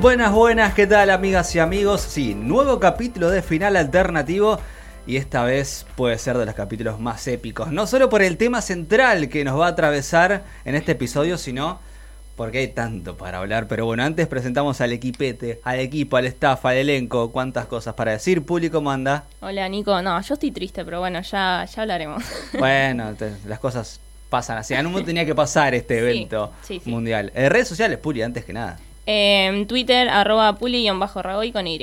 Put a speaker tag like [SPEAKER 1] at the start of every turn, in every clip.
[SPEAKER 1] Buenas, buenas, ¿qué tal amigas y amigos? Sí, nuevo capítulo de Final Alternativo y esta vez puede ser de los capítulos más épicos, no solo por el tema central que nos va a atravesar en este episodio, sino porque hay tanto para hablar. Pero bueno, antes presentamos al equipete, al equipo, al staff, al elenco, cuántas cosas para decir. Público, ¿cómo anda?
[SPEAKER 2] Hola Nico, no, yo estoy triste, pero bueno, ya, ya hablaremos.
[SPEAKER 1] Bueno, te- las cosas pasan así. En un momento tenía que pasar este
[SPEAKER 2] Sí,
[SPEAKER 1] evento
[SPEAKER 2] sí, sí.
[SPEAKER 1] mundial. Eh, redes sociales, Puli, antes que nada.
[SPEAKER 2] Eh, Twitter, arroba puli-ragoy con Y.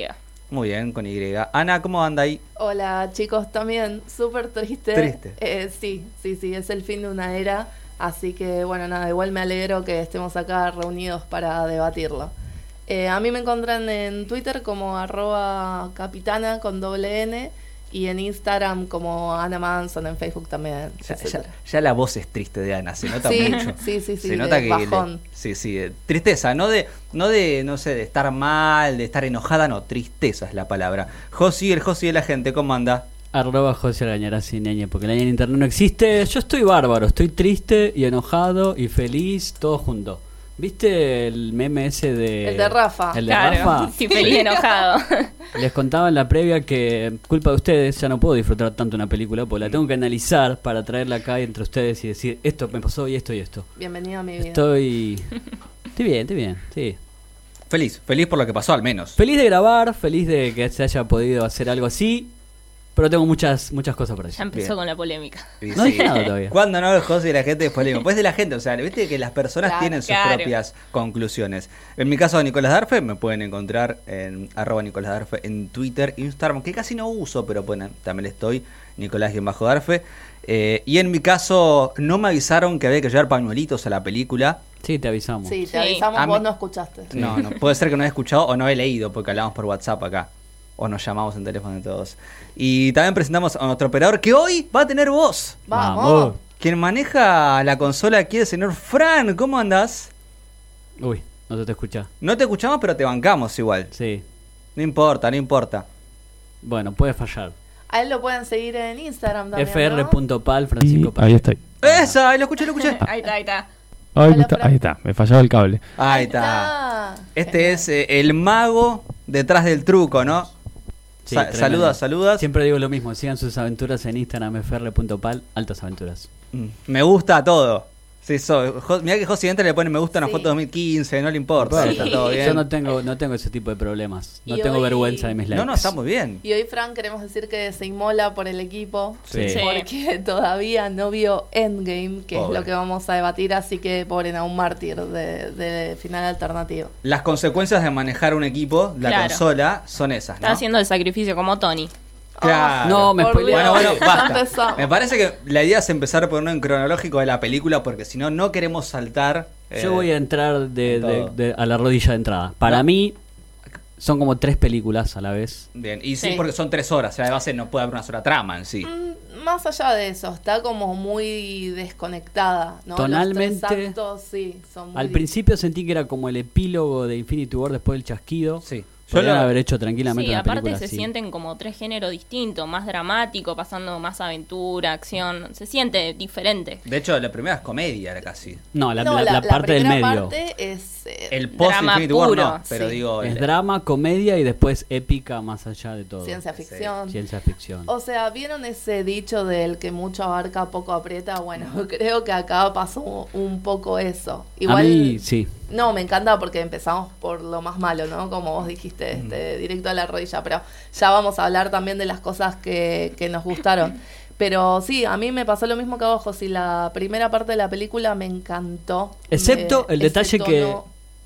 [SPEAKER 1] Muy bien, con Y. Ana, ¿cómo anda ahí?
[SPEAKER 3] Hola chicos, también súper triste.
[SPEAKER 1] Triste.
[SPEAKER 3] Eh, sí, sí, sí, es el fin de una era, así que bueno, nada, igual me alegro que estemos acá reunidos para debatirlo. Eh, a mí me encuentran en Twitter como arroba capitana con doble N y en Instagram como Ana Manson, en Facebook también.
[SPEAKER 1] Ya, ya-
[SPEAKER 3] etcétera.
[SPEAKER 1] ya la voz es triste de Ana, se nota
[SPEAKER 3] Sí,
[SPEAKER 1] mucho.
[SPEAKER 3] sí, sí, sí,
[SPEAKER 1] se nota que
[SPEAKER 3] bajón.
[SPEAKER 1] sí, sí, de tristeza, no de no de no sé, de estar mal, de estar enojada, no, tristeza es la palabra. Josi, el Josi de la gente, ¿cómo anda?
[SPEAKER 4] Arroba José Arañará sin ñañe, porque la ña en internet no existe. Yo estoy bárbaro, estoy triste y enojado y feliz, todo junto. ¿Viste el meme ese de.
[SPEAKER 3] El de Rafa.
[SPEAKER 4] El de
[SPEAKER 2] Claro,
[SPEAKER 4] Rafa.
[SPEAKER 2] sí, feliz y enojado.
[SPEAKER 4] Les contaba en la previa que, culpa de ustedes, ya no puedo disfrutar tanto una película, porque la tengo que analizar para traerla acá entre ustedes y decir, esto me pasó y esto y esto.
[SPEAKER 3] Bienvenido a mi vida.
[SPEAKER 4] Estoy. Estoy bien, estoy bien, sí.
[SPEAKER 1] Feliz, feliz por lo que pasó al menos.
[SPEAKER 4] Feliz de grabar, feliz de que se haya podido hacer algo así, pero tengo muchas, muchas cosas por
[SPEAKER 2] Ya
[SPEAKER 4] decir.
[SPEAKER 2] empezó
[SPEAKER 1] Bien.
[SPEAKER 2] con la polémica.
[SPEAKER 1] Y
[SPEAKER 4] No
[SPEAKER 1] sí.
[SPEAKER 4] dije nada todavía.
[SPEAKER 1] Cuando no el Josi de la gente le digo, pues de la gente, o sea, viste que las personas
[SPEAKER 3] Claro,
[SPEAKER 1] tienen sus
[SPEAKER 2] claro.
[SPEAKER 1] propias conclusiones. En mi caso, Nicolás Darfe, me pueden encontrar en arroba Nicolás Darfe en Twitter, Instagram, que casi no uso, pero bueno, también estoy, Nicolás-Darfe. Eh, y en mi caso, no me avisaron que había que llevar pañuelitos a la película.
[SPEAKER 4] Sí, te avisamos.
[SPEAKER 3] Sí, te
[SPEAKER 2] Sí.
[SPEAKER 3] avisamos, vos
[SPEAKER 1] mí-
[SPEAKER 3] no escuchaste.
[SPEAKER 1] No, no, puede ser que no he escuchado o no he leído porque hablamos por WhatsApp acá. O nos llamamos en teléfono de todos. Y también presentamos a nuestro operador que hoy va a tener voz.
[SPEAKER 3] Vamos.
[SPEAKER 1] Quien maneja la consola aquí es el señor Fran. ¿Cómo andás?
[SPEAKER 4] Uy, no te, te escucha.
[SPEAKER 1] No te escuchamos, pero te bancamos igual.
[SPEAKER 4] Sí.
[SPEAKER 1] No importa, no importa.
[SPEAKER 4] Bueno, puede fallar.
[SPEAKER 3] A él lo pueden seguir en Instagram también. ¿no?
[SPEAKER 4] fr.pal, Francisco Pal.
[SPEAKER 5] ahí estoy.
[SPEAKER 1] ¡Esa! ahí Lo escuché, lo escuché.
[SPEAKER 2] Ahí está, ahí está.
[SPEAKER 5] Ahí está, me fallaba el cable.
[SPEAKER 1] Ahí está. Este es eh, el mago detrás del truco, ¿no?
[SPEAKER 4] Sí,
[SPEAKER 1] Sa- saludas.
[SPEAKER 4] Siempre digo lo mismo, sigan sus aventuras en Instagram, fr.pal, altas aventuras.
[SPEAKER 1] Mm, Me gusta todo. Sí, so, Jo- mirá que José entra y le pone me gusta una
[SPEAKER 3] Sí.
[SPEAKER 1] foto 2015, no le importa,
[SPEAKER 3] Sí.
[SPEAKER 1] está todo bien.
[SPEAKER 4] Yo no tengo, no tengo ese tipo de problemas. No
[SPEAKER 3] Y
[SPEAKER 4] tengo
[SPEAKER 3] hoy-
[SPEAKER 4] vergüenza de mis likes.
[SPEAKER 1] No, no, está muy bien.
[SPEAKER 3] Y hoy, Fran, queremos decir que se inmola por el equipo.
[SPEAKER 4] Sí.
[SPEAKER 2] Sí.
[SPEAKER 3] Porque todavía no vio Endgame, que
[SPEAKER 1] Pobre.
[SPEAKER 3] es lo que vamos a debatir. Así que, pobre, a un mártir de, de final alternativo.
[SPEAKER 1] Las consecuencias de manejar un equipo, la
[SPEAKER 2] Claro.
[SPEAKER 1] consola, son esas,
[SPEAKER 2] Está haciendo el sacrificio como Tony.
[SPEAKER 1] Claro.
[SPEAKER 4] No, me
[SPEAKER 3] Por
[SPEAKER 4] spoileé.
[SPEAKER 1] Bueno, bueno, basta. Me parece que la idea es empezar por uno en cronológico de la película porque si no, no queremos saltar. eh,
[SPEAKER 4] Yo voy a entrar de,
[SPEAKER 1] en
[SPEAKER 4] de-
[SPEAKER 1] todo.
[SPEAKER 4] de- a la rodilla de entrada. Para
[SPEAKER 1] No.
[SPEAKER 4] mí, son como tres películas a la vez.
[SPEAKER 1] Bien, y sí,
[SPEAKER 2] Sí.
[SPEAKER 1] porque son tres horas, o sea, de base no puede haber una sola trama en sí.
[SPEAKER 3] Mm, Más allá de eso, está como muy desconectada. ¿no?
[SPEAKER 4] Tonalmente,
[SPEAKER 3] Los tres actos, sí, son muy
[SPEAKER 4] Al principio sentí que era como el epílogo de Infinity War después del chasquido.
[SPEAKER 1] Sí. Yo
[SPEAKER 4] Podrían
[SPEAKER 1] lo-
[SPEAKER 4] haber hecho tranquilamente
[SPEAKER 2] Sí,
[SPEAKER 4] una
[SPEAKER 2] aparte
[SPEAKER 4] película
[SPEAKER 2] se
[SPEAKER 4] así.
[SPEAKER 2] sienten como tres géneros distintos, más dramático, pasando más aventura, acción. Se siente diferente.
[SPEAKER 1] De hecho, la primera es comedia era casi.
[SPEAKER 4] No, la,
[SPEAKER 3] No,
[SPEAKER 4] la- la parte del
[SPEAKER 3] primera
[SPEAKER 4] medio.
[SPEAKER 3] parte es. eh,
[SPEAKER 1] El post
[SPEAKER 2] Drama
[SPEAKER 1] Infinity War
[SPEAKER 2] puro,
[SPEAKER 1] no, pero
[SPEAKER 3] sí.
[SPEAKER 1] digo.
[SPEAKER 4] Es
[SPEAKER 1] el-
[SPEAKER 4] drama, comedia y después épica más allá de todo.
[SPEAKER 3] ciencia ficción.
[SPEAKER 4] Ciencia ficción.
[SPEAKER 3] O sea, ¿vieron ese dicho del que mucho abarca, poco aprieta? Bueno, creo que acá pasó un poco eso. Igual,
[SPEAKER 4] A mí, sí.
[SPEAKER 3] No, me encanta porque empezamos por lo más malo, ¿no? Como vos dijiste, este, directo a la rodilla, pero ya vamos a hablar también de las cosas que, que nos gustaron. Pero sí, a mí me pasó lo mismo que a vos, José. La primera parte de la película me encantó.
[SPEAKER 4] Excepto
[SPEAKER 3] Me-
[SPEAKER 4] el detalle que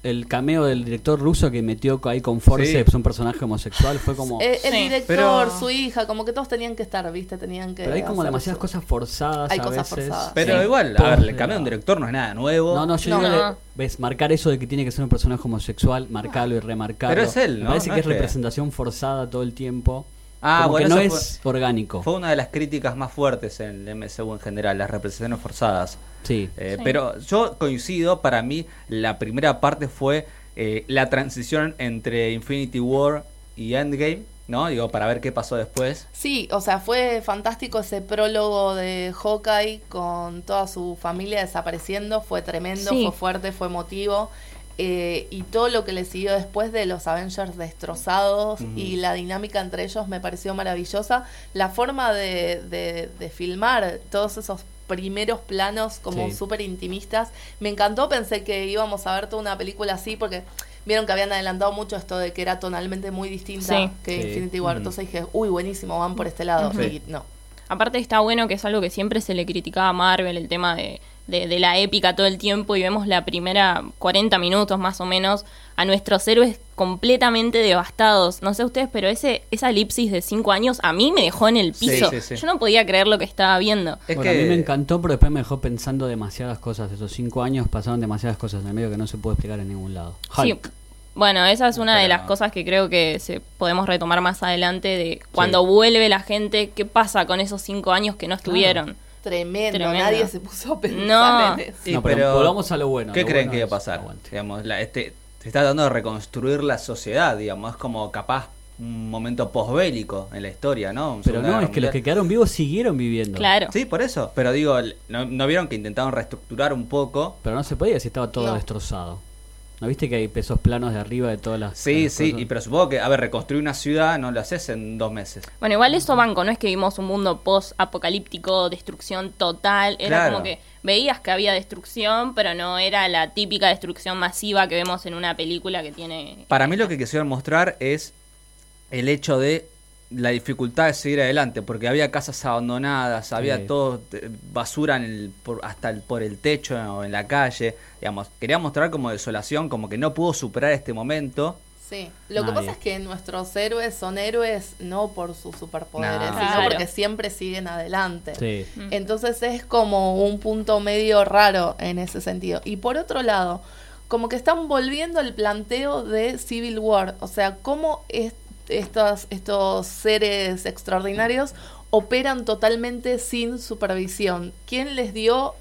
[SPEAKER 4] el cameo del director ruso que metió ahí con forceps
[SPEAKER 1] Sí.
[SPEAKER 4] un personaje homosexual fue como...
[SPEAKER 3] Eh, el
[SPEAKER 2] Sí.
[SPEAKER 3] director,
[SPEAKER 1] Pero-
[SPEAKER 3] su hija, como que todos tenían que estar, ¿viste? Tenían que.
[SPEAKER 4] pero hay como demasiadas cosas forzadas
[SPEAKER 3] Hay
[SPEAKER 4] a
[SPEAKER 3] cosas
[SPEAKER 4] veces.
[SPEAKER 3] forzadas.
[SPEAKER 1] Pero
[SPEAKER 4] Sí.
[SPEAKER 1] igual, a ver, el cambio de un director no es nada nuevo.
[SPEAKER 4] No, no, yo
[SPEAKER 3] No.
[SPEAKER 4] digo,
[SPEAKER 2] No.
[SPEAKER 4] de- ves, marcar eso de que tiene que ser un personaje homosexual, marcarlo y remarcarlo.
[SPEAKER 1] Pero es él,
[SPEAKER 4] Me
[SPEAKER 1] ¿no?
[SPEAKER 4] parece
[SPEAKER 1] No
[SPEAKER 4] que
[SPEAKER 1] es
[SPEAKER 4] es
[SPEAKER 1] que-
[SPEAKER 4] representación forzada todo el tiempo.
[SPEAKER 1] Ah,
[SPEAKER 4] como
[SPEAKER 1] bueno,
[SPEAKER 4] que no
[SPEAKER 1] eso
[SPEAKER 4] es orgánico.
[SPEAKER 1] Fue una de las críticas más fuertes en el MCU en general, las representaciones forzadas.
[SPEAKER 4] Sí.
[SPEAKER 1] Eh,
[SPEAKER 2] Sí.
[SPEAKER 1] Pero yo coincido, para mí la primera parte fue eh, la transición entre Infinity War y Endgame, ¿no? Digo, para ver qué pasó después.
[SPEAKER 3] Sí, o sea, fue fantástico ese prólogo de Hawkeye con toda su familia desapareciendo. Fue tremendo,
[SPEAKER 2] Sí.
[SPEAKER 3] fue fuerte, fue emotivo. Eh, y todo lo que le siguió después de los Avengers destrozados y la dinámica entre ellos me pareció maravillosa. La forma de, de- de filmar todos esos primeros planos como
[SPEAKER 4] Sí.
[SPEAKER 3] súper intimistas, me encantó, pensé que íbamos a ver toda una película así porque vieron que habían adelantado mucho esto de que era tonalmente muy distinta
[SPEAKER 2] Sí.
[SPEAKER 3] que
[SPEAKER 4] Sí.
[SPEAKER 3] Infinity War, entonces dije, uy, buenísimo, van por este lado. Y no.
[SPEAKER 2] Aparte está bueno que es algo que siempre se le criticaba a Marvel, el tema de, de- de la épica todo el tiempo y vemos la primera 40 minutos más o menos a nuestros héroes completamente devastados. No sé ustedes, pero ese esa elipsis de 5 años a mí me dejó en el piso.
[SPEAKER 1] sí, sí.
[SPEAKER 2] Yo no podía creer lo que estaba viendo.
[SPEAKER 1] Es
[SPEAKER 4] Bueno,
[SPEAKER 1] que
[SPEAKER 4] a mí me encantó, pero después me dejó pensando demasiadas cosas. Esos cinco años pasaron demasiadas cosas en el medio que no se puede explicar en ningún lado. Hulk.
[SPEAKER 2] Bueno, esa es una de las cosas que creo que se podemos retomar más adelante de cuando vuelve la gente, ¿qué pasa con esos cinco años que no estuvieron?
[SPEAKER 3] Tremendo,
[SPEAKER 2] Tremendo.
[SPEAKER 3] nadie se puso a pensar
[SPEAKER 2] No.
[SPEAKER 3] en eso.
[SPEAKER 1] Sí,
[SPEAKER 4] No, pero
[SPEAKER 1] pero
[SPEAKER 4] volvamos a lo bueno.
[SPEAKER 1] ¿Qué
[SPEAKER 4] Lo
[SPEAKER 1] creen
[SPEAKER 4] bueno
[SPEAKER 1] que iba a pasar? Digamos, la- este, se está tratando de reconstruir la sociedad, digamos, es como capaz un momento posbélico en la historia, ¿no? Un
[SPEAKER 4] Pero no, es que los que quedaron vivos siguieron viviendo.
[SPEAKER 2] Claro.
[SPEAKER 1] Sí, por eso. Pero digo, ¿no, no vieron que intentaron reestructurar un poco?
[SPEAKER 4] Pero no se podía si estaba todo
[SPEAKER 3] No.
[SPEAKER 4] destrozado. ¿No viste que hay pesos planos de arriba de todas las.
[SPEAKER 1] Sí,
[SPEAKER 4] las
[SPEAKER 1] sí,
[SPEAKER 4] cosas?
[SPEAKER 1] y pero supongo que, a ver, reconstruir una ciudad no lo haces en dos meses.
[SPEAKER 2] Bueno, igual eso banco, no es que vimos un mundo post-apocalíptico, destrucción total, era
[SPEAKER 1] Claro.
[SPEAKER 2] como que veías que había destrucción, pero no era la típica destrucción masiva que vemos en una película que tiene...
[SPEAKER 1] Para mí lo que quisieron mostrar es el hecho de la dificultad de seguir adelante, porque había casas abandonadas, había
[SPEAKER 4] Sí.
[SPEAKER 1] todo basura en el, por- hasta el- por el techo o en la calle, digamos, quería mostrar como desolación, como que no pudo superar este momento.
[SPEAKER 3] Sí, lo que pasa es que nuestros héroes son héroes no por sus superpoderes,
[SPEAKER 1] No.
[SPEAKER 3] sino
[SPEAKER 2] Claro.
[SPEAKER 3] porque siempre siguen adelante.
[SPEAKER 4] Sí.
[SPEAKER 3] Entonces es como un punto medio raro en ese sentido. Y por otro lado, como que están volviendo al planteo de Civil War, o sea, cómo es- estos, estos seres extraordinarios operan totalmente sin supervisión. ¿Quién les dio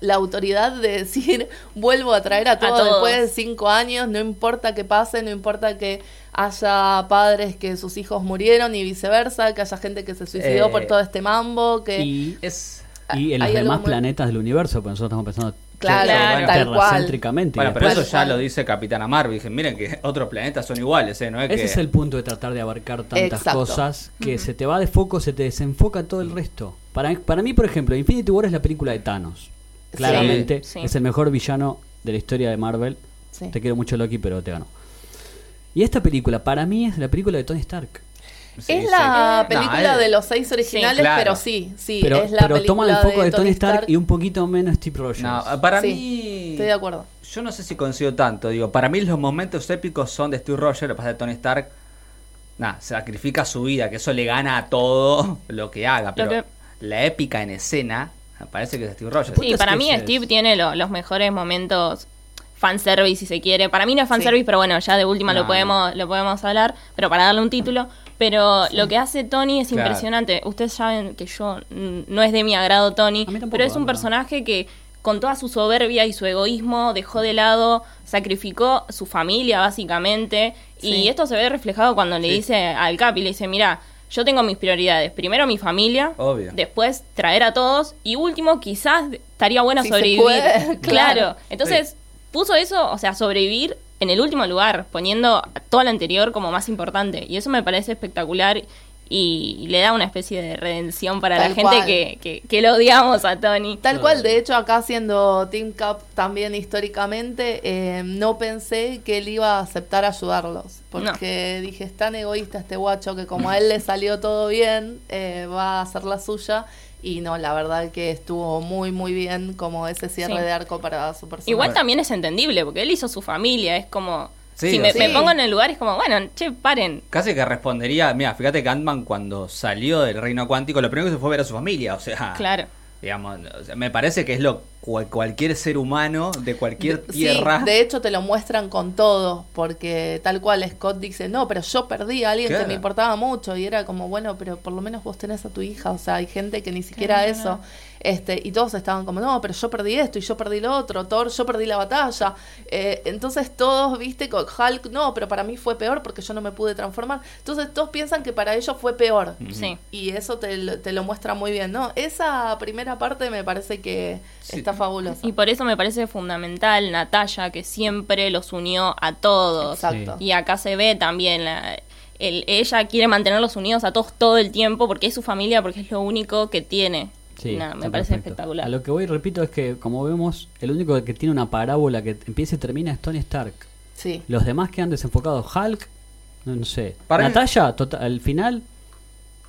[SPEAKER 3] la autoridad de decir vuelvo a traer a todos,
[SPEAKER 2] todos.
[SPEAKER 3] después de cinco años, no importa que pase, no importa que haya padres que sus hijos murieron y viceversa, que haya gente que se suicidó
[SPEAKER 1] Eh,
[SPEAKER 3] por todo este mambo, que
[SPEAKER 4] Y,
[SPEAKER 1] Es...
[SPEAKER 4] y en los demás
[SPEAKER 3] muy-
[SPEAKER 4] planetas del universo, pues nosotros estamos pensando
[SPEAKER 3] Claro,
[SPEAKER 2] Claro.
[SPEAKER 3] tal cual.
[SPEAKER 1] Bueno, pero
[SPEAKER 4] después-
[SPEAKER 1] eso ya lo dice Capitana Marvel. Dije, miren que otros planetas son iguales, ¿eh? No es
[SPEAKER 4] Ese
[SPEAKER 1] que...
[SPEAKER 4] es el punto de tratar de abarcar tantas
[SPEAKER 3] Exacto.
[SPEAKER 4] cosas que se te va de foco, se te desenfoca todo el resto. Para, para mí, por ejemplo, Infinity War es la película de Thanos. Claramente
[SPEAKER 2] Sí.
[SPEAKER 4] es el mejor villano de la historia de Marvel.
[SPEAKER 3] Sí.
[SPEAKER 4] Te quiero mucho Loki, pero te ganó. Y esta película, para mí, es la película de Tony Stark.
[SPEAKER 1] Sí,
[SPEAKER 3] es
[SPEAKER 1] sí.
[SPEAKER 3] la
[SPEAKER 1] No,
[SPEAKER 3] película
[SPEAKER 1] es-
[SPEAKER 3] de los seis originales,
[SPEAKER 1] claro.
[SPEAKER 3] pero sí, sí,
[SPEAKER 4] pero
[SPEAKER 3] es la
[SPEAKER 4] pero
[SPEAKER 3] película
[SPEAKER 4] toma el foco de, Tony Stark, y un poquito menos Steve Rogers.
[SPEAKER 1] No, para
[SPEAKER 3] Sí,
[SPEAKER 1] mí...
[SPEAKER 3] Estoy de acuerdo.
[SPEAKER 1] Yo no sé si coincido tanto, digo, para mí los momentos épicos son de Steve Rogers, lo que pasa es que Tony Stark, nada, sacrifica su vida, que eso le gana a todo lo que haga, pero
[SPEAKER 2] que-
[SPEAKER 1] la épica en escena, me parece que es de Steve Rogers.
[SPEAKER 2] Sí, para mí Steve tiene lo- los mejores momentos fanservice si se quiere. Para mí no es fanservice,
[SPEAKER 3] Sí.
[SPEAKER 2] pero bueno, ya de última
[SPEAKER 1] No,
[SPEAKER 2] lo podemos lo podemos hablar, pero para darle un título, pero lo que hace Tony es
[SPEAKER 1] Claro.
[SPEAKER 2] impresionante. Ustedes saben que yo mm, no es de mi agrado Tony,
[SPEAKER 4] tampoco,
[SPEAKER 2] pero es un personaje que con toda su soberbia y su egoísmo dejó de lado, sacrificó su familia básicamente
[SPEAKER 3] Sí.
[SPEAKER 2] y esto se ve reflejado cuando le
[SPEAKER 1] Sí.
[SPEAKER 2] dice al Capi, le dice, "Mira, yo tengo mis prioridades. Primero mi familia,
[SPEAKER 1] Obvio.
[SPEAKER 2] después traer a todos y último quizás estaría bueno
[SPEAKER 3] Si se
[SPEAKER 2] sobrevivir.
[SPEAKER 3] puede,
[SPEAKER 2] claro.
[SPEAKER 3] claro.
[SPEAKER 2] Entonces puso eso, o sea, sobrevivir en el último lugar, poniendo a todo lo anterior como más importante y eso me parece espectacular y le da una especie de redención para
[SPEAKER 3] Tal
[SPEAKER 2] la gente que, que, que lo odiamos a Tony.
[SPEAKER 3] Tal cual, de hecho, acá siendo Team Cap también históricamente, eh, no pensé que él iba a aceptar ayudarlos. Porque dije, es tan egoísta este guacho que como a él le salió todo bien, eh, va a hacer la suya. Y no, la verdad que estuvo muy, muy bien como ese cierre
[SPEAKER 2] Sí.
[SPEAKER 3] de arco para su personaje.
[SPEAKER 2] Igual también es entendible, porque él hizo su familia, es como...
[SPEAKER 1] Sí,
[SPEAKER 2] si me pongo en el lugar, es como, bueno, che, paren.
[SPEAKER 1] Casi que respondería, mira, fíjate que Ant-Man cuando salió del reino cuántico, lo primero que se fue a ver a su familia, o sea,
[SPEAKER 2] Claro.
[SPEAKER 1] Digamos, o sea, me parece que es lo cual- cualquier ser humano de cualquier tierra.
[SPEAKER 3] Sí, de hecho te lo muestran con todo, porque tal cual Scott dice, no, pero yo perdí a alguien
[SPEAKER 1] Claro.
[SPEAKER 3] que me importaba mucho y era como, bueno, pero por lo menos vos tenés a tu hija, o sea, hay gente que ni siquiera
[SPEAKER 2] Claro.
[SPEAKER 3] eso. Este, y todos estaban como, no, pero yo perdí esto y yo perdí lo otro, Thor, yo perdí la batalla. Eh, entonces todos, viste, con Hulk, no, pero para mí fue peor porque yo no me pude transformar. Entonces todos piensan que para ellos fue peor.
[SPEAKER 2] Sí.
[SPEAKER 3] Y eso te, lo- te lo muestra muy bien, ¿no? Esa primera parte me parece que está fabulosa.
[SPEAKER 2] Y por eso me parece fundamental Natalia, que siempre los unió a todos.
[SPEAKER 3] Exacto.
[SPEAKER 2] Y acá se ve también la- el- ella quiere mantenerlos unidos a todos todo el tiempo porque es su familia, porque es lo único que tiene.
[SPEAKER 4] Sí,
[SPEAKER 2] Nada, me parece
[SPEAKER 4] perfecto.
[SPEAKER 2] espectacular.
[SPEAKER 4] A lo que voy, repito, es que como vemos, el único que tiene una parábola que empieza y termina es Tony Stark.
[SPEAKER 3] Sí.
[SPEAKER 4] Los demás quedan desenfocados. Hulk, no, no sé.
[SPEAKER 1] Para
[SPEAKER 4] Natalia, tota- al final,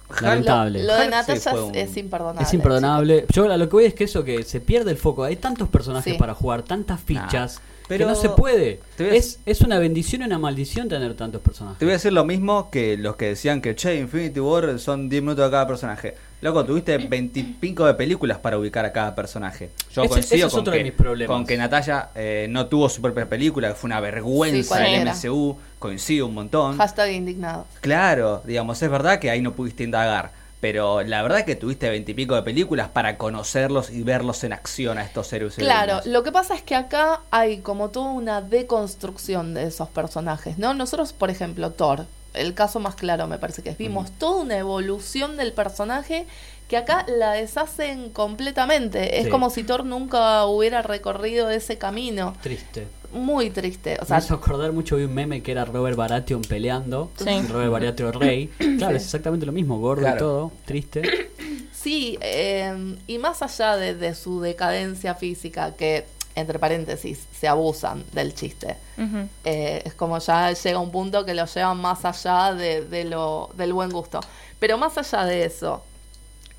[SPEAKER 1] Hulk-
[SPEAKER 4] lamentable.
[SPEAKER 3] Lo de
[SPEAKER 1] fue
[SPEAKER 3] es-
[SPEAKER 1] un-
[SPEAKER 3] es imperdonable.
[SPEAKER 4] es imperdonable. Yo a lo que voy es que eso, que se pierde el foco. Hay tantos personajes
[SPEAKER 3] Sí.
[SPEAKER 4] para jugar, tantas fichas,
[SPEAKER 1] pero
[SPEAKER 4] que no se puede. Es, es una bendición y una maldición tener tantos personajes.
[SPEAKER 1] Te voy a decir lo mismo que los que decían que, che, Infinity War son 10 minutos de cada personaje. Loco, tuviste 25 de películas para ubicar a cada personaje. Yo
[SPEAKER 4] Ese-
[SPEAKER 1] coincido
[SPEAKER 4] ese es
[SPEAKER 1] con,
[SPEAKER 4] otro
[SPEAKER 1] que,
[SPEAKER 4] de mis problemas.
[SPEAKER 1] con que Natalia eh, no tuvo su propia película, que fue una
[SPEAKER 3] Sí,
[SPEAKER 1] vergüenza
[SPEAKER 3] ¿cuál
[SPEAKER 1] del
[SPEAKER 3] era?
[SPEAKER 1] MCU. Coincido un montón.
[SPEAKER 3] Hashtag indignado.
[SPEAKER 1] Claro, digamos, es verdad que ahí no pudiste indagar. Pero la verdad es que tuviste veintipico de películas para conocerlos y verlos en acción a estos héroes. y
[SPEAKER 3] Claro, lo que pasa es que acá hay como toda una deconstrucción de esos personajes, ¿no? Nosotros, por ejemplo, Thor, el caso más claro me parece que es, vimos toda una evolución del personaje que acá la deshacen completamente. Es
[SPEAKER 4] Sí.
[SPEAKER 3] como si Thor nunca hubiera recorrido ese camino.
[SPEAKER 4] Triste.
[SPEAKER 3] Muy triste. O
[SPEAKER 4] Me
[SPEAKER 3] sea,
[SPEAKER 4] hizo acordar mucho de un meme que era Robert Baratheon peleando.
[SPEAKER 2] Sí.
[SPEAKER 4] Robert Baratheon rey. Claro, es exactamente lo mismo, gordo
[SPEAKER 1] Claro.
[SPEAKER 4] y todo, triste.
[SPEAKER 3] Sí, eh, y más allá de, de su decadencia física, que entre paréntesis se abusan del chiste, eh, es como ya llega un punto que lo llevan más allá de, de lo, del buen gusto. Pero más allá de eso,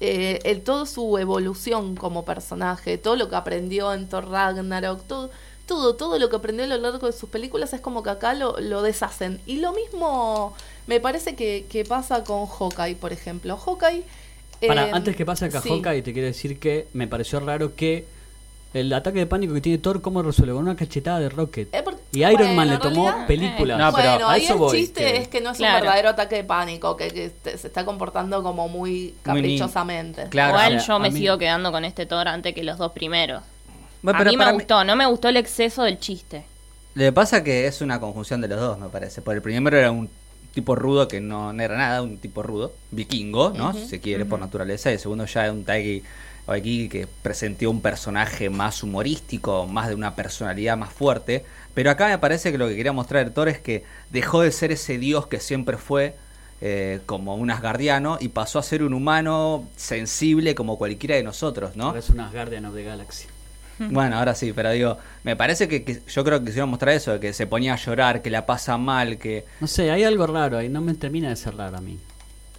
[SPEAKER 3] eh, el, toda su evolución como personaje, todo lo que aprendió en Thor Ragnarok, todo, todo, todo lo que aprendió a lo largo de sus películas es como que acá lo, lo deshacen. Y lo mismo me parece que, que pasa con Hawkeye, por ejemplo. Hawkeye...
[SPEAKER 4] Para,
[SPEAKER 3] eh,
[SPEAKER 4] antes que pase acá
[SPEAKER 3] sí.
[SPEAKER 4] Hawkeye, te quiero decir que me pareció raro que el ataque de pánico que tiene Thor, ¿cómo resuelve? Con una cachetada de Rocket.
[SPEAKER 3] Eh, porque-
[SPEAKER 4] y Iron
[SPEAKER 3] bueno,
[SPEAKER 4] Man le tomó
[SPEAKER 3] realidad,
[SPEAKER 4] películas.
[SPEAKER 1] No, pero
[SPEAKER 3] bueno,
[SPEAKER 4] a
[SPEAKER 3] ahí
[SPEAKER 4] eso
[SPEAKER 3] el
[SPEAKER 4] voy,
[SPEAKER 3] chiste
[SPEAKER 4] que-
[SPEAKER 3] es que no es
[SPEAKER 2] Claro.
[SPEAKER 3] un verdadero ataque de pánico, que, que te- se está comportando como muy
[SPEAKER 1] Muy
[SPEAKER 3] caprichosamente.
[SPEAKER 1] Claro.
[SPEAKER 2] Igual yo me
[SPEAKER 4] mí-
[SPEAKER 2] sigo quedando con este Thor antes que los dos primeros.
[SPEAKER 1] Bueno,
[SPEAKER 2] a mí me
[SPEAKER 1] mí-
[SPEAKER 2] gustó, no me gustó el exceso del chiste.
[SPEAKER 1] Lo que pasa que es una conjunción de los dos, me parece. Por el primero era un tipo rudo que no, no era nada, un tipo rudo, vikingo, ¿no? Si se quiere, por naturaleza. Y el segundo ya era un Taiki que presentó un personaje más humorístico, más de una personalidad más fuerte. Pero acá me parece que lo que quería mostrar Thor es que dejó de ser ese dios que siempre fue. eh, como un asgardiano y pasó a ser un humano sensible como cualquiera de nosotros, ¿no?
[SPEAKER 4] Ahora Es unas Guardian of the Galaxy.
[SPEAKER 1] Bueno, ahora sí, pero digo, me parece que, que yo creo que quisieron mostrar eso, de que se ponía a llorar, que la pasa mal, que...
[SPEAKER 4] No sé, hay algo raro ahí, no me termina de ser raro a mí.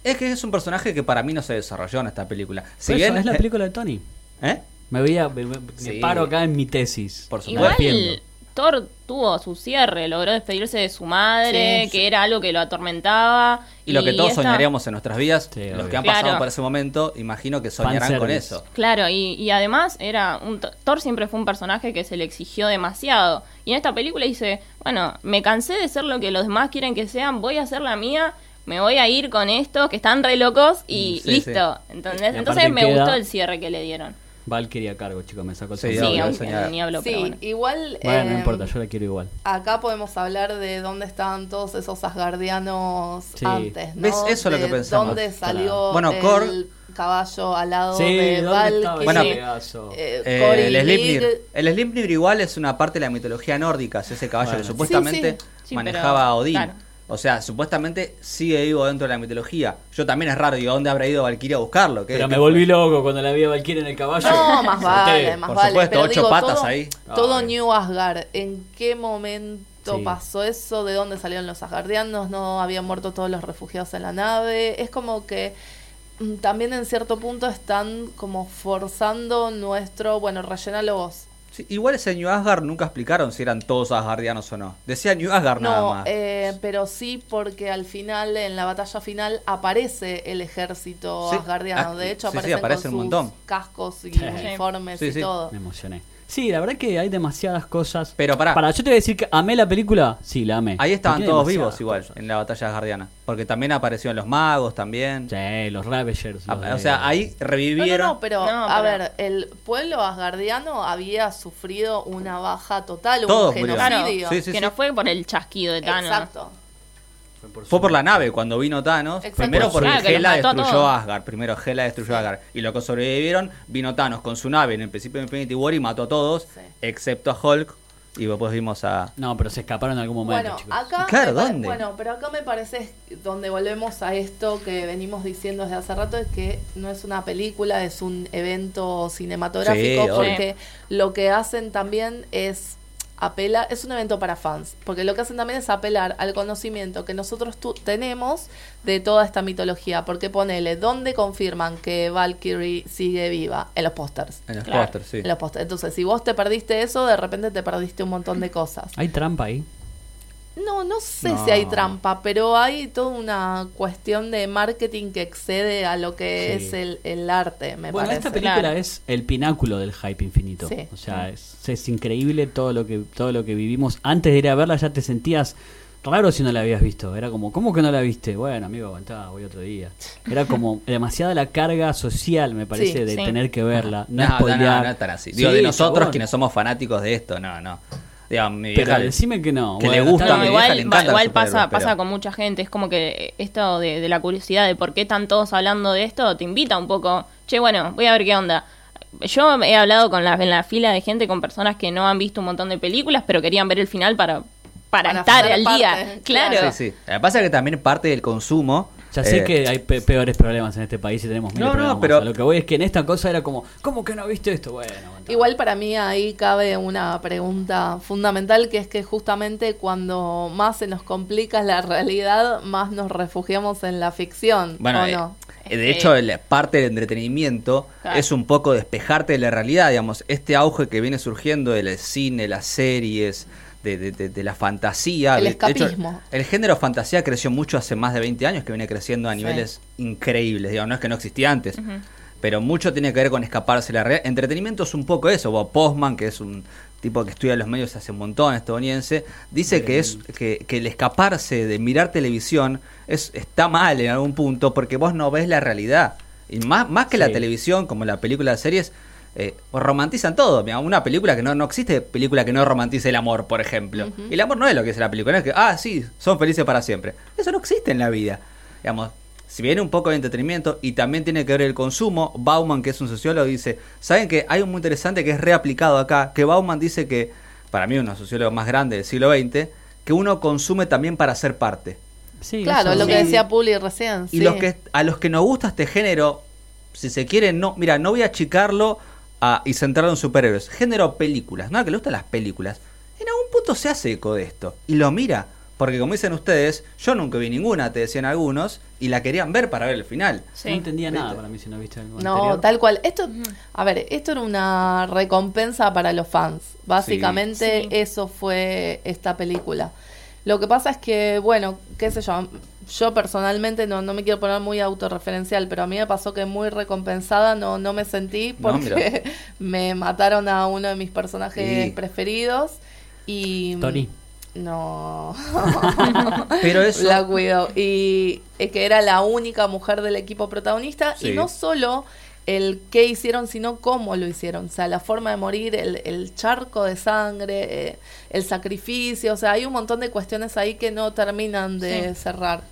[SPEAKER 1] Es que es un personaje que para mí no se desarrolló en esta película. Si
[SPEAKER 4] eso,
[SPEAKER 1] bien...
[SPEAKER 4] es la película de Tony.
[SPEAKER 1] ¿Eh?
[SPEAKER 4] Me voy a, me, me- me
[SPEAKER 1] Sí.
[SPEAKER 4] paro acá en mi tesis.
[SPEAKER 1] Por supuesto.
[SPEAKER 2] Igual Thor tuvo su cierre, logró despedirse de su madre,
[SPEAKER 3] Sí.
[SPEAKER 2] que era algo que lo atormentaba.
[SPEAKER 1] Y lo que todos
[SPEAKER 2] esta-
[SPEAKER 1] soñaríamos en nuestras vidas,
[SPEAKER 4] Sí,
[SPEAKER 1] los
[SPEAKER 4] obvio.
[SPEAKER 1] que han
[SPEAKER 2] Claro.
[SPEAKER 1] pasado por ese momento, imagino que soñarán con eso.
[SPEAKER 2] Claro, y, y además era un Thor siempre fue un personaje que se le exigió demasiado. Y en esta película dice, bueno, me cansé de ser lo que los demás quieren que sean, voy a hacer la mía, me voy a ir con estos que están re locos y
[SPEAKER 1] Mm, sí,
[SPEAKER 2] listo. Entonces,
[SPEAKER 4] Y aparte
[SPEAKER 2] entonces me
[SPEAKER 4] queda-
[SPEAKER 2] gustó el cierre que le dieron.
[SPEAKER 4] Valkyrie a cargo, chicos, me sacó el
[SPEAKER 1] Sí,
[SPEAKER 4] sombrero.
[SPEAKER 2] aunque
[SPEAKER 1] señora.
[SPEAKER 2] ni hablo,
[SPEAKER 3] Sí,
[SPEAKER 2] pero bueno.
[SPEAKER 3] igual.
[SPEAKER 4] Bueno, no
[SPEAKER 3] eh,
[SPEAKER 4] importa, yo la quiero igual.
[SPEAKER 3] Acá podemos hablar de dónde estaban todos esos asgardianos
[SPEAKER 4] Sí.
[SPEAKER 3] antes, ¿no?
[SPEAKER 1] ¿Ves? Eso es lo
[SPEAKER 3] De
[SPEAKER 1] que pensamos.
[SPEAKER 3] ¿Dónde salió
[SPEAKER 1] Bueno,
[SPEAKER 3] el caballo al lado
[SPEAKER 4] Sí,
[SPEAKER 3] de
[SPEAKER 4] ¿dónde estaba
[SPEAKER 3] Valkyrie?
[SPEAKER 1] Bueno,
[SPEAKER 4] ese pedazo?
[SPEAKER 3] Eh,
[SPEAKER 1] Eh, el Sleipnir. El Sleipnir igual es una parte de la mitología nórdica, es ese caballo
[SPEAKER 4] Bueno.
[SPEAKER 1] que supuestamente
[SPEAKER 3] Sí,
[SPEAKER 2] sí. Sí,
[SPEAKER 1] manejaba
[SPEAKER 2] pero-
[SPEAKER 1] a Odín.
[SPEAKER 2] claro.
[SPEAKER 1] O sea, supuestamente sigue vivo dentro de la mitología. Yo también es raro, digo, ¿dónde habrá ido Valkyria a buscarlo? ¿Qué-
[SPEAKER 4] Pero
[SPEAKER 1] qué
[SPEAKER 4] me
[SPEAKER 1] fue?
[SPEAKER 4] volví loco cuando la vi a Valkyrie en el caballo.
[SPEAKER 3] No, más vale, más
[SPEAKER 1] por
[SPEAKER 3] vale.
[SPEAKER 1] supuesto,
[SPEAKER 3] pero
[SPEAKER 1] ocho
[SPEAKER 3] digo,
[SPEAKER 1] patas
[SPEAKER 3] todo,
[SPEAKER 1] ahí.
[SPEAKER 3] Todo
[SPEAKER 4] Ay.
[SPEAKER 3] New Asgard, ¿en qué momento
[SPEAKER 4] Sí.
[SPEAKER 3] pasó eso? ¿De dónde salieron los Asgardianos? ¿No habían muerto todos los refugiados en la nave? Es como que mm, también en cierto punto están como forzando nuestro, bueno, rellenalo vos.
[SPEAKER 1] Sí, igual ese New Asgard nunca explicaron si eran todos asgardianos o no. Decía New Asgard nada más.
[SPEAKER 3] eh, pero sí porque al final, en la batalla final, aparece el ejército
[SPEAKER 1] Sí.
[SPEAKER 3] asgardiano.
[SPEAKER 1] Ah,
[SPEAKER 3] De hecho,
[SPEAKER 1] sí, sí,
[SPEAKER 3] aparecen
[SPEAKER 1] aparece
[SPEAKER 3] con
[SPEAKER 1] un
[SPEAKER 3] sus
[SPEAKER 1] montón.
[SPEAKER 3] cascos y
[SPEAKER 4] Sí.
[SPEAKER 3] uniformes
[SPEAKER 1] Sí,
[SPEAKER 3] y
[SPEAKER 1] sí.
[SPEAKER 3] todo.
[SPEAKER 4] Me emocioné. Sí, la verdad que hay demasiadas cosas.
[SPEAKER 1] Pero pará.
[SPEAKER 4] Para, yo te voy a decir que amé la película. Sí, la amé.
[SPEAKER 1] Ahí estaban todos vivos igual
[SPEAKER 4] cosas.
[SPEAKER 1] en la batalla guardiana. Porque también aparecieron los magos también.
[SPEAKER 4] Sí, los Ravagers.
[SPEAKER 1] Ah,
[SPEAKER 4] los
[SPEAKER 1] O sea, ahí
[SPEAKER 3] No, no,
[SPEAKER 1] revivieron.
[SPEAKER 3] no, pero
[SPEAKER 2] No,
[SPEAKER 3] a ver, el pueblo asgardiano había sufrido una baja total,
[SPEAKER 1] Todos
[SPEAKER 3] un genocidio.
[SPEAKER 1] Sí, sí,
[SPEAKER 2] que
[SPEAKER 1] sí.
[SPEAKER 2] no fue por el chasquido de Thanos.
[SPEAKER 3] Exacto.
[SPEAKER 1] Fue por la nave cuando vino Thanos.
[SPEAKER 3] Exacto.
[SPEAKER 1] Primero porque
[SPEAKER 2] los
[SPEAKER 1] Hela
[SPEAKER 2] a
[SPEAKER 1] destruyó
[SPEAKER 2] todos.
[SPEAKER 1] Asgard. Primero Hela destruyó Asgard. Y los que sobrevivieron, vino Thanos con su nave en el principio de Infinity War y mató a todos,
[SPEAKER 3] Sí.
[SPEAKER 1] excepto a Hulk. Y después vimos a.
[SPEAKER 4] No, pero se escaparon en algún momento,
[SPEAKER 3] Bueno,
[SPEAKER 4] chicos.
[SPEAKER 3] acá
[SPEAKER 1] Claro, ¿dónde?
[SPEAKER 3] bueno, pero acá me parece donde volvemos a esto que venimos diciendo desde hace rato es que no es una película, es un evento cinematográfico
[SPEAKER 1] Sí,
[SPEAKER 3] porque lo que hacen también es apelar, es un evento para fans, porque lo que hacen también es apelar al conocimiento que nosotros tu- tenemos de toda esta mitología, porque ponele, ¿dónde confirman que Valkyrie sigue viva? En los pósters.
[SPEAKER 1] En los
[SPEAKER 2] Claro.
[SPEAKER 1] pósters, sí.
[SPEAKER 3] En los pósters. Entonces, si vos te perdiste eso, de repente te perdiste un montón de cosas.
[SPEAKER 4] Hay trampa ahí.
[SPEAKER 3] No, no sé
[SPEAKER 1] No.
[SPEAKER 3] si hay trampa, pero hay toda una cuestión de marketing que excede a lo que
[SPEAKER 4] Sí.
[SPEAKER 3] es el, el arte, me
[SPEAKER 4] bueno,
[SPEAKER 3] parece.
[SPEAKER 4] esta película
[SPEAKER 2] Claro.
[SPEAKER 4] es el pináculo del hype infinito.
[SPEAKER 3] Sí.
[SPEAKER 4] O sea, es, es increíble todo lo que todo lo que vivimos. Antes de ir a verla ya te sentías raro si no la habías visto. Era como, ¿cómo que no la viste? Bueno, amigo, aguantá, voy otro día. Era como demasiada la carga social, me parece,
[SPEAKER 3] Sí,
[SPEAKER 4] de
[SPEAKER 2] sí.
[SPEAKER 4] tener que verla. No,
[SPEAKER 1] No, no, no, no es tan así. Digo,
[SPEAKER 4] Sí,
[SPEAKER 1] de nosotros quienes somos fanáticos de esto, no, no. Digamos,
[SPEAKER 4] Pero decime que no.
[SPEAKER 1] que le gusta
[SPEAKER 2] No,
[SPEAKER 1] mi
[SPEAKER 4] bien.
[SPEAKER 1] vieja
[SPEAKER 2] igual, igual pasa, pasa con mucha gente. Es como que esto de, de la curiosidad de por qué están todos hablando de esto te invita un poco. Che, bueno, voy a ver qué onda. Yo he hablado con la, en la fila de gente con personas que no han visto un montón de películas, pero querían ver el final para, para,
[SPEAKER 3] Para
[SPEAKER 2] estar al
[SPEAKER 3] parte,
[SPEAKER 2] día. Claro.
[SPEAKER 3] claro.
[SPEAKER 1] Sí, sí. Lo que pasa es que también parte del consumo.
[SPEAKER 4] Ya sé
[SPEAKER 1] eh,
[SPEAKER 4] que hay pe- peores problemas en este país y tenemos miles
[SPEAKER 1] No, no,
[SPEAKER 4] problemas.
[SPEAKER 1] pero-
[SPEAKER 4] A Lo que voy es que en esta cosa era como, ¿cómo que no viste esto? Bueno.
[SPEAKER 3] Igual para mí ahí cabe una pregunta fundamental que es que justamente cuando más se nos complica la realidad, más nos refugiamos en la ficción,
[SPEAKER 1] Bueno,
[SPEAKER 3] ¿o
[SPEAKER 1] eh,
[SPEAKER 3] no?
[SPEAKER 1] eh, de hecho, el- parte del entretenimiento
[SPEAKER 2] Claro.
[SPEAKER 1] es un poco despejarte de la realidad, digamos, este auge que viene surgiendo del cine, las series, de, de- de- de la fantasía.
[SPEAKER 3] El
[SPEAKER 1] de hecho,
[SPEAKER 3] escapismo.
[SPEAKER 1] el género fantasía creció mucho hace más de 20 años, que viene creciendo a
[SPEAKER 3] Sí.
[SPEAKER 1] niveles increíbles, digamos, no es que no existía antes. Pero mucho tiene que ver con escaparse de la realidad. Entretenimiento es un poco eso. Bob Postman, que es un tipo que estudia los medios hace un montón, estadounidense, dice que es que, que el escaparse de mirar televisión es está mal en algún punto porque vos no ves la realidad. Y más, más que la televisión, como la película de series, eh, romantizan todo. Mira, Una película que no, no existe, película que no romantice el amor, por ejemplo. Y el amor no es lo que es la película, no es que, ah, sí, son felices para siempre. Eso no existe en la vida. Digamos, si viene un poco de entretenimiento y también tiene que ver el consumo, Bauman, que es un sociólogo, dice, ¿saben que hay un muy interesante que es reaplicado acá? Que Bauman dice que, para mí uno de los sociólogos más grandes del siglo XX, que uno consume también para ser parte.
[SPEAKER 4] Sí,
[SPEAKER 3] Claro,
[SPEAKER 4] eso-
[SPEAKER 3] lo que decía Puli recién.
[SPEAKER 1] Y
[SPEAKER 3] sí.
[SPEAKER 1] los que a los que nos gusta este género, si se quiere, no, mira, no voy a achicarlo a- y centrarlo en superhéroes. Género películas, ¿no? Que le gustan las películas. En algún punto se hace eco de esto y lo mira. Porque como dicen ustedes, yo nunca vi ninguna, te decían algunos, y la querían ver para ver el final.
[SPEAKER 2] Sí.
[SPEAKER 4] No entendía nada
[SPEAKER 1] ¿Viste?
[SPEAKER 4] para mí si no viste algo
[SPEAKER 3] No,
[SPEAKER 4] anterior.
[SPEAKER 3] tal cual. Esto, a ver, esto era una recompensa para los fans. Básicamente
[SPEAKER 2] Sí.
[SPEAKER 3] eso fue esta película. Lo que pasa es que, bueno, qué sé yo, yo personalmente no, no me quiero poner muy autorreferencial, pero a mí me pasó que muy recompensada no, no me sentí
[SPEAKER 1] No,
[SPEAKER 3] porque me mataron a uno de mis personajes
[SPEAKER 1] Sí.
[SPEAKER 3] preferidos y...
[SPEAKER 4] Tony.
[SPEAKER 3] No.
[SPEAKER 1] Pero eso...
[SPEAKER 3] Black Widow. Y eh, que era la única mujer del equipo protagonista.
[SPEAKER 1] Sí.
[SPEAKER 3] Y no solo el qué hicieron, sino cómo lo hicieron. O sea, la forma de morir, el, el charco de sangre, eh, el sacrificio. O sea, hay un montón de cuestiones ahí que no terminan de
[SPEAKER 2] Sí.
[SPEAKER 3] cerrar.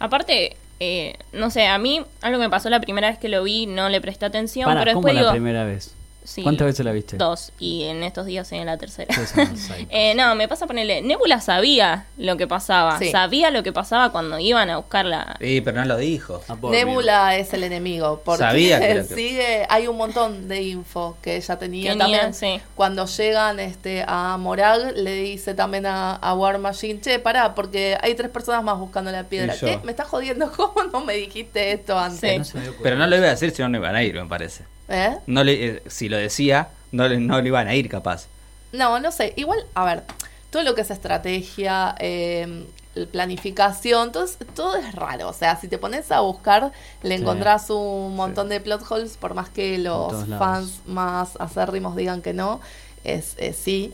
[SPEAKER 2] Aparte, eh, no sé, a mí algo que me pasó la primera vez que lo vi, no le presté atención,
[SPEAKER 4] Para,
[SPEAKER 2] pero
[SPEAKER 4] ¿cómo
[SPEAKER 2] después
[SPEAKER 4] la
[SPEAKER 2] digo,
[SPEAKER 4] primera vez?
[SPEAKER 2] Sí,
[SPEAKER 4] ¿Cuántas veces la viste?
[SPEAKER 2] Dos, y en estos días en la tercera. Eh, no, me pasa ponerle. Nebula sabía lo que pasaba.
[SPEAKER 3] Sí.
[SPEAKER 2] Sabía lo que pasaba cuando iban a buscarla.
[SPEAKER 1] Sí, pero no lo dijo.
[SPEAKER 4] Ah,
[SPEAKER 3] Nebula es el enemigo. Porque
[SPEAKER 1] Sabía que era-
[SPEAKER 3] sigue, hay un montón de info que ella tenía
[SPEAKER 2] Tenía,
[SPEAKER 3] también.
[SPEAKER 2] sí.
[SPEAKER 3] Cuando llegan este, a Morag, le dice también a, a War Machine, che, pará, porque hay tres personas más buscando la piedra. ¿Qué? ¿Me estás jodiendo? ¿Cómo no me dijiste esto antes?
[SPEAKER 2] Sí.
[SPEAKER 4] No.
[SPEAKER 1] Pero no lo iba a decir si no, no iban a ir, me parece.
[SPEAKER 3] ¿Eh?
[SPEAKER 1] No le, eh, si lo decía, no le, no le iban a ir capaz.
[SPEAKER 3] No, no sé. Igual, a ver, todo lo que es estrategia, eh, planificación, todo, es- todo es raro. O sea, si te pones a buscar, le
[SPEAKER 4] Sí.
[SPEAKER 3] encontrás un montón de plot holes, por más que los
[SPEAKER 4] lados.
[SPEAKER 3] fans más acérrimos digan que no, es, es sí.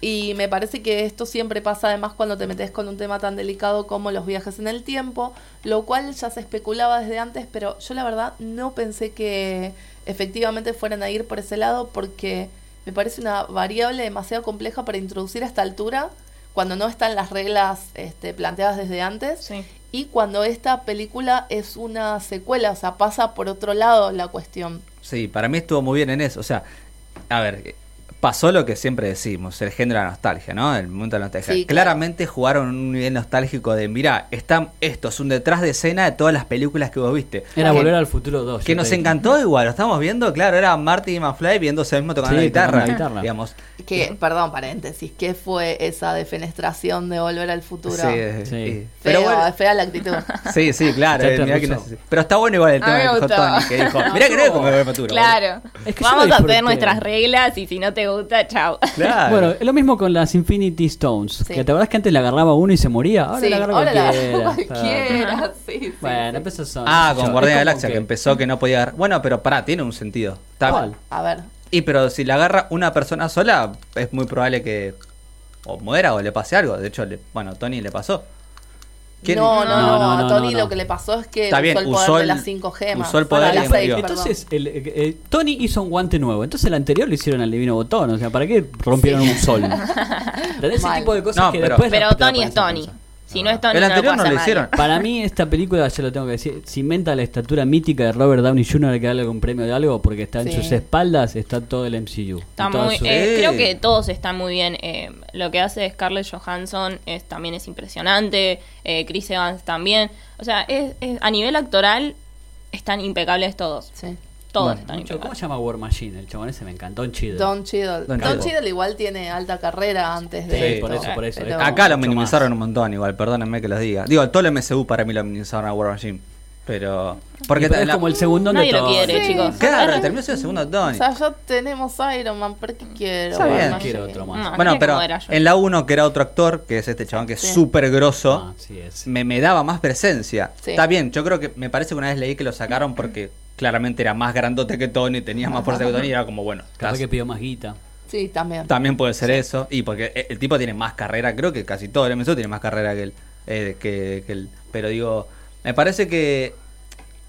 [SPEAKER 3] Y me parece que esto siempre pasa además cuando te metes con un tema tan delicado como los viajes en el tiempo, lo cual ya se especulaba desde antes, pero yo la verdad no pensé que efectivamente fueran a ir por ese lado porque me parece una variable demasiado compleja para introducir a esta altura cuando no están las reglas este, planteadas desde antes
[SPEAKER 2] Sí.
[SPEAKER 3] y cuando esta película es una secuela, o sea, pasa por otro lado la cuestión.
[SPEAKER 1] Sí, para mí estuvo muy bien en eso. O sea, a ver, pasó lo que siempre decimos, el género de la nostalgia, ¿no? El momento de la nostalgia.
[SPEAKER 3] Sí, claro.
[SPEAKER 1] Claramente jugaron un nivel nostálgico de, mira, está, esto es un detrás de escena de todas las películas que vos viste.
[SPEAKER 4] Era
[SPEAKER 1] Que-
[SPEAKER 4] Volver al Futuro 2.
[SPEAKER 1] Que nos encantó igual, lo estamos viendo, claro, era Marty y McFly viéndose mismo tocando
[SPEAKER 4] Sí,
[SPEAKER 1] la guitarra,
[SPEAKER 4] tocando la guitarra.
[SPEAKER 1] digamos.
[SPEAKER 3] Que, perdón, paréntesis, ¿qué fue esa defenestración de volver al futuro?
[SPEAKER 1] Sí, sí.
[SPEAKER 4] Sí.
[SPEAKER 1] Pero bueno,
[SPEAKER 3] es fea la actitud.
[SPEAKER 1] sí, sí, claro. Eh, mirá que no pero está bueno igual el tema
[SPEAKER 2] gustó.
[SPEAKER 1] Tony, que dijo, mirá que no es como el futuro.
[SPEAKER 2] Claro.
[SPEAKER 4] Es que yo
[SPEAKER 2] Vamos a hacer nuestras reglas y si no te gusta, chao.
[SPEAKER 1] Claro.
[SPEAKER 4] Bueno, es lo mismo con las Infinity Stones.
[SPEAKER 3] Sí.
[SPEAKER 4] Que te acordás que antes la agarraba uno y se moría. Ahora
[SPEAKER 3] sí,
[SPEAKER 4] la agarra
[SPEAKER 3] ahora la
[SPEAKER 4] cualquiera.
[SPEAKER 3] cualquiera, sí, sí,
[SPEAKER 4] Bueno,
[SPEAKER 3] sí.
[SPEAKER 4] empezó son-
[SPEAKER 1] Ah, con Guardián de Galaxia, que... empezó que no podía agarrar. Bueno, pero pará, tiene un sentido. Está-
[SPEAKER 4] ¿Cuál?
[SPEAKER 3] A ver,
[SPEAKER 1] Y pero si la agarra una persona sola, es muy probable que o muera o le pase algo. De hecho, le- bueno, Tony le pasó. ¿Quién-
[SPEAKER 3] no, no, no,
[SPEAKER 4] No, no,
[SPEAKER 3] a Tony
[SPEAKER 4] no,
[SPEAKER 3] lo que le pasó es que
[SPEAKER 1] Está bien,
[SPEAKER 3] usó el poder
[SPEAKER 1] usó
[SPEAKER 3] de
[SPEAKER 1] el-
[SPEAKER 3] las cinco gemas.
[SPEAKER 1] usó el poder y
[SPEAKER 3] las
[SPEAKER 1] murió.
[SPEAKER 3] seis, perdón.
[SPEAKER 4] Entonces, el, eh, eh, Tony hizo un guante nuevo. Entonces, el anterior lo hicieron al divino botón. O sea, ¿para qué rompieron un sol? ¿Entendés? Ese
[SPEAKER 3] Mal.
[SPEAKER 4] tipo de cosas
[SPEAKER 1] No,
[SPEAKER 4] que
[SPEAKER 1] pero-
[SPEAKER 4] después.
[SPEAKER 2] Pero
[SPEAKER 4] la- te la
[SPEAKER 2] Tony es Tony. Si no es Tony,
[SPEAKER 1] El
[SPEAKER 2] no
[SPEAKER 1] anterior
[SPEAKER 2] lo
[SPEAKER 1] no hicieron.
[SPEAKER 4] Para mí, esta película, ya lo tengo que decir, cimenta la estatura mítica de Robert Downey Jr. Hay que darle algún premio de algo porque está en
[SPEAKER 3] Sí.
[SPEAKER 4] sus espaldas, está todo el MCU.
[SPEAKER 2] Está muy,
[SPEAKER 4] su-
[SPEAKER 2] eh,
[SPEAKER 1] Sí.
[SPEAKER 2] creo que todos están muy bien. Eh, lo que hace Scarlett Johansson es, también es impresionante. eh, Chris Evans también. O sea, es, es- a nivel actoral están impecables todos.
[SPEAKER 3] Sí.
[SPEAKER 2] Todos
[SPEAKER 1] Bueno,
[SPEAKER 2] están
[SPEAKER 4] Mucho- ¿Cómo se llama War Machine? El chabón ese me encantó, Don Cheadle.
[SPEAKER 3] Don Cheadle.
[SPEAKER 1] Don
[SPEAKER 3] Don,
[SPEAKER 1] Cheadle.
[SPEAKER 3] Igual tiene alta carrera antes de
[SPEAKER 1] Sí,
[SPEAKER 3] esto,
[SPEAKER 4] por eso, por eso.
[SPEAKER 3] pero-
[SPEAKER 1] Acá lo minimizaron
[SPEAKER 4] más.
[SPEAKER 1] un montón igual, perdónenme que los diga. Digo, todo el MCU para mí lo minimizaron a War Machine. Pero. Porque
[SPEAKER 4] pero es
[SPEAKER 1] la-
[SPEAKER 4] como el segundo de
[SPEAKER 2] Nadie lo
[SPEAKER 4] todo.
[SPEAKER 2] quiere,
[SPEAKER 3] Sí.
[SPEAKER 2] chicos.
[SPEAKER 1] Claro, terminó siendo el segundo
[SPEAKER 3] O
[SPEAKER 1] Tony.
[SPEAKER 3] sea, ya tenemos Iron Man, ¿por qué quiero?
[SPEAKER 1] Está bien.
[SPEAKER 4] Quiero otro más.
[SPEAKER 2] No,
[SPEAKER 1] Bueno, pero en la 1, que era otro actor, que es este chabón que es
[SPEAKER 3] Sí.
[SPEAKER 1] súper grosso,
[SPEAKER 4] Ah, sí,
[SPEAKER 1] me, me daba más presencia.
[SPEAKER 3] Sí.
[SPEAKER 1] Está bien, yo creo que me parece que una vez leí que lo sacaron porque claramente era más grandote que Tony, tenía más fuerza que Tony y era como, bueno,
[SPEAKER 4] Capaz
[SPEAKER 1] estás-
[SPEAKER 4] que pidió más guita.
[SPEAKER 3] Sí, también.
[SPEAKER 1] también puede ser eso. Y porque el, el tipo tiene más carrera, creo que casi todo el MCU tiene más carrera que él. eh, que, que él. Pero digo, me parece que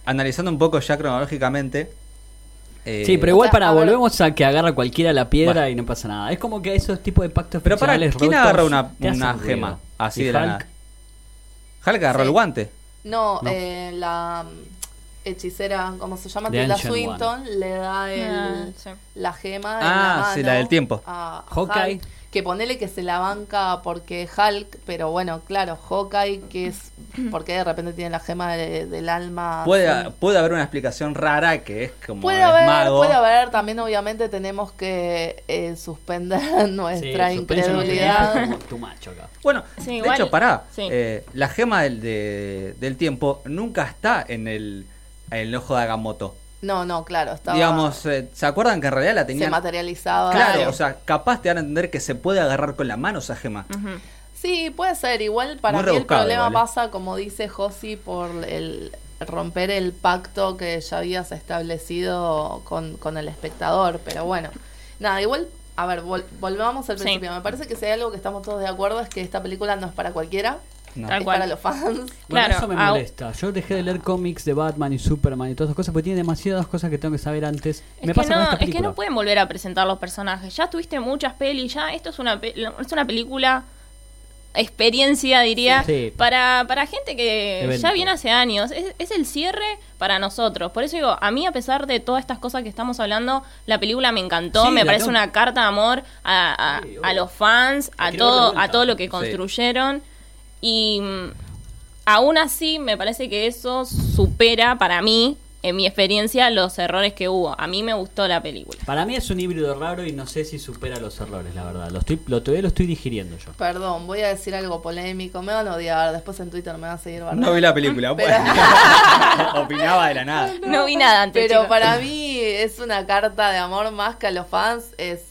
[SPEAKER 1] analizando un poco ya cronológicamente. eh,
[SPEAKER 4] Sí, pero igual
[SPEAKER 3] o sea,
[SPEAKER 4] para
[SPEAKER 3] a ver-
[SPEAKER 4] volvemos a que agarra cualquiera la piedra
[SPEAKER 1] Bueno.
[SPEAKER 4] y no pasa nada. Es como que esos tipos de pactos
[SPEAKER 1] Pero para, ¿quién
[SPEAKER 4] rotos
[SPEAKER 1] agarra una, una gema así de la nada? Hulk agarró
[SPEAKER 3] Sí.
[SPEAKER 1] el guante.
[SPEAKER 3] No,
[SPEAKER 4] No.
[SPEAKER 3] eh, la hechicera, ¿cómo se llama?
[SPEAKER 4] The
[SPEAKER 3] Tilda
[SPEAKER 4] Ancient
[SPEAKER 3] Swinton le da el,
[SPEAKER 2] Ah, sí.
[SPEAKER 3] la gema.
[SPEAKER 1] Ah,
[SPEAKER 3] en la
[SPEAKER 1] sí, la del tiempo.
[SPEAKER 3] a- a
[SPEAKER 4] Hawkeye.
[SPEAKER 3] Hulk, que ponele que se la banca porque Hulk, pero bueno, claro, Hawkeye, que es porque de repente tiene la gema de- del alma.
[SPEAKER 1] Puede, puede haber una explicación rara que es como
[SPEAKER 3] Puede haber,
[SPEAKER 1] mago.
[SPEAKER 3] puede haber, también obviamente tenemos que eh, suspender
[SPEAKER 4] Sí,
[SPEAKER 3] nuestra
[SPEAKER 4] of
[SPEAKER 3] incredulidad.
[SPEAKER 4] tu macho acá.
[SPEAKER 1] Bueno,
[SPEAKER 2] Sí,
[SPEAKER 1] de
[SPEAKER 2] igual-
[SPEAKER 1] hecho, pará.
[SPEAKER 2] sí.
[SPEAKER 1] eh, la gema del, de- del tiempo nunca está en el, el ojo de Agamotto.
[SPEAKER 3] No, no, claro, estaba,
[SPEAKER 1] Digamos, eh, ¿se acuerdan que en realidad la
[SPEAKER 3] se
[SPEAKER 1] tenían?
[SPEAKER 3] materializaba.
[SPEAKER 1] Claro, o sea, capaz te van a entender que se puede agarrar con la mano esa gema.
[SPEAKER 3] Sí, puede ser. Igual para
[SPEAKER 1] Muy
[SPEAKER 3] mí el problema
[SPEAKER 1] igual, ¿eh?
[SPEAKER 3] pasa, como dice Josi, por el romper el pacto que ya habías establecido con, con el espectador. Pero bueno, nada, igual, a ver, vol- volvamos al
[SPEAKER 2] Sí.
[SPEAKER 3] principio. Me parece que si hay algo que estamos todos de acuerdo es que esta película no es para cualquiera,
[SPEAKER 1] No.
[SPEAKER 2] Tal
[SPEAKER 3] es
[SPEAKER 2] cual.
[SPEAKER 3] para los fans.
[SPEAKER 4] Bueno,
[SPEAKER 2] Claro,
[SPEAKER 4] eso me
[SPEAKER 2] au-
[SPEAKER 4] molesta. Yo dejé de leer cómics de Batman y Superman y todas esas cosas porque tiene demasiadas cosas que tengo que saber antes.
[SPEAKER 2] Es,
[SPEAKER 4] me
[SPEAKER 2] que
[SPEAKER 4] pasa con
[SPEAKER 2] no,
[SPEAKER 4] esta
[SPEAKER 2] es que no pueden volver a presentar los personajes. Ya tuviste muchas pelis, ya esto es una, es una película experiencia, diría,
[SPEAKER 4] Sí.
[SPEAKER 2] para, para gente que
[SPEAKER 4] Evento.
[SPEAKER 2] ya viene hace años. Es, es el cierre para nosotros. Por eso digo, a mí a pesar de todas estas cosas que estamos hablando, la película me encantó,
[SPEAKER 4] Sí,
[SPEAKER 2] me parece una carta de amor a, a-
[SPEAKER 4] Sí,
[SPEAKER 2] a los fans, a todo, a todo lo que
[SPEAKER 1] Sí.
[SPEAKER 2] construyeron. Y mm, aún así me parece que eso supera para mí, en mi experiencia, los errores que hubo. A mí me gustó la película.
[SPEAKER 4] Para mí es un híbrido raro y no sé si supera los errores, la verdad. Lo estoy, lo, todavía lo estoy digiriendo yo.
[SPEAKER 3] Perdón, voy a decir algo polémico. Me van a odiar. Después en Twitter me van a seguir bardeando.
[SPEAKER 1] No vi la película,
[SPEAKER 3] Pero-.
[SPEAKER 1] Opinaba de la nada.
[SPEAKER 2] No vi nada antes.
[SPEAKER 3] Pero
[SPEAKER 2] chicos.
[SPEAKER 3] para mí es una carta de amor más que a los fans, es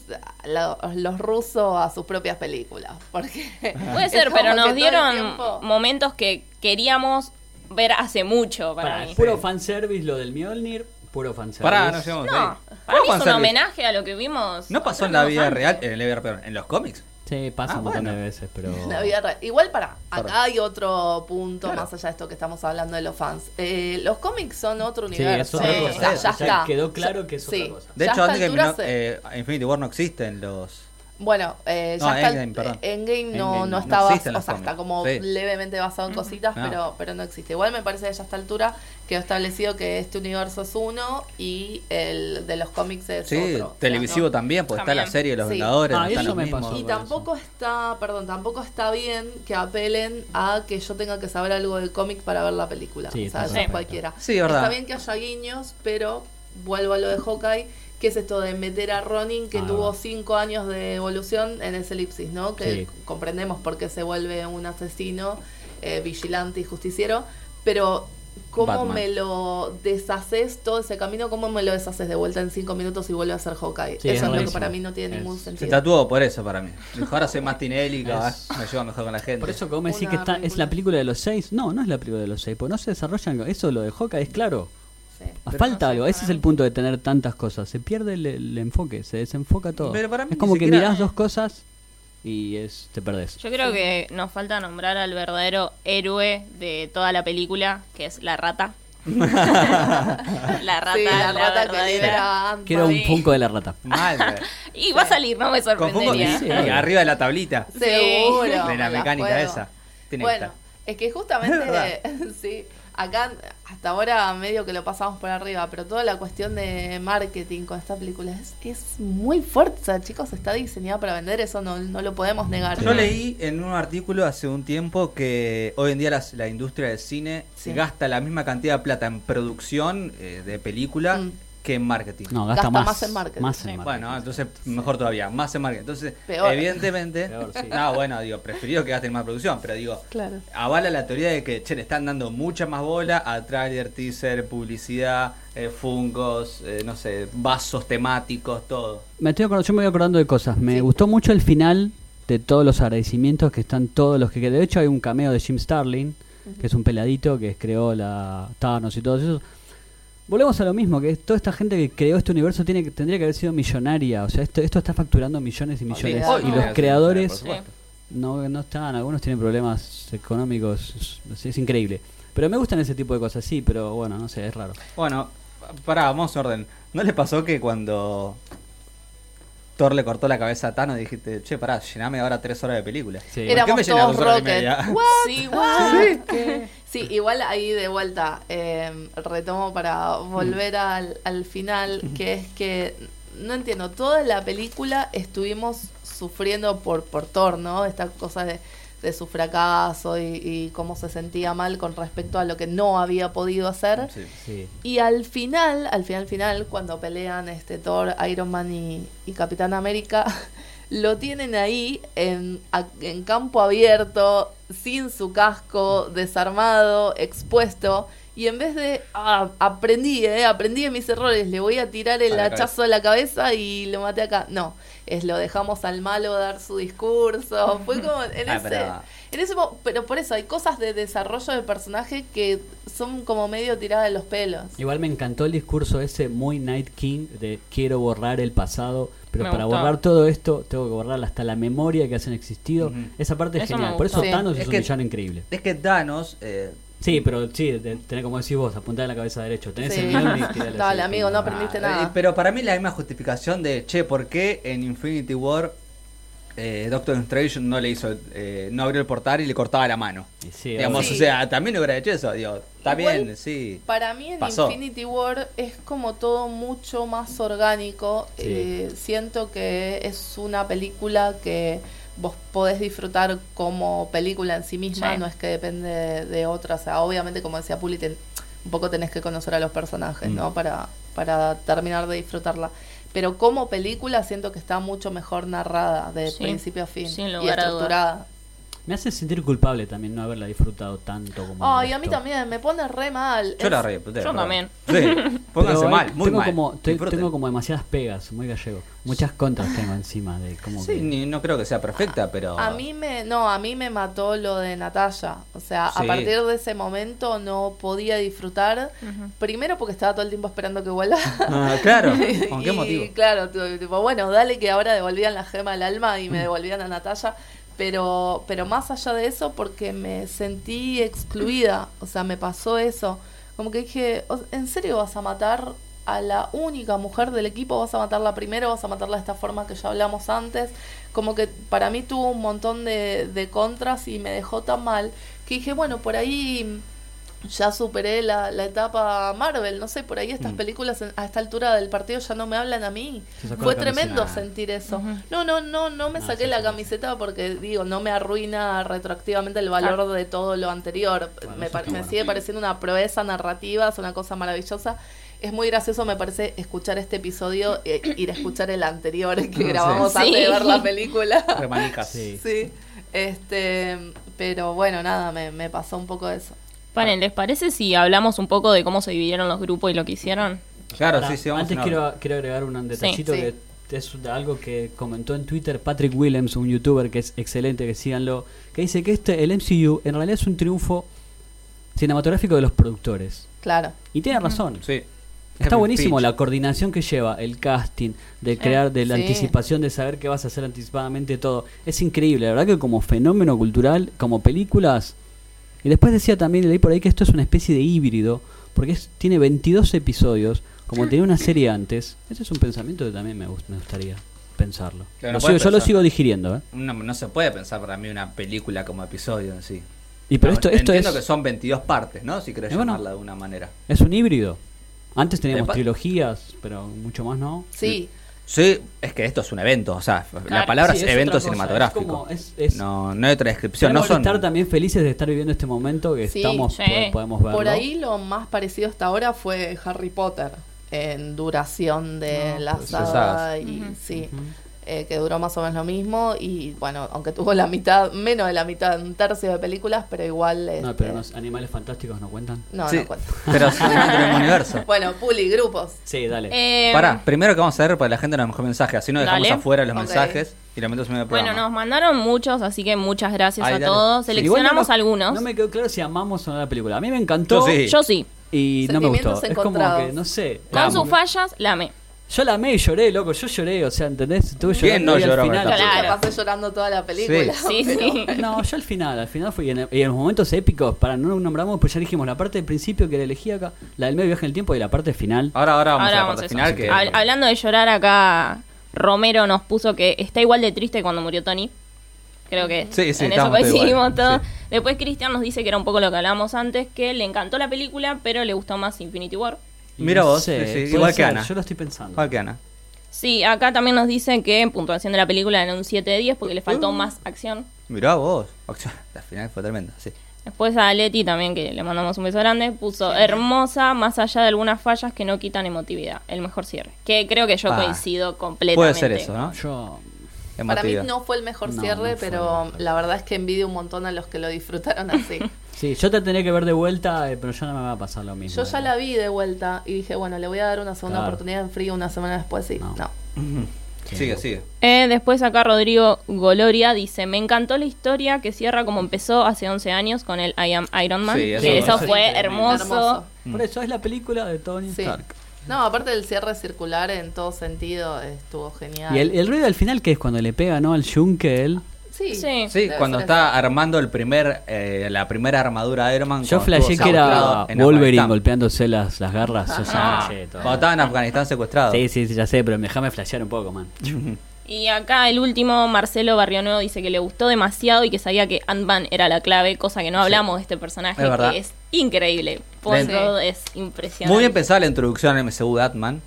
[SPEAKER 3] lo- los rusos a sus propias películas. Porque
[SPEAKER 2] Puede ser, pero nos dieron
[SPEAKER 3] tiempo-
[SPEAKER 2] momentos que queríamos ver hace mucho para
[SPEAKER 4] Pará,
[SPEAKER 2] mí.
[SPEAKER 4] puro
[SPEAKER 1] Sí.
[SPEAKER 4] fanservice lo del Mjolnir, puro fanservice.
[SPEAKER 1] Pará, no llegamos
[SPEAKER 2] No,
[SPEAKER 1] ahí.
[SPEAKER 2] para
[SPEAKER 1] ¿Cómo
[SPEAKER 2] mí es un homenaje a lo que vimos.
[SPEAKER 1] No pasó en la vida real, en, el real, en los cómics.
[SPEAKER 4] Sí, pasa
[SPEAKER 1] Ah,
[SPEAKER 4] un montón
[SPEAKER 1] bueno.
[SPEAKER 4] de veces, pero...
[SPEAKER 3] La vida real. Igual para,
[SPEAKER 1] Perdón.
[SPEAKER 3] acá hay otro punto
[SPEAKER 1] Claro.
[SPEAKER 3] más allá de esto que estamos hablando de los fans. Eh, los cómics son otro
[SPEAKER 4] Sí,
[SPEAKER 3] universo.
[SPEAKER 4] es otra
[SPEAKER 1] Sí,
[SPEAKER 4] cosa.
[SPEAKER 3] O sea, ya
[SPEAKER 1] sí,
[SPEAKER 3] está.
[SPEAKER 4] Quedó claro
[SPEAKER 3] Ya-
[SPEAKER 4] que es
[SPEAKER 3] sí.
[SPEAKER 4] otra cosa.
[SPEAKER 1] De
[SPEAKER 3] Ya
[SPEAKER 1] hecho, antes que
[SPEAKER 3] se-
[SPEAKER 1] eh, Infinity War no existen los.
[SPEAKER 3] Bueno, eh,
[SPEAKER 1] No,
[SPEAKER 3] ya está.
[SPEAKER 1] Endgame, perdón.
[SPEAKER 3] Endgame no,
[SPEAKER 1] Endgame
[SPEAKER 3] no
[SPEAKER 1] no.
[SPEAKER 3] está,
[SPEAKER 1] No
[SPEAKER 3] bas- o sea, está como
[SPEAKER 1] Sí.
[SPEAKER 3] levemente basado en cositas, pero, pero no existe. Igual me parece que ya a esta altura quedó establecido que este universo es uno y el de los cómics es
[SPEAKER 1] Sí,
[SPEAKER 3] otro. O sea,
[SPEAKER 1] televisivo
[SPEAKER 3] no-
[SPEAKER 1] también, porque está la serie de los
[SPEAKER 3] Sí.
[SPEAKER 1] Vengadores.
[SPEAKER 4] Ah, eso
[SPEAKER 1] los
[SPEAKER 4] me
[SPEAKER 1] mismos.
[SPEAKER 4] pasó.
[SPEAKER 3] Y tampoco está, perdón, tampoco está bien que apelen a que yo tenga que saber algo del cómic para ver la película.
[SPEAKER 4] Sí,
[SPEAKER 3] o sea,
[SPEAKER 4] está
[SPEAKER 3] cualquiera.
[SPEAKER 1] Sí, verdad.
[SPEAKER 3] Está bien que haya guiños, pero vuelvo a lo de Hawkeye, que es esto de meter a Ronin, que
[SPEAKER 4] Ah,
[SPEAKER 3] tuvo cinco años de evolución en ese elipsis, ¿no? Que
[SPEAKER 4] Sí.
[SPEAKER 3] comprendemos por qué se vuelve un asesino, eh, vigilante y justiciero, pero ¿cómo
[SPEAKER 1] Batman.
[SPEAKER 3] me lo deshaces todo ese camino? ¿Cómo me lo deshaces de vuelta en cinco minutos y vuelve a ser Hawkeye?
[SPEAKER 4] Sí,
[SPEAKER 3] eso
[SPEAKER 4] es
[SPEAKER 3] es lo que para mí no tiene
[SPEAKER 4] Es-
[SPEAKER 3] ningún
[SPEAKER 4] se
[SPEAKER 1] Se
[SPEAKER 3] sentido.
[SPEAKER 1] tatuó por eso para mí. Ahora soy más Tinelli, me lleva mejor con la gente.
[SPEAKER 4] Por eso, como me decís que está, es la película de los seis, no, no es la película de los seis, porque no se desarrollan. Eso lo de Hawkeye es claro.
[SPEAKER 3] Sí.
[SPEAKER 1] Pero
[SPEAKER 4] Falta
[SPEAKER 3] no
[SPEAKER 4] algo, ese es el punto de tener tantas cosas. Se pierde el, el enfoque, se desenfoca todo.
[SPEAKER 1] Pero para mí
[SPEAKER 4] es como que
[SPEAKER 1] siquiera-
[SPEAKER 4] mirás dos cosas y es te perdés.
[SPEAKER 2] Yo creo que nos falta nombrar al verdadero héroe de toda la película, que es la rata. la rata,
[SPEAKER 3] Sí, la
[SPEAKER 2] la,
[SPEAKER 3] rata que
[SPEAKER 2] verdadera.
[SPEAKER 3] Ant-Man.
[SPEAKER 4] Quiero un punco de la rata.
[SPEAKER 1] Mal.
[SPEAKER 2] Y va a salir, no me sorprendería.
[SPEAKER 4] Sí.
[SPEAKER 1] arriba de la tablita.
[SPEAKER 3] Seguro.
[SPEAKER 1] De la
[SPEAKER 3] me la
[SPEAKER 1] mecánica esa. Tiene que
[SPEAKER 3] Bueno,
[SPEAKER 1] estar.
[SPEAKER 3] es que justamente, sí, acá hasta ahora medio que lo pasamos por arriba, pero toda la cuestión de marketing con esta película es, es muy fuerte, o sea, chicos, está diseñada para vender, eso no, no lo podemos negar.
[SPEAKER 1] Yo leí en un artículo hace un tiempo que hoy en día las- la industria del cine
[SPEAKER 3] Sí.
[SPEAKER 1] gasta la misma cantidad de plata en producción eh, de película
[SPEAKER 3] Mm.
[SPEAKER 1] Que en marketing.
[SPEAKER 4] No, gasta,
[SPEAKER 3] Gasta
[SPEAKER 4] más,
[SPEAKER 3] más en marketing.
[SPEAKER 4] Más
[SPEAKER 2] Sí.
[SPEAKER 4] en marketing.
[SPEAKER 1] Bueno, entonces mejor todavía, más en marketing. Entonces,
[SPEAKER 3] Peor.
[SPEAKER 1] evidentemente,
[SPEAKER 4] Peor, sí.
[SPEAKER 1] no, bueno, digo, preferido que gasten más producción, pero digo,
[SPEAKER 3] Claro.
[SPEAKER 1] avala la teoría de que che, le están dando mucha más bola a trailer, teaser, publicidad, eh, fungos, eh, no sé, vasos temáticos, todo.
[SPEAKER 4] Me estoy acordando, yo me voy acordando de cosas. Me
[SPEAKER 3] Sí.
[SPEAKER 4] gustó mucho el final de todos los agradecimientos que están todos los que de hecho hay un cameo de Jim Starlin, que es un peladito que creó la Thanos y todo eso. Volvemos a lo mismo, que toda esta gente que creó este universo tiene que, tendría que haber sido millonaria. O sea, esto, esto está facturando millones y millones. Y los creadores no, no están, algunos tienen problemas económicos, es, es increíble. Pero me gustan ese tipo de cosas, sí, pero bueno, no sé, es raro.
[SPEAKER 1] Bueno, pará, vamos a orden. ¿No le pasó que cuando Thor le cortó la cabeza a Thanos dijiste, che, pará, llename ahora tres horas de película?
[SPEAKER 4] Sí.
[SPEAKER 1] ¿Por qué me
[SPEAKER 3] todos
[SPEAKER 1] dos horas y
[SPEAKER 3] Rocket.
[SPEAKER 1] media?
[SPEAKER 3] What?
[SPEAKER 2] Sí, what?
[SPEAKER 3] Sí, igual ahí de vuelta eh, retomo para volver al, al final, que es que no entiendo, toda la película estuvimos sufriendo por, por Thor, ¿no? Esta cosa de, de su fracaso y, y cómo se sentía mal con respecto a lo que no había podido hacer.
[SPEAKER 1] Sí.
[SPEAKER 4] Sí.
[SPEAKER 3] Y al final, al final, final, cuando pelean este Thor, Iron Man y, y Capitán América, lo tienen ahí en, en campo abierto, sin su casco, desarmado, expuesto. Y en vez de, ah, aprendí, eh, aprendí de mis errores, le voy a tirar el
[SPEAKER 1] A
[SPEAKER 3] hachazo a la cabeza y lo maté acá. No, es lo dejamos al malo dar su discurso. Fue como en
[SPEAKER 1] Ah,
[SPEAKER 3] ese...
[SPEAKER 1] pero-
[SPEAKER 3] En ese pero por eso hay cosas de desarrollo del personaje que son como medio tiradas de los pelos.
[SPEAKER 4] Igual me encantó el discurso ese muy Night King de quiero borrar el pasado, pero
[SPEAKER 2] Me
[SPEAKER 4] para
[SPEAKER 2] gustó.
[SPEAKER 4] borrar todo esto tengo que borrar hasta la memoria que hacen existido. Esa parte es
[SPEAKER 2] Eso
[SPEAKER 4] genial. Por eso. Thanos es,
[SPEAKER 1] Es
[SPEAKER 4] un villano increíble.
[SPEAKER 1] Es que Thanos, eh,
[SPEAKER 4] Sí, pero sí, tener como decís vos, apuntar en la cabeza derecho. Tenés
[SPEAKER 3] Sí.
[SPEAKER 4] el Mjolnir, tirale
[SPEAKER 3] Dale,
[SPEAKER 4] así,
[SPEAKER 3] amigo, no aprendiste nada.
[SPEAKER 1] eh, pero para mí la misma justificación de, che, ¿por qué en Infinity War eh, Doctor Strange no le hizo, eh, no abrió el portal y le cortaba la mano?
[SPEAKER 4] Y sí,
[SPEAKER 1] Digamos,
[SPEAKER 3] Sí.
[SPEAKER 1] o sea, también hubiera hecho eso, digo, está
[SPEAKER 3] Igual,
[SPEAKER 1] bien, sí.
[SPEAKER 3] Para mí en
[SPEAKER 1] Pasó.
[SPEAKER 3] Infinity War es como todo mucho más orgánico.
[SPEAKER 4] Sí.
[SPEAKER 3] Eh, siento que es una película que vos podés disfrutar como película en sí misma,
[SPEAKER 2] Sí.
[SPEAKER 3] no es que depende de, de otra. O sea, obviamente, como decía Puli, ten- un poco tenés que conocer a los personajes,
[SPEAKER 4] Mm.
[SPEAKER 3] ¿no? Para, para terminar de disfrutarla. Pero como película siento que está mucho mejor narrada de
[SPEAKER 2] Sí,
[SPEAKER 3] principio a fin
[SPEAKER 2] sin
[SPEAKER 3] y
[SPEAKER 2] lugar a dudas.
[SPEAKER 4] Me hace sentir culpable también no haberla disfrutado tanto como.
[SPEAKER 3] Ay, a mí también, me pone re mal.
[SPEAKER 1] Yo
[SPEAKER 3] Es-
[SPEAKER 1] la re disfruté,
[SPEAKER 2] Yo
[SPEAKER 1] perdón.
[SPEAKER 2] también.
[SPEAKER 1] Sí, pónganse
[SPEAKER 4] Pero
[SPEAKER 1] mal, muy
[SPEAKER 4] tengo
[SPEAKER 1] mal.
[SPEAKER 4] Como, te-
[SPEAKER 1] Disfruten.
[SPEAKER 4] tengo como demasiadas pegas, muy gallego. Muchas contras tengo encima de como
[SPEAKER 1] Sí,
[SPEAKER 4] que-
[SPEAKER 1] ni- no creo que sea perfecta, pero...
[SPEAKER 3] A mí me, no, a mí me mató lo de Natalia. O sea,
[SPEAKER 1] Sí.
[SPEAKER 3] a partir de ese momento no podía disfrutar. Primero porque estaba todo el tiempo esperando que vuelva.
[SPEAKER 1] Ah, claro, ¿con qué
[SPEAKER 3] y
[SPEAKER 1] motivo?
[SPEAKER 3] claro, tu- tipo, bueno, dale que ahora devolvían la gema al alma y me devolvían a Natalia. Pero, pero más allá de eso, porque me sentí excluida. O sea, me pasó eso. Como que dije, "O- ¿en serio vas a matar a la única mujer del equipo? ¿Vas a matarla primero? ¿Vas a matarla de esta forma que ya hablamos antes? Como que para mí tuvo un montón de, de contras y me dejó tan mal que dije, bueno, por ahí ya superé la, la etapa Marvel, no sé, por ahí estas
[SPEAKER 1] Mm.
[SPEAKER 3] películas en- a esta altura del partido ya no me hablan a mí. Fue
[SPEAKER 4] camiseta.
[SPEAKER 3] tremendo sentir eso. No, no, no, no me
[SPEAKER 4] No,
[SPEAKER 3] saqué
[SPEAKER 4] sí,
[SPEAKER 3] la
[SPEAKER 4] sí,
[SPEAKER 3] camiseta porque digo, no me arruina retroactivamente el valor de todo lo anterior.
[SPEAKER 4] Bueno,
[SPEAKER 3] me me
[SPEAKER 4] bueno.
[SPEAKER 3] sigue pareciendo una proeza narrativa, es una cosa maravillosa. Es muy gracioso, me parece, escuchar este episodio e ir a escuchar el anterior que grabamos antes de ver la película.
[SPEAKER 1] Remanicas.
[SPEAKER 4] Sí.
[SPEAKER 3] Sí, este, pero bueno, nada, me, me pasó un poco eso.
[SPEAKER 2] Paren, ¿les parece si hablamos un poco de cómo se dividieron los grupos y lo que hicieron?
[SPEAKER 1] Claro, sí, sí, vamos
[SPEAKER 4] Antes
[SPEAKER 1] en
[SPEAKER 4] quiero, quiero agregar un detallito
[SPEAKER 3] Sí.
[SPEAKER 4] que es de algo que comentó en Twitter Patrick Willems, un youtuber que es excelente, que síganlo, que dice que este el MCU en realidad es un triunfo cinematográfico de los productores.
[SPEAKER 3] Claro.
[SPEAKER 4] Y tiene razón.
[SPEAKER 1] Sí.
[SPEAKER 4] Está buenísimo la coordinación que lleva, el casting, de crear, de la
[SPEAKER 3] sí.
[SPEAKER 4] anticipación, de saber qué vas a hacer anticipadamente todo. Es increíble, la verdad que como fenómeno cultural, como películas. Y después decía también, leí por ahí que esto es una especie de híbrido, porque es, tiene 22 episodios, como tenía una serie antes. Ese es un pensamiento que también me, gust- me gustaría pensarlo. Lo sigo- yo lo sigo digiriendo, ¿eh?
[SPEAKER 1] No, no se puede pensar para mí una película como episodio en sí.
[SPEAKER 4] Y pero
[SPEAKER 1] No,
[SPEAKER 4] esto, esto
[SPEAKER 1] entiendo
[SPEAKER 4] es,
[SPEAKER 1] que son 22 partes, ¿no? Si querés
[SPEAKER 4] bueno.
[SPEAKER 1] llamarla de una manera.
[SPEAKER 4] es un híbrido. Antes teníamos trilogías, pero mucho más no.
[SPEAKER 3] Sí,
[SPEAKER 1] Sí, es que esto es un evento, o sea, la
[SPEAKER 2] Claro,
[SPEAKER 1] palabra
[SPEAKER 4] Sí,
[SPEAKER 1] es,
[SPEAKER 4] es
[SPEAKER 1] evento cinematográfico.
[SPEAKER 4] es como- es- es-
[SPEAKER 1] no, no hay otra descripción, no son...
[SPEAKER 4] estar también felices de estar viviendo este momento que
[SPEAKER 3] Sí,
[SPEAKER 4] estamos,
[SPEAKER 2] sí.
[SPEAKER 4] po- podemos verlo.
[SPEAKER 3] por ahí lo más parecido hasta ahora fue Harry Potter en duración de
[SPEAKER 4] No,
[SPEAKER 3] la
[SPEAKER 4] pues,
[SPEAKER 3] saga y
[SPEAKER 2] Ujú.
[SPEAKER 3] sí,
[SPEAKER 4] Ujú.
[SPEAKER 3] Eh, que duró más o menos lo mismo y bueno, aunque tuvo la mitad, menos de la mitad, un tercio de películas, pero igual
[SPEAKER 4] No,
[SPEAKER 3] este,
[SPEAKER 4] pero los animales fantásticos no cuentan.
[SPEAKER 3] no,
[SPEAKER 1] Sí,
[SPEAKER 3] no cuenta.
[SPEAKER 1] pero son dentro del universo.
[SPEAKER 3] Bueno, Puli, grupos.
[SPEAKER 4] Sí, dale.
[SPEAKER 2] Eh,
[SPEAKER 1] Pará, primero que vamos a ver para la gente nos mejor mensaje, así no dejamos
[SPEAKER 2] Dale.
[SPEAKER 1] afuera los mensajes y en el programa.
[SPEAKER 2] Bueno, nos mandaron muchos, así que muchas gracias
[SPEAKER 1] Ay,
[SPEAKER 2] a
[SPEAKER 1] dale.
[SPEAKER 2] todos. Seleccionamos
[SPEAKER 4] no-
[SPEAKER 2] algunos.
[SPEAKER 4] No me quedó claro si amamos o no la película. A mí me encantó
[SPEAKER 1] Yo sí.
[SPEAKER 2] Yo sí.
[SPEAKER 4] y no me gustó. Es como que, no sé.
[SPEAKER 2] Con sus fallas, la amé.
[SPEAKER 4] Yo la amé y lloré, loco. Yo lloré, o sea, ¿entendés? Estuve
[SPEAKER 1] ¿Quién
[SPEAKER 4] llorando
[SPEAKER 1] no
[SPEAKER 4] al
[SPEAKER 1] lloró con
[SPEAKER 4] final.
[SPEAKER 2] Claro.
[SPEAKER 3] Pasé llorando toda la película.
[SPEAKER 2] Sí,
[SPEAKER 3] pero-
[SPEAKER 2] sí.
[SPEAKER 4] No, yo al final, al final fue. Y en, y en los momentos épicos, para no nombramos, pues ya dijimos la parte del principio que la elegí acá, la del medio viaje en el tiempo y la parte final.
[SPEAKER 1] Ahora, ahora vamos
[SPEAKER 2] Ahora
[SPEAKER 1] a la
[SPEAKER 2] vamos
[SPEAKER 1] parte
[SPEAKER 2] a
[SPEAKER 1] final que...
[SPEAKER 2] Hab- hablando de llorar acá, Romero nos puso que está igual de triste cuando murió Tony. Creo que
[SPEAKER 1] Sí, sí,
[SPEAKER 2] en eso coincidimos todos.
[SPEAKER 1] sí.
[SPEAKER 2] Después Cristian nos dice que era un poco lo que hablábamos antes, que le encantó la película, pero le gustó más Infinity War.
[SPEAKER 1] Mira
[SPEAKER 4] no
[SPEAKER 1] vos,
[SPEAKER 4] sé,
[SPEAKER 1] sí, sí, igual que Ana.
[SPEAKER 4] Yo lo estoy pensando.
[SPEAKER 1] Igual que Ana.
[SPEAKER 2] Sí, acá también nos dicen que en puntuación de la película en un 7 de 10 porque le faltó
[SPEAKER 1] Uh.
[SPEAKER 2] más acción.
[SPEAKER 1] Mirá vos. La final fue tremenda, sí.
[SPEAKER 2] Después a Leti también, que le mandamos un beso grande, puso hermosa, más allá de algunas fallas que no quitan emotividad. El mejor cierre. Que creo que yo
[SPEAKER 1] Ah,
[SPEAKER 2] coincido completamente.
[SPEAKER 1] Puede ser eso, ¿no?
[SPEAKER 4] Yo.
[SPEAKER 3] Para mí no fue el mejor
[SPEAKER 4] No,
[SPEAKER 3] cierre,
[SPEAKER 4] no
[SPEAKER 3] pero
[SPEAKER 4] mejor.
[SPEAKER 3] la verdad es que envidio un montón a los que lo disfrutaron así.
[SPEAKER 4] Sí, yo te tendré que ver de vuelta, eh, pero ya no me va a pasar lo mismo.
[SPEAKER 3] Yo ya la vi de vuelta y dije, bueno, le voy a dar una segunda
[SPEAKER 4] Claro.
[SPEAKER 3] oportunidad en frío una semana después, sí.
[SPEAKER 4] No.
[SPEAKER 3] No.
[SPEAKER 1] Sigue, sigue.
[SPEAKER 2] Eh, después acá Rodrigo Goloria dice, me encantó la historia que cierra como empezó hace 11 años con el I Am Iron Man.
[SPEAKER 1] Sí, eso
[SPEAKER 2] que fue. Hermoso.
[SPEAKER 4] Por eso es la película de Tony
[SPEAKER 3] Sí.
[SPEAKER 4] Stark.
[SPEAKER 3] No, aparte del cierre circular en todo sentido, estuvo genial.
[SPEAKER 4] Y el, el ruido al final, que es cuando le pega, ¿no? Al Junkel.
[SPEAKER 3] Sí,
[SPEAKER 2] Sí.
[SPEAKER 1] Sí, cuando está armando el primer, eh, la primera armadura de Iron Man.
[SPEAKER 4] Yo flashé que era Wolverine golpeándose las, las garras. Yo ya
[SPEAKER 1] Ah, cuando estaba en Afganistán secuestrado.
[SPEAKER 4] Sí, sí, sí, ya sé, pero déjame flashear un poco, man.
[SPEAKER 2] Y acá el último, Marcelo Barrionuevo, dice que le gustó demasiado y que sabía que Ant-Man era la clave, cosa que no hablamos de este personaje,
[SPEAKER 1] Es
[SPEAKER 2] que es increíble. Pozo es impresionante.
[SPEAKER 1] Muy bien pensada la introducción al MCU de Atman.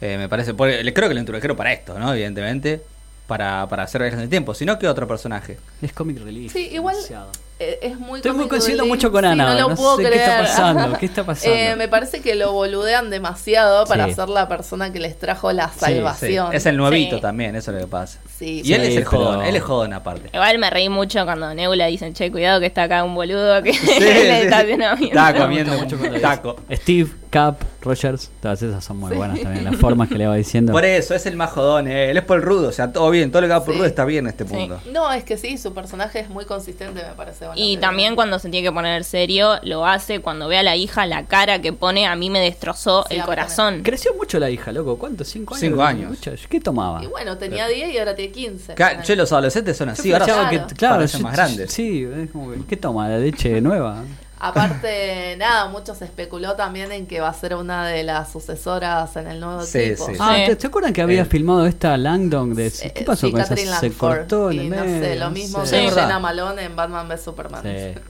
[SPEAKER 1] Eh, me parece, porque creo que lo introdujeron para esto, ¿no? Evidentemente. Para, para hacer viajes en el tiempo. Si no, ¿qué otro personaje?
[SPEAKER 4] Es comic relief.
[SPEAKER 3] Sí, igual-
[SPEAKER 4] demasiado.
[SPEAKER 3] eh, es muy
[SPEAKER 4] Estoy muy coincidiendo mucho con
[SPEAKER 3] Sí,
[SPEAKER 4] Ana.
[SPEAKER 3] no lo
[SPEAKER 4] no
[SPEAKER 3] puedo
[SPEAKER 4] sé
[SPEAKER 3] creer.
[SPEAKER 4] qué está pasando. ¿Qué está pasando?
[SPEAKER 3] Eh, me parece que lo boludean demasiado para
[SPEAKER 4] Sí.
[SPEAKER 3] ser la persona que les trajo la salvación.
[SPEAKER 1] Es el nuevito
[SPEAKER 2] Sí.
[SPEAKER 1] también, eso es lo que pasa.
[SPEAKER 3] Sí,
[SPEAKER 1] y él es el jodón,
[SPEAKER 4] pero-
[SPEAKER 1] él es jodón aparte.
[SPEAKER 2] Igual me reí mucho cuando Nebula dicen, che, cuidado que está acá un boludo que
[SPEAKER 1] Sí,
[SPEAKER 2] le está mierda".
[SPEAKER 1] comiendo
[SPEAKER 4] gusta
[SPEAKER 1] un
[SPEAKER 4] mucho cuando
[SPEAKER 1] taco.
[SPEAKER 4] Steve, Cap, Rogers, todas esas son muy buenas también. Las formas que le va diciendo.
[SPEAKER 1] Por eso, es el más jodón, eh. él es por el rudo, o sea, todo bien, todo lo que va por
[SPEAKER 3] Sí.
[SPEAKER 1] rudo está bien en este
[SPEAKER 2] Sí.
[SPEAKER 1] punto.
[SPEAKER 3] No, es que sí, su personaje es muy consistente, me parece. bueno,
[SPEAKER 2] Y también cuando se tiene que poner serio, lo hace cuando ve a la hija, la cara que pone, a mí me destrozó
[SPEAKER 3] Sí,
[SPEAKER 2] el corazón.
[SPEAKER 4] Creció mucho la hija, loco. ¿Cuántos? ¿Cinco años?
[SPEAKER 1] Cinco años.
[SPEAKER 4] ¿Qué tomaba?
[SPEAKER 3] Y bueno, tenía 10 y ahora tiene 15.
[SPEAKER 1] Ca- Che, los adolescentes son así,
[SPEAKER 4] Yo
[SPEAKER 1] ahora
[SPEAKER 4] que, claro, yo-
[SPEAKER 1] más grandes.
[SPEAKER 4] Sí, es como que, ¿qué toma? ¿La leche nueva?
[SPEAKER 3] Aparte, nada, mucho se especuló también en que va a ser una de las sucesoras en el nuevo
[SPEAKER 1] Sí,
[SPEAKER 3] equipo.
[SPEAKER 1] sí.
[SPEAKER 4] Ah,
[SPEAKER 2] Sí.
[SPEAKER 4] ¿te, te acuerdan que había
[SPEAKER 1] Eh.
[SPEAKER 4] filmado esta Langdon? De, ¿Qué pasó
[SPEAKER 3] sí,
[SPEAKER 4] con esa? Se cortó en
[SPEAKER 3] y
[SPEAKER 4] el
[SPEAKER 3] no sé, lo mismo que
[SPEAKER 1] Sí.
[SPEAKER 3] Jenna Malone en Batman vs Superman.
[SPEAKER 4] Sí.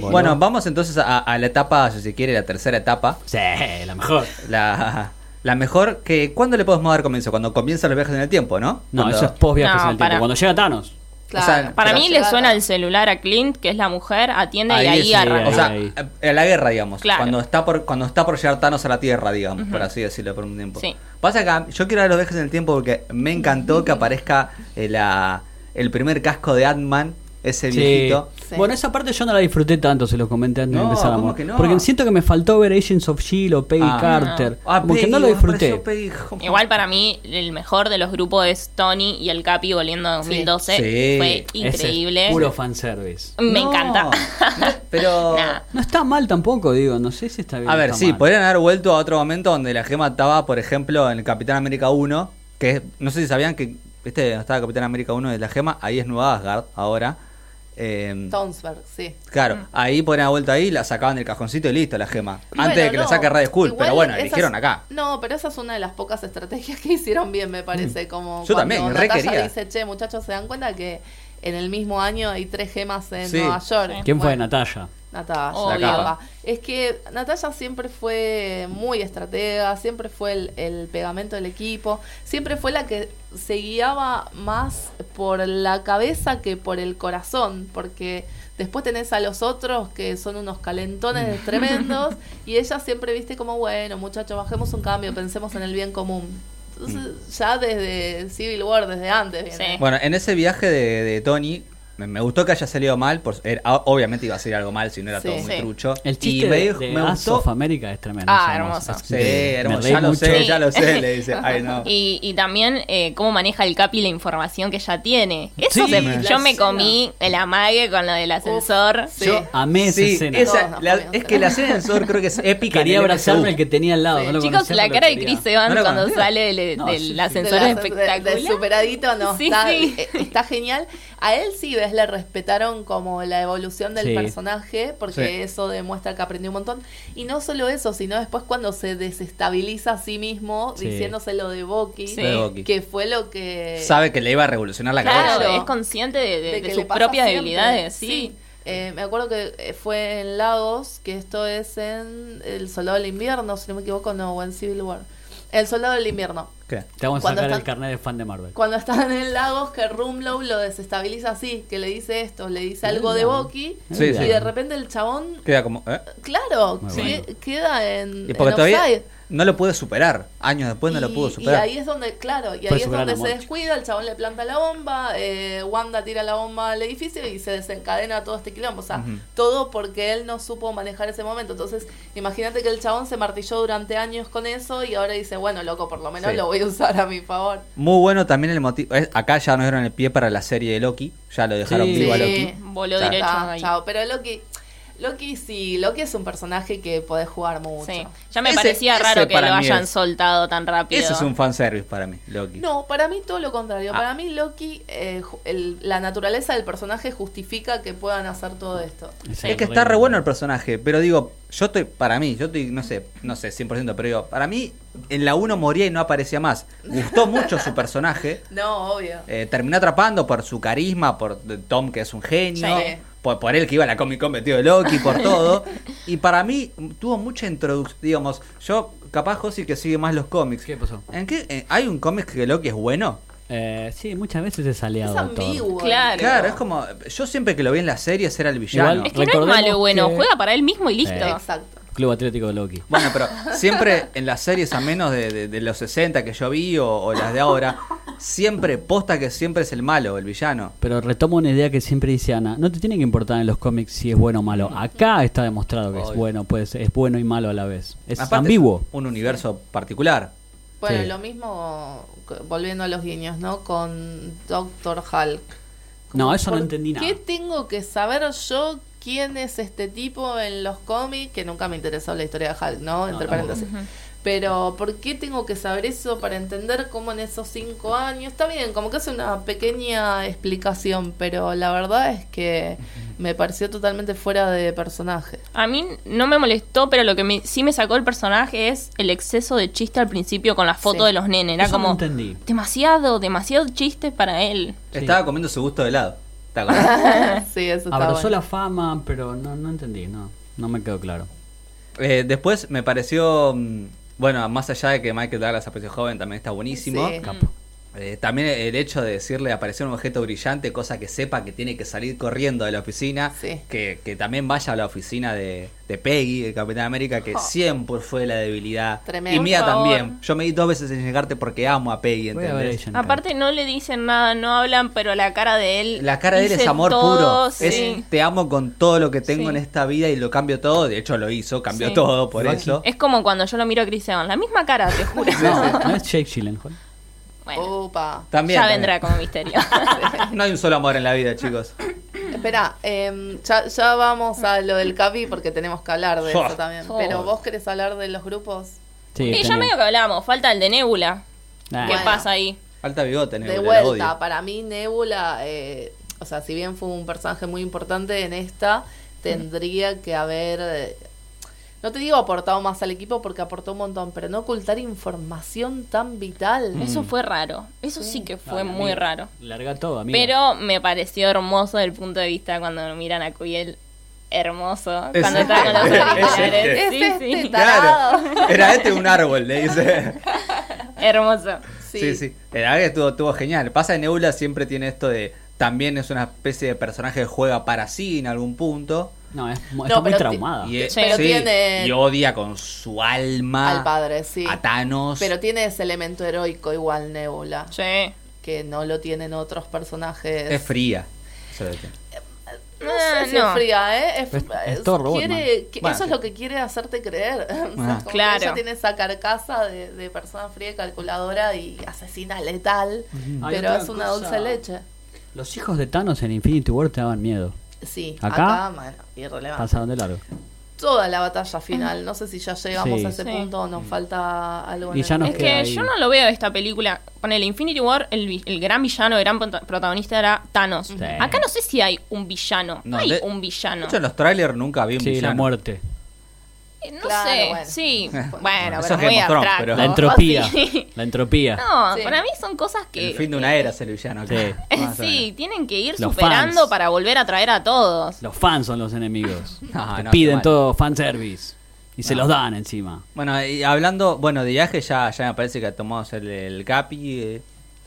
[SPEAKER 1] Bueno, vamos entonces a, a la etapa, si se quiere, la tercera etapa.
[SPEAKER 4] Sí, la mejor.
[SPEAKER 1] La, la mejor que... ¿Cuándo le podemos dar comienzo? Cuando comienzan los viajes en el tiempo, ¿no?
[SPEAKER 4] No,
[SPEAKER 1] Cuando-
[SPEAKER 4] eso es post viajes
[SPEAKER 2] No,
[SPEAKER 4] en el
[SPEAKER 2] para.
[SPEAKER 4] tiempo. Cuando llega Thanos.
[SPEAKER 3] Claro.
[SPEAKER 1] O sea,
[SPEAKER 2] Para mí le suena el celular a Clint, que es la mujer, atiende y ahí arranca.
[SPEAKER 1] O sea,
[SPEAKER 4] Ahí, ahí.
[SPEAKER 1] en la guerra, digamos.
[SPEAKER 2] Claro.
[SPEAKER 1] Cuando está por cuando está por llegar Thanos a la Tierra, digamos, por así decirlo por un tiempo.
[SPEAKER 2] Sí.
[SPEAKER 1] Pasa que yo quiero ver los viajes en el tiempo porque me encantó que aparezca eh, la, el primer casco de Ant-Man, ese
[SPEAKER 4] Sí.
[SPEAKER 1] viejito.
[SPEAKER 3] Sí.
[SPEAKER 4] Bueno, esa parte yo no la disfruté tanto, se los comenté antes
[SPEAKER 1] No,
[SPEAKER 4] de empezar.
[SPEAKER 1] ¿cómo que no?
[SPEAKER 4] Porque siento que me faltó ver Agents of S.H.I.E.L.D. o Peggy
[SPEAKER 1] Ah.
[SPEAKER 4] Carter.
[SPEAKER 1] Ah,
[SPEAKER 4] como que
[SPEAKER 1] Peggy,
[SPEAKER 4] no lo disfruté.
[SPEAKER 1] Peggy,
[SPEAKER 2] Igual para mí el mejor de los grupos es Tony y el Capi volviendo a 2012.
[SPEAKER 1] Sí.
[SPEAKER 2] Fue
[SPEAKER 4] Ese
[SPEAKER 2] increíble.
[SPEAKER 4] es puro fanservice.
[SPEAKER 2] Me
[SPEAKER 1] No,
[SPEAKER 2] encanta.
[SPEAKER 1] pero...
[SPEAKER 2] Nah.
[SPEAKER 4] No está mal tampoco, digo. No sé si está bien.
[SPEAKER 1] A ver, sí,
[SPEAKER 4] mal.
[SPEAKER 1] podrían haber vuelto a otro momento donde la gema estaba, por ejemplo, en el Capitán América 1, que es- no sé si sabían que, viste, donde estaba Capitán América 1 de la gema, ahí es Nueva Asgard ahora. Eh,
[SPEAKER 3] Townsberg, sí.
[SPEAKER 1] claro, ahí podrían haber vuelto ahí, la sacaban del cajoncito y listo, la gema. Antes de que la
[SPEAKER 3] no,
[SPEAKER 1] saque Red
[SPEAKER 3] igual
[SPEAKER 1] pero bueno,
[SPEAKER 3] esas-
[SPEAKER 1] eligieron acá.
[SPEAKER 3] No, pero esa es una de las pocas estrategias que hicieron bien, me parece. Como
[SPEAKER 1] Mm. Yo
[SPEAKER 3] cuando
[SPEAKER 1] también, re
[SPEAKER 3] Natalia
[SPEAKER 1] quería.
[SPEAKER 3] dice, che, muchachos, ¿se dan cuenta que en el mismo año hay tres gemas en
[SPEAKER 1] Sí.
[SPEAKER 3] Nueva York?
[SPEAKER 4] ¿Quién fue
[SPEAKER 3] Bueno,
[SPEAKER 4] Natalia?
[SPEAKER 3] Natalia,
[SPEAKER 2] Obvio.
[SPEAKER 3] la capa. Es que Natalia siempre fue muy estratega, siempre fue el, el pegamento del equipo, siempre fue la que se guiaba más por la cabeza que por el corazón, porque después tenés a los otros que son unos calentones tremendos y ella siempre viste como, bueno, muchachos, bajemos un cambio, pensemos en el bien común. Entonces, ya desde Civil War, desde antes. viene.
[SPEAKER 2] Sí.
[SPEAKER 1] Bueno, en ese viaje de, de Tony, me, me gustó que haya salido mal, por, era- obviamente iba a salir algo mal si no era
[SPEAKER 3] Sí.
[SPEAKER 1] todo muy
[SPEAKER 2] Sí.
[SPEAKER 1] trucho.
[SPEAKER 4] El
[SPEAKER 1] y
[SPEAKER 4] chiste
[SPEAKER 1] me,
[SPEAKER 4] de, de
[SPEAKER 1] me gustó.
[SPEAKER 4] of America es tremendo.
[SPEAKER 2] Ah, hermoso.
[SPEAKER 1] Sí, hermoso, ya lo sé, ya lo sé, le dice. Ay, no.
[SPEAKER 2] Y, y también eh, cómo maneja el Capi la información que ya tiene. Eso
[SPEAKER 4] Sí,
[SPEAKER 2] se- yo me comí el amague con lo del ascensor.
[SPEAKER 3] sí.
[SPEAKER 4] Yo amé esa
[SPEAKER 1] Sí,
[SPEAKER 4] escena.
[SPEAKER 1] esa- la- es que la escena del Sor creo que es épica.
[SPEAKER 4] Quería
[SPEAKER 1] el
[SPEAKER 4] abrazarme el que tenía al lado.
[SPEAKER 3] Sí.
[SPEAKER 4] no lo
[SPEAKER 2] Chicos, la cara de. Chris Evans
[SPEAKER 1] ¿No lo
[SPEAKER 2] cuando sale del, ascensor
[SPEAKER 3] De
[SPEAKER 2] es espectacular.
[SPEAKER 3] superadito no,
[SPEAKER 2] Sí,
[SPEAKER 3] está,
[SPEAKER 2] sí.
[SPEAKER 3] eh, está genial. A él sí, ves, le respetaron como la evolución del
[SPEAKER 4] Sí.
[SPEAKER 3] personaje, porque
[SPEAKER 1] Sí.
[SPEAKER 3] eso demuestra que aprendió un montón. Y no solo eso, sino después cuando se desestabiliza a sí mismo,
[SPEAKER 4] Sí.
[SPEAKER 3] diciéndose lo de Bucky, que fue lo que...
[SPEAKER 1] Sabe que le iba a revolucionar la
[SPEAKER 2] Claro,
[SPEAKER 1] cabeza.
[SPEAKER 2] es consciente de, de-
[SPEAKER 3] de
[SPEAKER 2] de
[SPEAKER 3] que
[SPEAKER 2] sus propias
[SPEAKER 3] siempre.
[SPEAKER 2] debilidades, sí.
[SPEAKER 3] Eh, me acuerdo que eh, fue en Lagos, que esto es en El Soldado del Invierno, si no me equivoco, no, o en Civil War. El Soldado del Invierno.
[SPEAKER 1] ¿Qué?
[SPEAKER 4] Te vamos a
[SPEAKER 3] Cuando
[SPEAKER 4] sacar el carnet de fan de Marvel.
[SPEAKER 3] Cuando están en Lagos, que Rumlow lo desestabiliza así, que le dice esto, le dice algo de. Bucky,
[SPEAKER 1] Sí,
[SPEAKER 3] y
[SPEAKER 1] sí.
[SPEAKER 3] de repente el chabón,
[SPEAKER 1] Queda como. ¿eh?
[SPEAKER 3] claro,
[SPEAKER 4] Muy
[SPEAKER 3] que-
[SPEAKER 4] bueno.
[SPEAKER 3] queda en,
[SPEAKER 1] Y porque
[SPEAKER 3] en
[SPEAKER 1] todavía
[SPEAKER 3] offside.
[SPEAKER 1] No lo puede superar. Años después no lo
[SPEAKER 3] Y-
[SPEAKER 1] pudo
[SPEAKER 3] Y
[SPEAKER 1] superar.
[SPEAKER 3] ahí es donde, claro, y ahí es donde se descuida, el chabón le planta la bomba, eh, Wanda tira la bomba al edificio y se desencadena todo este quilombo. O sea, todo porque él no supo manejar ese momento. Entonces, imagínate que el chabón se martilló durante años con eso y ahora dice, bueno, loco, por lo menos
[SPEAKER 1] Sí.
[SPEAKER 3] lo voy a usar a mi favor.
[SPEAKER 1] Muy bueno también el motivo. es- Acá ya nos dieron el pie para la serie de Loki. Ya lo dejaron
[SPEAKER 4] Sí.
[SPEAKER 1] vivo a
[SPEAKER 3] Sí.
[SPEAKER 1] Loki.
[SPEAKER 2] Voló
[SPEAKER 1] Ya.
[SPEAKER 2] derecho
[SPEAKER 3] Está,
[SPEAKER 2] ahí.
[SPEAKER 3] chao. Pero Loki, Loki sí, Loki es un personaje que podés jugar mucho.
[SPEAKER 2] Sí. Ya me
[SPEAKER 1] Ese-
[SPEAKER 2] parecía
[SPEAKER 1] ese
[SPEAKER 2] raro que lo hayan
[SPEAKER 1] es-
[SPEAKER 2] soltado tan rápido.
[SPEAKER 1] Ese es un fanservice para mí, Loki.
[SPEAKER 3] No, para mí todo lo contrario.
[SPEAKER 1] Ah.
[SPEAKER 3] Para mí Loki, eh, el- la naturaleza del personaje justifica que puedan hacer todo esto.
[SPEAKER 1] Es que está re bueno el personaje, pero digo, yo estoy, para mí, yo estoy, no sé, no sé, 100%, pero digo, para mí, en la 1 moría y no aparecía más. Gustó mucho su personaje,
[SPEAKER 3] No, obvio.
[SPEAKER 1] eh, terminó atrapando por su carisma, por Tom, que es un genio,
[SPEAKER 3] Sí.
[SPEAKER 1] Por, por él que iba a la Comic Con metido de Loki, por todo. Y para mí, tuvo mucha introducción, digamos, yo, capaz Josi que sigue más los cómics.
[SPEAKER 4] ¿Qué pasó?
[SPEAKER 1] ¿En qué? eh, ¿Hay un cómic que Loki es bueno?
[SPEAKER 4] Eh, sí, muchas veces es
[SPEAKER 3] Es
[SPEAKER 4] aliado. Thor.
[SPEAKER 3] ambiguo.
[SPEAKER 2] Claro.
[SPEAKER 1] Claro, es como. Yo siempre que lo vi en las series era el villano.
[SPEAKER 4] Igual-
[SPEAKER 2] Es que no es malo bueno,
[SPEAKER 4] que-
[SPEAKER 2] juega para él mismo y listo.
[SPEAKER 4] Eh.
[SPEAKER 3] Exacto.
[SPEAKER 4] Club Atlético de Loki.
[SPEAKER 1] Bueno, pero siempre en las series, a menos de, de- de los 60 que yo vi o, o las de ahora, siempre posta que siempre es el malo, el villano.
[SPEAKER 4] Pero retomo una idea que siempre dice Ana. No te tiene que importar en los cómics si es bueno o malo. Acá está demostrado que es bueno, puede ser, es bueno y malo a la vez. Es
[SPEAKER 1] Aparte,
[SPEAKER 4] ambiguo.
[SPEAKER 1] es un universo particular.
[SPEAKER 3] Bueno,
[SPEAKER 4] Sí.
[SPEAKER 3] lo mismo, volviendo a los guiños, ¿no? Con Doctor Hulk.
[SPEAKER 4] No, eso no
[SPEAKER 3] ¿Por
[SPEAKER 4] entendí nada.
[SPEAKER 3] ¿Qué tengo que saber yo quién es este tipo en los cómics? Que nunca me interesó la historia de Hulk, ¿no? Entre paréntesis. Pero, ¿por qué tengo que saber eso para entender cómo en esos cinco años? Está bien, como que hace una pequeña explicación, pero la verdad es que me pareció totalmente fuera de personaje.
[SPEAKER 2] A mí no me molestó, pero lo que me- sí me sacó el personaje es el exceso de chiste al principio con la foto
[SPEAKER 3] Sí.
[SPEAKER 2] de los nenes. Era
[SPEAKER 4] Eso no
[SPEAKER 2] como
[SPEAKER 4] entendí.
[SPEAKER 2] demasiado, demasiado chiste para él.
[SPEAKER 4] Sí.
[SPEAKER 1] Estaba comiendo su gusto de helado. ¿Te acordás?
[SPEAKER 3] sí, eso está
[SPEAKER 4] Abrazó
[SPEAKER 3] bueno.
[SPEAKER 4] la fama, pero no, no entendí, no. No me quedó claro.
[SPEAKER 1] Eh, después me pareció. mm, Bueno, más allá de que Michael Douglas apareció joven, también está buenísimo.
[SPEAKER 3] Sí.
[SPEAKER 1] Eh, también el hecho de decirle apareció un objeto brillante, cosa que sepa que tiene que salir corriendo de la oficina,
[SPEAKER 3] Sí.
[SPEAKER 1] que, que también vaya a la oficina de, de Peggy, el Capitán América, que
[SPEAKER 3] Oh.
[SPEAKER 1] siempre fue la debilidad.
[SPEAKER 3] Tremendo.
[SPEAKER 1] Y mía también. Yo me di dos veces en llegarte porque amo a Peggy,
[SPEAKER 4] Voy a ver
[SPEAKER 1] ¿entendés?
[SPEAKER 2] Aparte no le dicen nada, no hablan, pero la cara de él...
[SPEAKER 1] La cara de él es amor
[SPEAKER 2] todo,
[SPEAKER 1] puro.
[SPEAKER 2] sí.
[SPEAKER 1] Es te amo con todo lo que tengo
[SPEAKER 2] Sí.
[SPEAKER 1] en esta vida y lo cambio todo. De hecho, lo hizo, cambió
[SPEAKER 2] Sí.
[SPEAKER 1] todo por
[SPEAKER 4] Rocky.
[SPEAKER 1] eso.
[SPEAKER 2] Es como cuando yo lo miro a Chris Evans, la misma cara, te juro.
[SPEAKER 4] No, no es Jake Gyllenhaal.
[SPEAKER 2] Bueno,
[SPEAKER 3] Opa.
[SPEAKER 1] También.
[SPEAKER 2] ya
[SPEAKER 1] también.
[SPEAKER 2] vendrá como misterio.
[SPEAKER 1] No hay un solo amor en la vida, chicos.
[SPEAKER 3] Espera, em, ya, ya vamos a lo del Capi porque tenemos que hablar de
[SPEAKER 1] Oh.
[SPEAKER 3] eso también.
[SPEAKER 2] Oh.
[SPEAKER 3] Pero vos querés hablar de los grupos
[SPEAKER 4] Sí,
[SPEAKER 2] y ya medio que hablamos, falta el de Nebula. ¿Qué
[SPEAKER 3] Bueno.
[SPEAKER 2] pasa ahí?
[SPEAKER 1] Falta bigote,
[SPEAKER 3] de
[SPEAKER 1] Nebula, la
[SPEAKER 3] vuelta.
[SPEAKER 1] odio.
[SPEAKER 3] Para mí Nebula, eh, o sea, si bien fue un personaje muy importante en esta, tendría que haber, eh, no te digo aportado más al equipo porque aportó un montón, pero no ocultar información tan vital.
[SPEAKER 1] Mm.
[SPEAKER 2] Eso fue raro. Eso sí, que fue muy
[SPEAKER 4] amiga.
[SPEAKER 2] raro.
[SPEAKER 4] Larga todo, amiga.
[SPEAKER 2] Pero me pareció hermoso desde el punto de vista cuando miran a Cuyel. Hermoso.
[SPEAKER 1] Es
[SPEAKER 2] cuando
[SPEAKER 1] este.
[SPEAKER 2] está con los
[SPEAKER 1] Es
[SPEAKER 2] auriculares.
[SPEAKER 1] este.
[SPEAKER 2] Sí,
[SPEAKER 3] Es
[SPEAKER 2] sí.
[SPEAKER 3] este. Tarado.
[SPEAKER 1] Claro. Era este un árbol, le dice.
[SPEAKER 2] Hermoso.
[SPEAKER 1] Sí, sí. La verdad que estuvo, estuvo genial. Pasa que Nebula siempre tiene esto de. También es una especie de personaje que juega para sí en algún punto.
[SPEAKER 4] No, es,
[SPEAKER 3] No,
[SPEAKER 4] está muy traumada.
[SPEAKER 1] Y, es-
[SPEAKER 3] Pero
[SPEAKER 1] sí,
[SPEAKER 3] tiene-
[SPEAKER 1] y odia con su alma
[SPEAKER 3] Al padre, sí.
[SPEAKER 1] a Thanos.
[SPEAKER 3] Pero tiene ese elemento heroico igual Nebula,
[SPEAKER 2] Sí.
[SPEAKER 3] que no lo tienen otros personajes.
[SPEAKER 1] es fría.
[SPEAKER 3] No sé si
[SPEAKER 2] no.
[SPEAKER 3] es fría, ¿eh? Es-
[SPEAKER 4] Es- todo robot,
[SPEAKER 3] quiere- que-
[SPEAKER 1] Bueno,
[SPEAKER 3] eso es lo que quiere hacerte creer. O sea,
[SPEAKER 1] Ah.
[SPEAKER 2] Claro.
[SPEAKER 3] Ella tiene esa carcasa de, de persona fría y calculadora y asesina letal, pero es una
[SPEAKER 4] cosa.
[SPEAKER 3] dulce leche.
[SPEAKER 4] Los hijos de Thanos en Infinity War te daban miedo.
[SPEAKER 3] Sí,
[SPEAKER 4] Acá,
[SPEAKER 3] acá, bueno, irrelevante.
[SPEAKER 4] Pasaron de largo.
[SPEAKER 3] Toda la batalla final, no sé si ya llegamos
[SPEAKER 4] Sí.
[SPEAKER 3] a ese
[SPEAKER 2] Sí.
[SPEAKER 3] punto o nos falta algo.
[SPEAKER 4] Y
[SPEAKER 3] en
[SPEAKER 4] ya
[SPEAKER 3] el
[SPEAKER 4] nos
[SPEAKER 2] Es que
[SPEAKER 4] ahí.
[SPEAKER 2] yo no lo veo esta película. Con el Infinity War, el, el gran villano, el gran prota- protagonista era Thanos.
[SPEAKER 4] Sí.
[SPEAKER 2] Acá no sé si hay un villano. No,
[SPEAKER 1] No,
[SPEAKER 2] hay
[SPEAKER 1] de-
[SPEAKER 2] un
[SPEAKER 1] De
[SPEAKER 2] villano.
[SPEAKER 1] hecho, en los trailers nunca vi un
[SPEAKER 4] Sí, la
[SPEAKER 1] villano.
[SPEAKER 4] muerte.
[SPEAKER 2] No
[SPEAKER 3] Claro,
[SPEAKER 2] sé,
[SPEAKER 3] bueno.
[SPEAKER 2] sí.
[SPEAKER 3] Bueno,
[SPEAKER 2] Bueno,
[SPEAKER 1] eso
[SPEAKER 2] pero
[SPEAKER 1] es
[SPEAKER 2] muy
[SPEAKER 1] Game of Thrones,
[SPEAKER 2] abstracto.
[SPEAKER 1] pero-
[SPEAKER 4] La entropía.
[SPEAKER 2] Sí.
[SPEAKER 4] La entropía.
[SPEAKER 2] No,
[SPEAKER 3] Sí.
[SPEAKER 2] para mí son cosas que...
[SPEAKER 1] El fin de una era es el villano.
[SPEAKER 4] Sí.
[SPEAKER 1] Más o
[SPEAKER 2] sí, tienen que ir
[SPEAKER 4] Los
[SPEAKER 2] superando
[SPEAKER 4] fans.
[SPEAKER 2] para volver a traer a todos.
[SPEAKER 4] Los fans son los enemigos.
[SPEAKER 1] No,
[SPEAKER 4] Te
[SPEAKER 1] no,
[SPEAKER 4] piden todo fanservice. Y se los dan encima.
[SPEAKER 1] Bueno, y hablando, bueno, de viaje ya, ya me parece que tomamos el, el Capi, eh,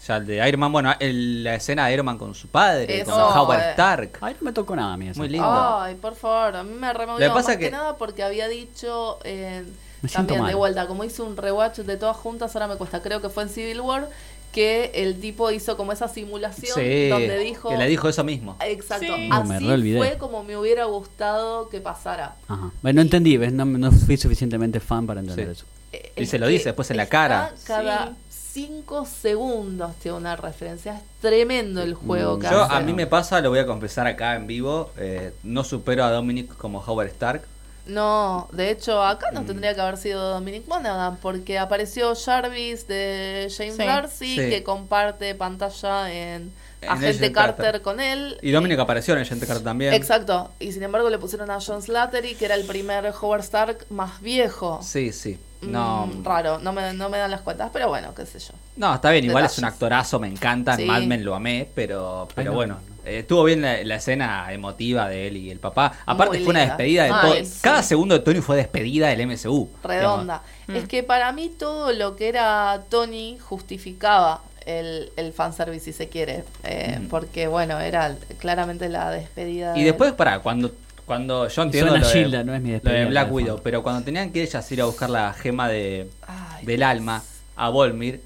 [SPEAKER 1] ya el de Iron Man, bueno, el- la escena de Iron Man con su padre,
[SPEAKER 3] Eso,
[SPEAKER 1] con Howard
[SPEAKER 3] eh.
[SPEAKER 1] Stark.
[SPEAKER 4] Ay, no me tocó nada a mí eso.
[SPEAKER 1] Muy lindo.
[SPEAKER 3] Ay, por favor, a mí me removió más que...
[SPEAKER 1] que-
[SPEAKER 3] nada porque había dicho eh,
[SPEAKER 4] Me siento
[SPEAKER 3] también
[SPEAKER 4] mal.
[SPEAKER 3] de vuelta, como hice un rewatch de todas juntas, ahora me cuesta, creo que fue en Civil War, que el tipo hizo como esa simulación
[SPEAKER 1] Sí,
[SPEAKER 3] donde dijo...
[SPEAKER 1] que le dijo eso mismo.
[SPEAKER 3] Exacto,
[SPEAKER 2] Sí.
[SPEAKER 4] No, me
[SPEAKER 3] así fue como me hubiera gustado que pasara.
[SPEAKER 4] Ajá. Bueno, no entendí, ¿ves? No, no fui suficientemente fan para entender
[SPEAKER 1] Sí.
[SPEAKER 4] eso.
[SPEAKER 3] Eh,
[SPEAKER 1] Y
[SPEAKER 3] es
[SPEAKER 1] se lo dice después en la cara.
[SPEAKER 3] Cada cinco segundos tiene una referencia. Es tremendo el juego
[SPEAKER 4] Mm,
[SPEAKER 3] que
[SPEAKER 1] Yo,
[SPEAKER 3] hace.
[SPEAKER 1] a mí me pasa, lo voy a confesar acá en vivo, eh, no supero a Dominic como Howard Stark.
[SPEAKER 3] No, de hecho, acá
[SPEAKER 1] Mm.
[SPEAKER 3] no tendría que haber sido Dominic Monaghan, porque apareció Jarvis de James
[SPEAKER 2] Sí.
[SPEAKER 3] Darcy,
[SPEAKER 1] Sí.
[SPEAKER 3] que comparte pantalla En Agente
[SPEAKER 1] Agent
[SPEAKER 3] Carter,
[SPEAKER 1] Carter.
[SPEAKER 3] con él.
[SPEAKER 1] Y Dominic apareció en Agent Carter también.
[SPEAKER 3] Exacto, y sin embargo le pusieron a John Slattery, que era el primer Howard Stark más viejo.
[SPEAKER 1] Sí, sí. No,
[SPEAKER 3] Mm, raro, no me, no me dan las cuentas, pero bueno, qué sé yo.
[SPEAKER 1] no, está bien, igual es un actorazo, me encanta, en
[SPEAKER 3] Sí.
[SPEAKER 1] Mad Men lo amé, pero, pero
[SPEAKER 4] Ay, no,
[SPEAKER 1] bueno,
[SPEAKER 4] no.
[SPEAKER 1] eh, estuvo bien la, la escena emotiva de él y el papá. Aparte
[SPEAKER 3] Muy
[SPEAKER 1] fue una despedida de todo.
[SPEAKER 2] sí.
[SPEAKER 1] Cada segundo de Tony fue despedida del MCU.
[SPEAKER 3] Redonda. Es que para mí todo lo que era Tony justificaba el, el fanservice, si se quiere. Eh,
[SPEAKER 1] Mm.
[SPEAKER 3] Porque, bueno, era claramente la despedida.
[SPEAKER 1] Y
[SPEAKER 3] de-
[SPEAKER 1] después, para cuando cuando yo entiendo
[SPEAKER 4] suena
[SPEAKER 1] lo de,
[SPEAKER 4] Gilda, no es mi
[SPEAKER 1] lo de Black Widow, pero cuando tenían que ellas ir a buscar la gema de
[SPEAKER 3] Ay,
[SPEAKER 1] del alma a Volmir,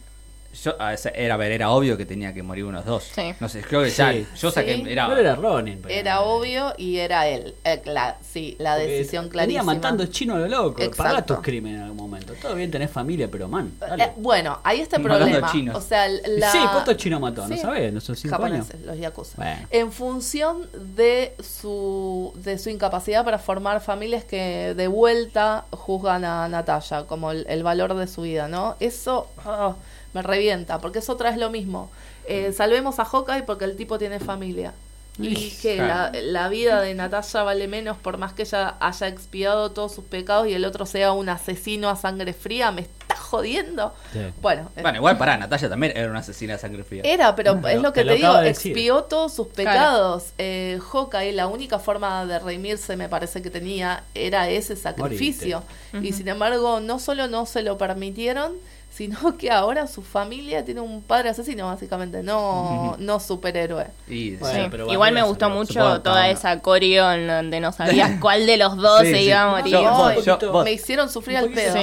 [SPEAKER 1] yo a ese- era a ver, era obvio que tenía que morir unos dos.
[SPEAKER 2] Sí.
[SPEAKER 1] No sé, creo que ya
[SPEAKER 4] Sí.
[SPEAKER 1] yo saqué
[SPEAKER 3] Sí.
[SPEAKER 1] era,
[SPEAKER 4] era Ronin. pero-
[SPEAKER 3] Era obvio y era él. Eh, la- sí, la
[SPEAKER 4] Porque
[SPEAKER 3] decisión
[SPEAKER 4] Venía
[SPEAKER 3] clarísima.
[SPEAKER 4] matando chino a lo loco.
[SPEAKER 3] Exacto.
[SPEAKER 4] Pagá tus crímenes en algún momento. Todo bien, tenés familia, pero man. dale.
[SPEAKER 3] Eh, bueno, ahí está el problema.
[SPEAKER 1] chinos.
[SPEAKER 3] O sea, la...
[SPEAKER 4] Sí, ¿cuántos chinos mató? ¿No
[SPEAKER 3] Sí,
[SPEAKER 4] sabés? ¿No son cinco
[SPEAKER 3] japoneses,
[SPEAKER 4] años?
[SPEAKER 3] los yakuza.
[SPEAKER 4] Bueno.
[SPEAKER 3] En función de su, de su incapacidad para formar familias que de vuelta juzgan a Natalia como el, el valor de su vida, ¿no? Eso ah, me revienta, porque eso otra es lo mismo. Eh, salvemos a Hawkeye porque el tipo tiene familia. Y que la,
[SPEAKER 1] Claro.
[SPEAKER 3] la vida de Natalia vale menos por más que ella haya expiado todos sus pecados y el otro sea un asesino a sangre fría. ¿Me está jodiendo?
[SPEAKER 4] Sí.
[SPEAKER 3] Bueno, eh,
[SPEAKER 1] Bueno, igual para Natalia también era una asesina de sangre fría.
[SPEAKER 3] era, pero es lo que
[SPEAKER 4] te
[SPEAKER 3] te,
[SPEAKER 4] lo
[SPEAKER 3] digo,
[SPEAKER 4] decir.
[SPEAKER 3] expió todos sus pecados. Eh, Hawkeye, la única forma de redimirse, me parece que tenía, era ese sacrificio. Y sin embargo, no solo no se lo permitieron, sino que ahora su familia tiene un padre asesino, básicamente, no, no superhéroe.
[SPEAKER 1] Y
[SPEAKER 4] Bueno,
[SPEAKER 2] Sí.
[SPEAKER 4] pero
[SPEAKER 2] Igual me gustó mucho
[SPEAKER 1] supongo,
[SPEAKER 2] toda
[SPEAKER 1] cada
[SPEAKER 2] esa coreo en donde no sabías cuál de los dos
[SPEAKER 1] Sí,
[SPEAKER 2] se
[SPEAKER 1] sí.
[SPEAKER 2] iba a morir.
[SPEAKER 1] Yo-
[SPEAKER 3] No,
[SPEAKER 1] vos-
[SPEAKER 3] y
[SPEAKER 1] yo- vos-
[SPEAKER 3] me hicieron sufrir al pedo.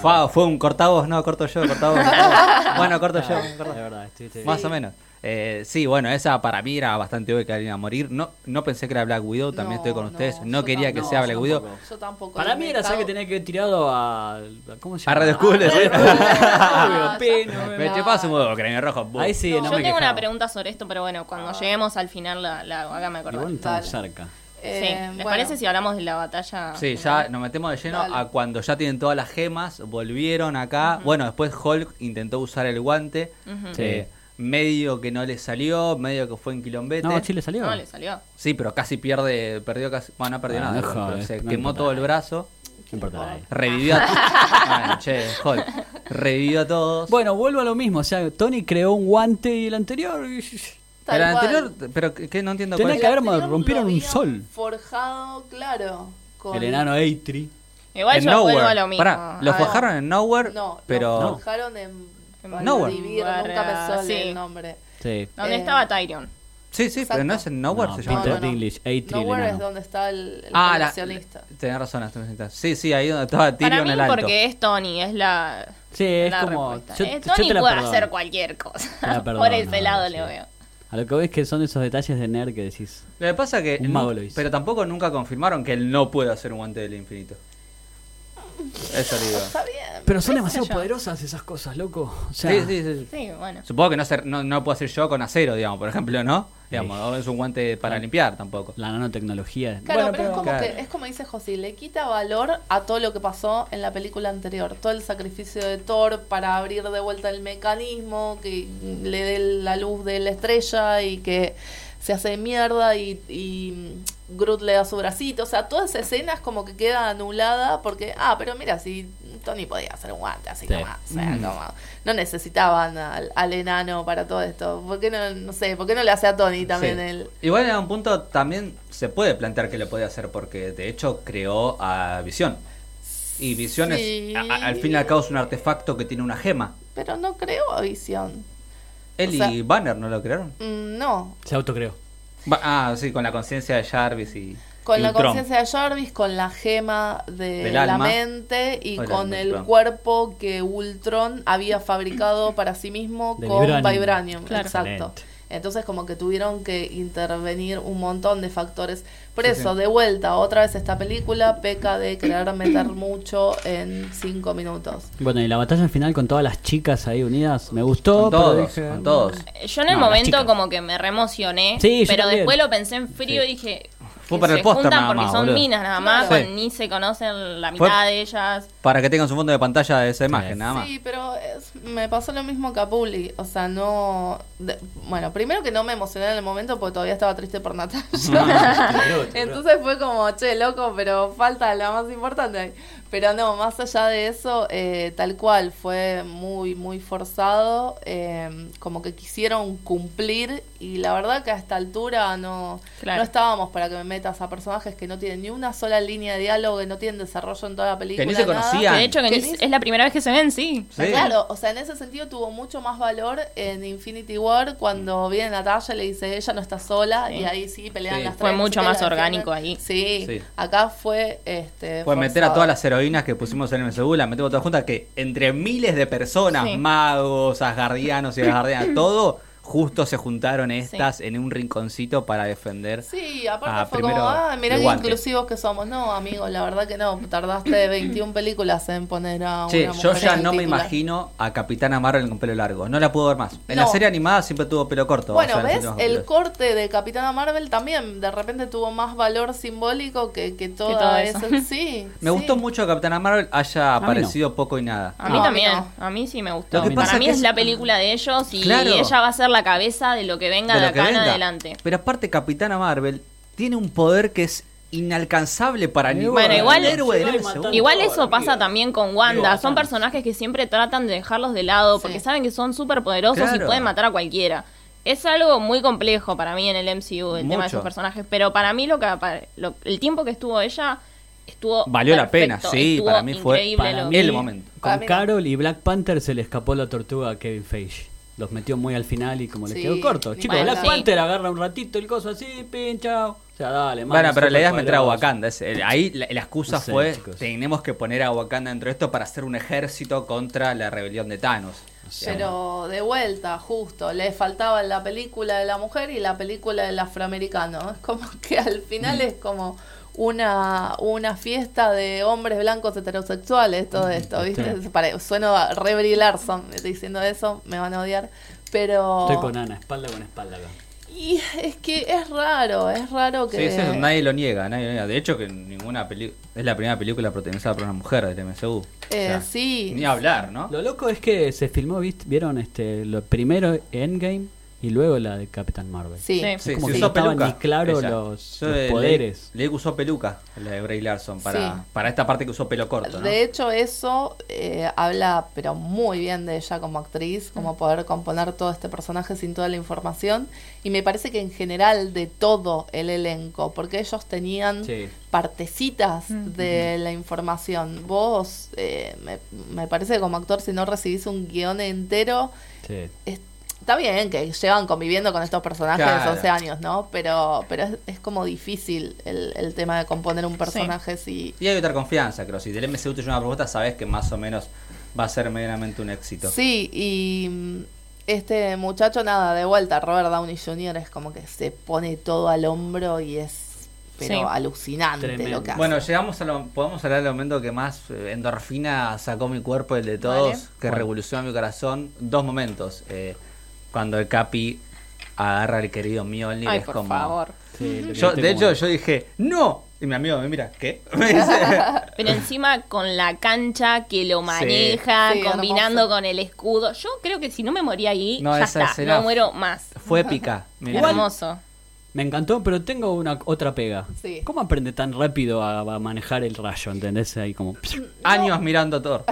[SPEAKER 1] Fue, fue un cortavos, no, corto yo, cortavos. bueno, corto yo.
[SPEAKER 4] Ah,
[SPEAKER 1] corto.
[SPEAKER 4] De verdad, estuviste
[SPEAKER 1] Más
[SPEAKER 4] bien.
[SPEAKER 1] o menos. Eh, sí, bueno, esa para mí era bastante obvio que alguien iba a morir. No, no pensé que era Black Widow, también
[SPEAKER 3] No,
[SPEAKER 1] estoy con
[SPEAKER 3] no,
[SPEAKER 1] ustedes. No quería que sea Black
[SPEAKER 4] yo
[SPEAKER 1] Widow.
[SPEAKER 4] tampoco.
[SPEAKER 3] Yo tampoco.
[SPEAKER 4] Para mí
[SPEAKER 3] me
[SPEAKER 4] era, ¿sabes
[SPEAKER 3] cago-
[SPEAKER 4] que tenía que ir tirado a. ¿Cómo se
[SPEAKER 1] A
[SPEAKER 4] llama? Ah,
[SPEAKER 1] sí.
[SPEAKER 4] Skull. Obvio, pino,
[SPEAKER 1] Me chupas un huevo, cráneo rojo.
[SPEAKER 4] Ahí sí, no,
[SPEAKER 2] Yo
[SPEAKER 4] me
[SPEAKER 2] tengo
[SPEAKER 4] quejaba.
[SPEAKER 2] una pregunta sobre esto, pero bueno, cuando lleguemos al final la, la acá me acordé.
[SPEAKER 4] Igual cerca.
[SPEAKER 3] Eh,
[SPEAKER 2] sí. ¿Les
[SPEAKER 3] bueno.
[SPEAKER 2] parece si hablamos de la batalla?
[SPEAKER 1] Sí,
[SPEAKER 2] final?
[SPEAKER 1] ya nos metemos de lleno
[SPEAKER 3] Dale.
[SPEAKER 1] a cuando ya tienen todas las gemas, volvieron acá. Bueno, después Hulk intentó usar el guante. Eh, medio que no le salió, medio que fue en quilombete.
[SPEAKER 4] No, Chile salió.
[SPEAKER 2] No, le salió.
[SPEAKER 1] Sí, pero casi pierde, perdió casi, bueno, no perdió
[SPEAKER 4] Ah,
[SPEAKER 1] nada, pero se
[SPEAKER 4] no
[SPEAKER 1] quemó todo el brazo,
[SPEAKER 4] No importa
[SPEAKER 1] revivió a, bueno, che, Hulk, revivió a todos.
[SPEAKER 4] Bueno, vuelvo a lo mismo. O sea, Tony creó un guante y el anterior.
[SPEAKER 1] El anterior, pero que, no entiendo
[SPEAKER 4] Tenés
[SPEAKER 1] cuál
[SPEAKER 4] que haber- rompieron un sol.
[SPEAKER 3] Forjado, claro. Con...
[SPEAKER 4] El enano Eitri.
[SPEAKER 2] Igual
[SPEAKER 1] En
[SPEAKER 2] yo vuelvo a lo mismo.
[SPEAKER 1] Pará, lo
[SPEAKER 2] Ah,
[SPEAKER 1] forjaron en Nowhere,
[SPEAKER 3] No,
[SPEAKER 1] pero
[SPEAKER 3] lo forjaron en
[SPEAKER 2] En
[SPEAKER 1] Nowhere.
[SPEAKER 3] Nunca me sale
[SPEAKER 2] sí.
[SPEAKER 3] el nombre.
[SPEAKER 4] Sí.
[SPEAKER 2] ¿Dónde
[SPEAKER 3] Eh,
[SPEAKER 2] estaba Tyrion?
[SPEAKER 1] sí, sí, pero no es en Nowhere
[SPEAKER 4] No,
[SPEAKER 1] se llama.
[SPEAKER 4] Peter
[SPEAKER 3] No, no, no. Nowhere es donde está el, el
[SPEAKER 1] Ah, la,
[SPEAKER 3] coleccionista.
[SPEAKER 1] tenés razón, sí, sí, ahí donde estaba
[SPEAKER 2] Para
[SPEAKER 1] Tyrion
[SPEAKER 2] mí
[SPEAKER 1] el alto.
[SPEAKER 2] porque es Tony, es la...
[SPEAKER 4] Sí, es
[SPEAKER 2] la
[SPEAKER 4] como. Yo,
[SPEAKER 2] Eh,
[SPEAKER 4] yo
[SPEAKER 2] Tony
[SPEAKER 4] te la
[SPEAKER 2] puede
[SPEAKER 4] perdono.
[SPEAKER 2] hacer cualquier cosa.
[SPEAKER 4] La
[SPEAKER 2] Por
[SPEAKER 4] perdono,
[SPEAKER 2] ese lado
[SPEAKER 4] sí.
[SPEAKER 2] le veo.
[SPEAKER 4] A lo que ves que son esos detalles de nerd que decís.
[SPEAKER 1] Lo que pasa que
[SPEAKER 4] Un mago lo hizo.
[SPEAKER 1] pero tampoco nunca confirmaron que él no puede hacer un guante del infinito. Eso digo.
[SPEAKER 3] Está bien.
[SPEAKER 4] Pero son demasiado
[SPEAKER 2] yo.
[SPEAKER 4] poderosas esas cosas, loco. O sea,
[SPEAKER 1] Sí, sí, sí.
[SPEAKER 2] Sí, bueno.
[SPEAKER 1] Supongo que no, ser, no, no puedo hacer yo con acero, digamos, por ejemplo, ¿no? Digamos, no es un guante para
[SPEAKER 4] Claro.
[SPEAKER 1] limpiar tampoco.
[SPEAKER 4] la nanotecnología.
[SPEAKER 3] Claro,
[SPEAKER 4] Bueno,
[SPEAKER 3] pero, es como
[SPEAKER 1] Claro.
[SPEAKER 3] que es como dice José, le quita valor a todo lo que pasó en la película anterior, todo el sacrificio de Thor para abrir de vuelta el mecanismo, que le dé la luz de la estrella y que se hace mierda y, y Groot le da su bracito, o sea, toda esa escena es como que queda anulada porque, ah, pero mira, si Tony podía hacer un guante así
[SPEAKER 4] Sí.
[SPEAKER 3] nomás, o sea,
[SPEAKER 1] Mm.
[SPEAKER 3] como, no necesitaban al, al enano para todo esto, ¿por qué no, no sé, por qué no le hace a Tony también
[SPEAKER 1] Sí.
[SPEAKER 3] el...
[SPEAKER 1] Igual en un punto también se puede plantear que lo puede hacer porque de hecho creó a Visión. Y Visión
[SPEAKER 3] Sí.
[SPEAKER 1] es, a- a- al fin y al cabo es un artefacto que tiene una gema.
[SPEAKER 3] Pero no creo a Visión.
[SPEAKER 1] Él
[SPEAKER 3] O sea-
[SPEAKER 1] y Banner no lo crearon.
[SPEAKER 3] Mm, No,
[SPEAKER 4] Se autocreó.
[SPEAKER 1] Ah, sí, con la conciencia de Jarvis y.
[SPEAKER 3] con
[SPEAKER 1] y
[SPEAKER 3] la conciencia de Jarvis, con la gema de
[SPEAKER 1] Del
[SPEAKER 3] la
[SPEAKER 1] alma.
[SPEAKER 3] mente y con el
[SPEAKER 1] Ultron.
[SPEAKER 3] cuerpo que Ultron había fabricado para sí mismo
[SPEAKER 4] De
[SPEAKER 3] con
[SPEAKER 4] vibranium.
[SPEAKER 3] Vibranium.
[SPEAKER 2] Claro.
[SPEAKER 3] Exacto.
[SPEAKER 4] Excelente.
[SPEAKER 3] Entonces como que tuvieron que intervenir un montón de factores. Por
[SPEAKER 1] Sí,
[SPEAKER 3] eso,
[SPEAKER 1] sí.
[SPEAKER 3] de vuelta, otra vez esta película peca de querer meter mucho en cinco minutos.
[SPEAKER 4] Bueno, y la batalla final con todas las chicas ahí unidas, me gustó.
[SPEAKER 1] Con
[SPEAKER 4] pero
[SPEAKER 1] todos,
[SPEAKER 4] dije,
[SPEAKER 1] con todos.
[SPEAKER 2] Yo en el
[SPEAKER 4] No,
[SPEAKER 2] momento como que me reemocioné,
[SPEAKER 4] Sí, yo
[SPEAKER 2] pero después lo pensé en frío
[SPEAKER 1] Sí.
[SPEAKER 2] y dije...
[SPEAKER 1] Fue
[SPEAKER 2] que
[SPEAKER 1] para el
[SPEAKER 2] se
[SPEAKER 1] póster
[SPEAKER 2] juntan
[SPEAKER 1] nada
[SPEAKER 2] porque
[SPEAKER 1] más,
[SPEAKER 2] son
[SPEAKER 1] boludo.
[SPEAKER 2] minas nada más,
[SPEAKER 1] Claro.
[SPEAKER 2] cuando ni se conocen la
[SPEAKER 1] Fue-
[SPEAKER 2] mitad de ellas.
[SPEAKER 1] Para que tengan su fondo de pantalla de esa imagen,
[SPEAKER 4] Sí.
[SPEAKER 1] nada más.
[SPEAKER 3] Sí, pero es- me pasó lo mismo que a Publi. O sea, no. de- bueno, primero que no me emocioné en el momento porque todavía estaba triste por Natalia. Entonces fue como, che, loco, pero falta la más importante ahí. Pero no, más allá de eso, eh, tal cual, fue muy, muy forzado, eh, como que quisieron cumplir y la verdad que a esta altura no,
[SPEAKER 2] Claro.
[SPEAKER 3] no estábamos para que me metas a personajes que no tienen ni una sola línea de diálogo, que no tienen desarrollo en toda la película.
[SPEAKER 1] ni se
[SPEAKER 3] nada.
[SPEAKER 1] conocían.
[SPEAKER 2] Que de hecho, que
[SPEAKER 3] Que
[SPEAKER 2] ni-
[SPEAKER 3] ni-
[SPEAKER 2] es la primera vez que se ven, sí.
[SPEAKER 1] Sí.
[SPEAKER 3] Claro, o sea, en ese sentido tuvo mucho más valor en Infinity War cuando viene Natalia y le dice ella no está sola
[SPEAKER 2] Sí.
[SPEAKER 3] y ahí sí pelean
[SPEAKER 1] Sí.
[SPEAKER 3] las
[SPEAKER 2] Fue
[SPEAKER 3] tres
[SPEAKER 2] mucho
[SPEAKER 3] chicas,
[SPEAKER 2] más orgánico ahí.
[SPEAKER 3] Sí,
[SPEAKER 1] Sí.
[SPEAKER 3] acá fue este
[SPEAKER 1] Fue meter a todas las heroínas que pusimos en el MCU, las metemos todas juntas, que entre miles de personas,
[SPEAKER 2] Sí.
[SPEAKER 1] magos, asgardianos y asgardianas, todo, justo se juntaron estas en un rinconcito para defender.
[SPEAKER 3] Sí, aparte
[SPEAKER 1] Ah,
[SPEAKER 3] fue
[SPEAKER 1] primero
[SPEAKER 3] como, ah, mirá qué inclusivos que somos. No, amigo, la verdad que no. Tardaste 21 películas en poner a una
[SPEAKER 1] Che,
[SPEAKER 3] mujer
[SPEAKER 1] yo ya no me imagino a Capitana Marvel con pelo largo. No la puedo ver más. En la serie animada siempre tuvo pelo corto.
[SPEAKER 3] Bueno,
[SPEAKER 1] o sea, en
[SPEAKER 3] ¿ves? El corte de Capitana Marvel también de repente tuvo más valor simbólico que, que toda
[SPEAKER 2] todo
[SPEAKER 3] esa...
[SPEAKER 2] eso.
[SPEAKER 3] Sí,
[SPEAKER 1] Me
[SPEAKER 3] sí.
[SPEAKER 1] gustó mucho que Capitana Marvel haya aparecido poco y nada.
[SPEAKER 2] A mí
[SPEAKER 3] No, a
[SPEAKER 2] también,
[SPEAKER 3] no.
[SPEAKER 2] a mí sí me gustó.
[SPEAKER 1] Lo que pasa
[SPEAKER 2] Para mí es
[SPEAKER 1] es-
[SPEAKER 2] la película de ellos y
[SPEAKER 1] Claro.
[SPEAKER 2] ella va a ser la cabeza de lo que venga de, acá en adelante.
[SPEAKER 1] Pero aparte, Capitana Marvel tiene un poder que es inalcanzable para ningún
[SPEAKER 2] Bueno, igual-
[SPEAKER 1] héroe del
[SPEAKER 4] Igual
[SPEAKER 2] eso pasa también con Wanda.
[SPEAKER 4] Digo,
[SPEAKER 2] son personajes que siempre tratan de dejarlos de lado
[SPEAKER 3] Sí.
[SPEAKER 2] porque saben que son súper poderosos y pueden matar a cualquiera. Es algo muy complejo para mí en el MCU, el tema de esos personajes. Pero para mí lo que lo- el tiempo que estuvo ella estuvo
[SPEAKER 1] Valió la pena, sí,
[SPEAKER 2] estuvo
[SPEAKER 1] para mí fue
[SPEAKER 4] para mí-
[SPEAKER 1] el momento.
[SPEAKER 4] Con. Carol y Black Panther se le escapó la tortuga a Kevin Feige. Los metió muy al final y como le
[SPEAKER 3] Sí,
[SPEAKER 4] quedó corto. Chicos,
[SPEAKER 2] Bueno,
[SPEAKER 4] Black
[SPEAKER 2] sí.
[SPEAKER 4] Panther agarra un ratito el coso así, pincha. O sea, dale,
[SPEAKER 1] Bueno,
[SPEAKER 4] mano,
[SPEAKER 1] pero la idea es meter a. Wakanda. es- el- ahí la, la excusa
[SPEAKER 4] No sé,
[SPEAKER 1] fue,
[SPEAKER 4] chicos.
[SPEAKER 1] tenemos que poner a Wakanda dentro de esto para hacer un ejército contra la rebelión de Thanos.
[SPEAKER 3] Pero de vuelta, justo, le faltaba la película de la mujer y la película del afroamericano. Es como que al final es como una, una fiesta de hombres blancos heterosexuales, todo esto, ¿viste?
[SPEAKER 4] Sí.
[SPEAKER 3] Pare- sueno a re Brie Larson diciendo eso, me van a odiar. Pero.
[SPEAKER 4] Estoy con Ana, espalda con espalda acá.
[SPEAKER 3] Y es que es raro, es raro que.
[SPEAKER 1] Sí, eso nadie lo niega, nadie lo niega. De hecho, que ninguna película. Es la primera película protagonizada por una mujer del MCU.
[SPEAKER 3] Eh, sí.
[SPEAKER 1] Ni hablar, ¿no?
[SPEAKER 4] Lo loco es que se filmó, ¿viste? ¿vieron? este Lo primero Endgame y luego la de Capitán Marvel.
[SPEAKER 3] Sí.
[SPEAKER 2] Sí.
[SPEAKER 4] Como
[SPEAKER 1] se
[SPEAKER 4] que
[SPEAKER 1] usó
[SPEAKER 4] no estaban
[SPEAKER 1] peluca.
[SPEAKER 4] ni claros los, los
[SPEAKER 1] leí-
[SPEAKER 4] poderes.
[SPEAKER 1] Que usó peluca, la de Bray Larson, para,
[SPEAKER 3] Sí.
[SPEAKER 1] para esta parte que usó pelo corto, ¿no?
[SPEAKER 3] De hecho, eso eh, habla, pero muy bien de ella como actriz, como poder componer todo este personaje sin toda la información. Y me parece que en general de todo el elenco, porque ellos tenían
[SPEAKER 4] Sí.
[SPEAKER 3] partecitas de la información. Vos, eh, me, me parece que como actor, si no recibís un guion entero,
[SPEAKER 4] Sí.
[SPEAKER 3] es- está bien que llevan conviviendo con estos personajes
[SPEAKER 1] Claro.
[SPEAKER 3] 11 años, ¿no? Pero, pero es, es como difícil el, el tema de componer un personaje si...
[SPEAKER 1] Y hay otra confianza, creo. Si del MCU te llega una propuesta, sabes que más o menos va a ser medianamente un éxito.
[SPEAKER 3] Sí, y mm, este muchacho, nada, de vuelta, Robert Downey Jr. es como que se pone todo al hombro y es pero
[SPEAKER 2] Sí.
[SPEAKER 3] alucinante
[SPEAKER 4] Tremendo.
[SPEAKER 3] lo que hace.
[SPEAKER 1] Bueno, llegamos a lo, podemos hablar del momento que más eh, endorfina sacó mi cuerpo, el de todos,
[SPEAKER 3] Vale.
[SPEAKER 1] que
[SPEAKER 4] ¿Cuál?
[SPEAKER 1] revolucionó mi corazón. Dos momentos. eh, cuando el Capi agarra al querido Mjolnir,
[SPEAKER 2] Ay,
[SPEAKER 1] es
[SPEAKER 2] por
[SPEAKER 1] como...
[SPEAKER 2] favor.
[SPEAKER 4] Sí,
[SPEAKER 1] Yo, de
[SPEAKER 4] como-
[SPEAKER 1] hecho, yo dije, ¡No! Y mi amigo me mira, ¿qué? Me dice,
[SPEAKER 2] Pero encima con la cancha que lo maneja,
[SPEAKER 3] Sí,
[SPEAKER 2] combinando
[SPEAKER 3] hermoso.
[SPEAKER 2] con el escudo. Yo creo que si no me moría ahí,
[SPEAKER 1] No,
[SPEAKER 2] ya
[SPEAKER 1] esa
[SPEAKER 2] está, no muero más.
[SPEAKER 1] Fue épica. Mirá.
[SPEAKER 2] Hermoso.
[SPEAKER 4] Me encantó, pero tengo una otra pega.
[SPEAKER 3] Sí.
[SPEAKER 4] ¿Cómo aprende tan rápido a, a manejar el rayo? ¿Entendés? Ahí como...
[SPEAKER 1] Años mirando a Thor.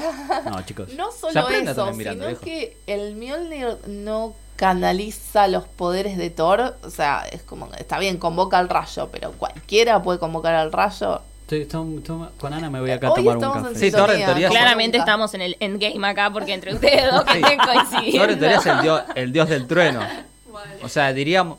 [SPEAKER 4] No, chicos.
[SPEAKER 3] No solo eso,
[SPEAKER 1] mirando,
[SPEAKER 3] sino
[SPEAKER 1] viejo.
[SPEAKER 3] que el Mjolnir no canaliza los poderes de Thor. O sea, es como, está bien, convoca al rayo, pero cualquiera puede convocar al rayo.
[SPEAKER 4] Estoy- tom- tom- con Ana me voy acá a tomar un café.
[SPEAKER 1] Sí, Thor en
[SPEAKER 3] sintonía,
[SPEAKER 1] teoría-
[SPEAKER 3] como
[SPEAKER 2] Claramente estamos en el endgame acá porque entre ustedes dos que
[SPEAKER 1] Sí.
[SPEAKER 2] estén
[SPEAKER 1] Thor en teoría es el dios, el dios del trueno. O sea, diríamos...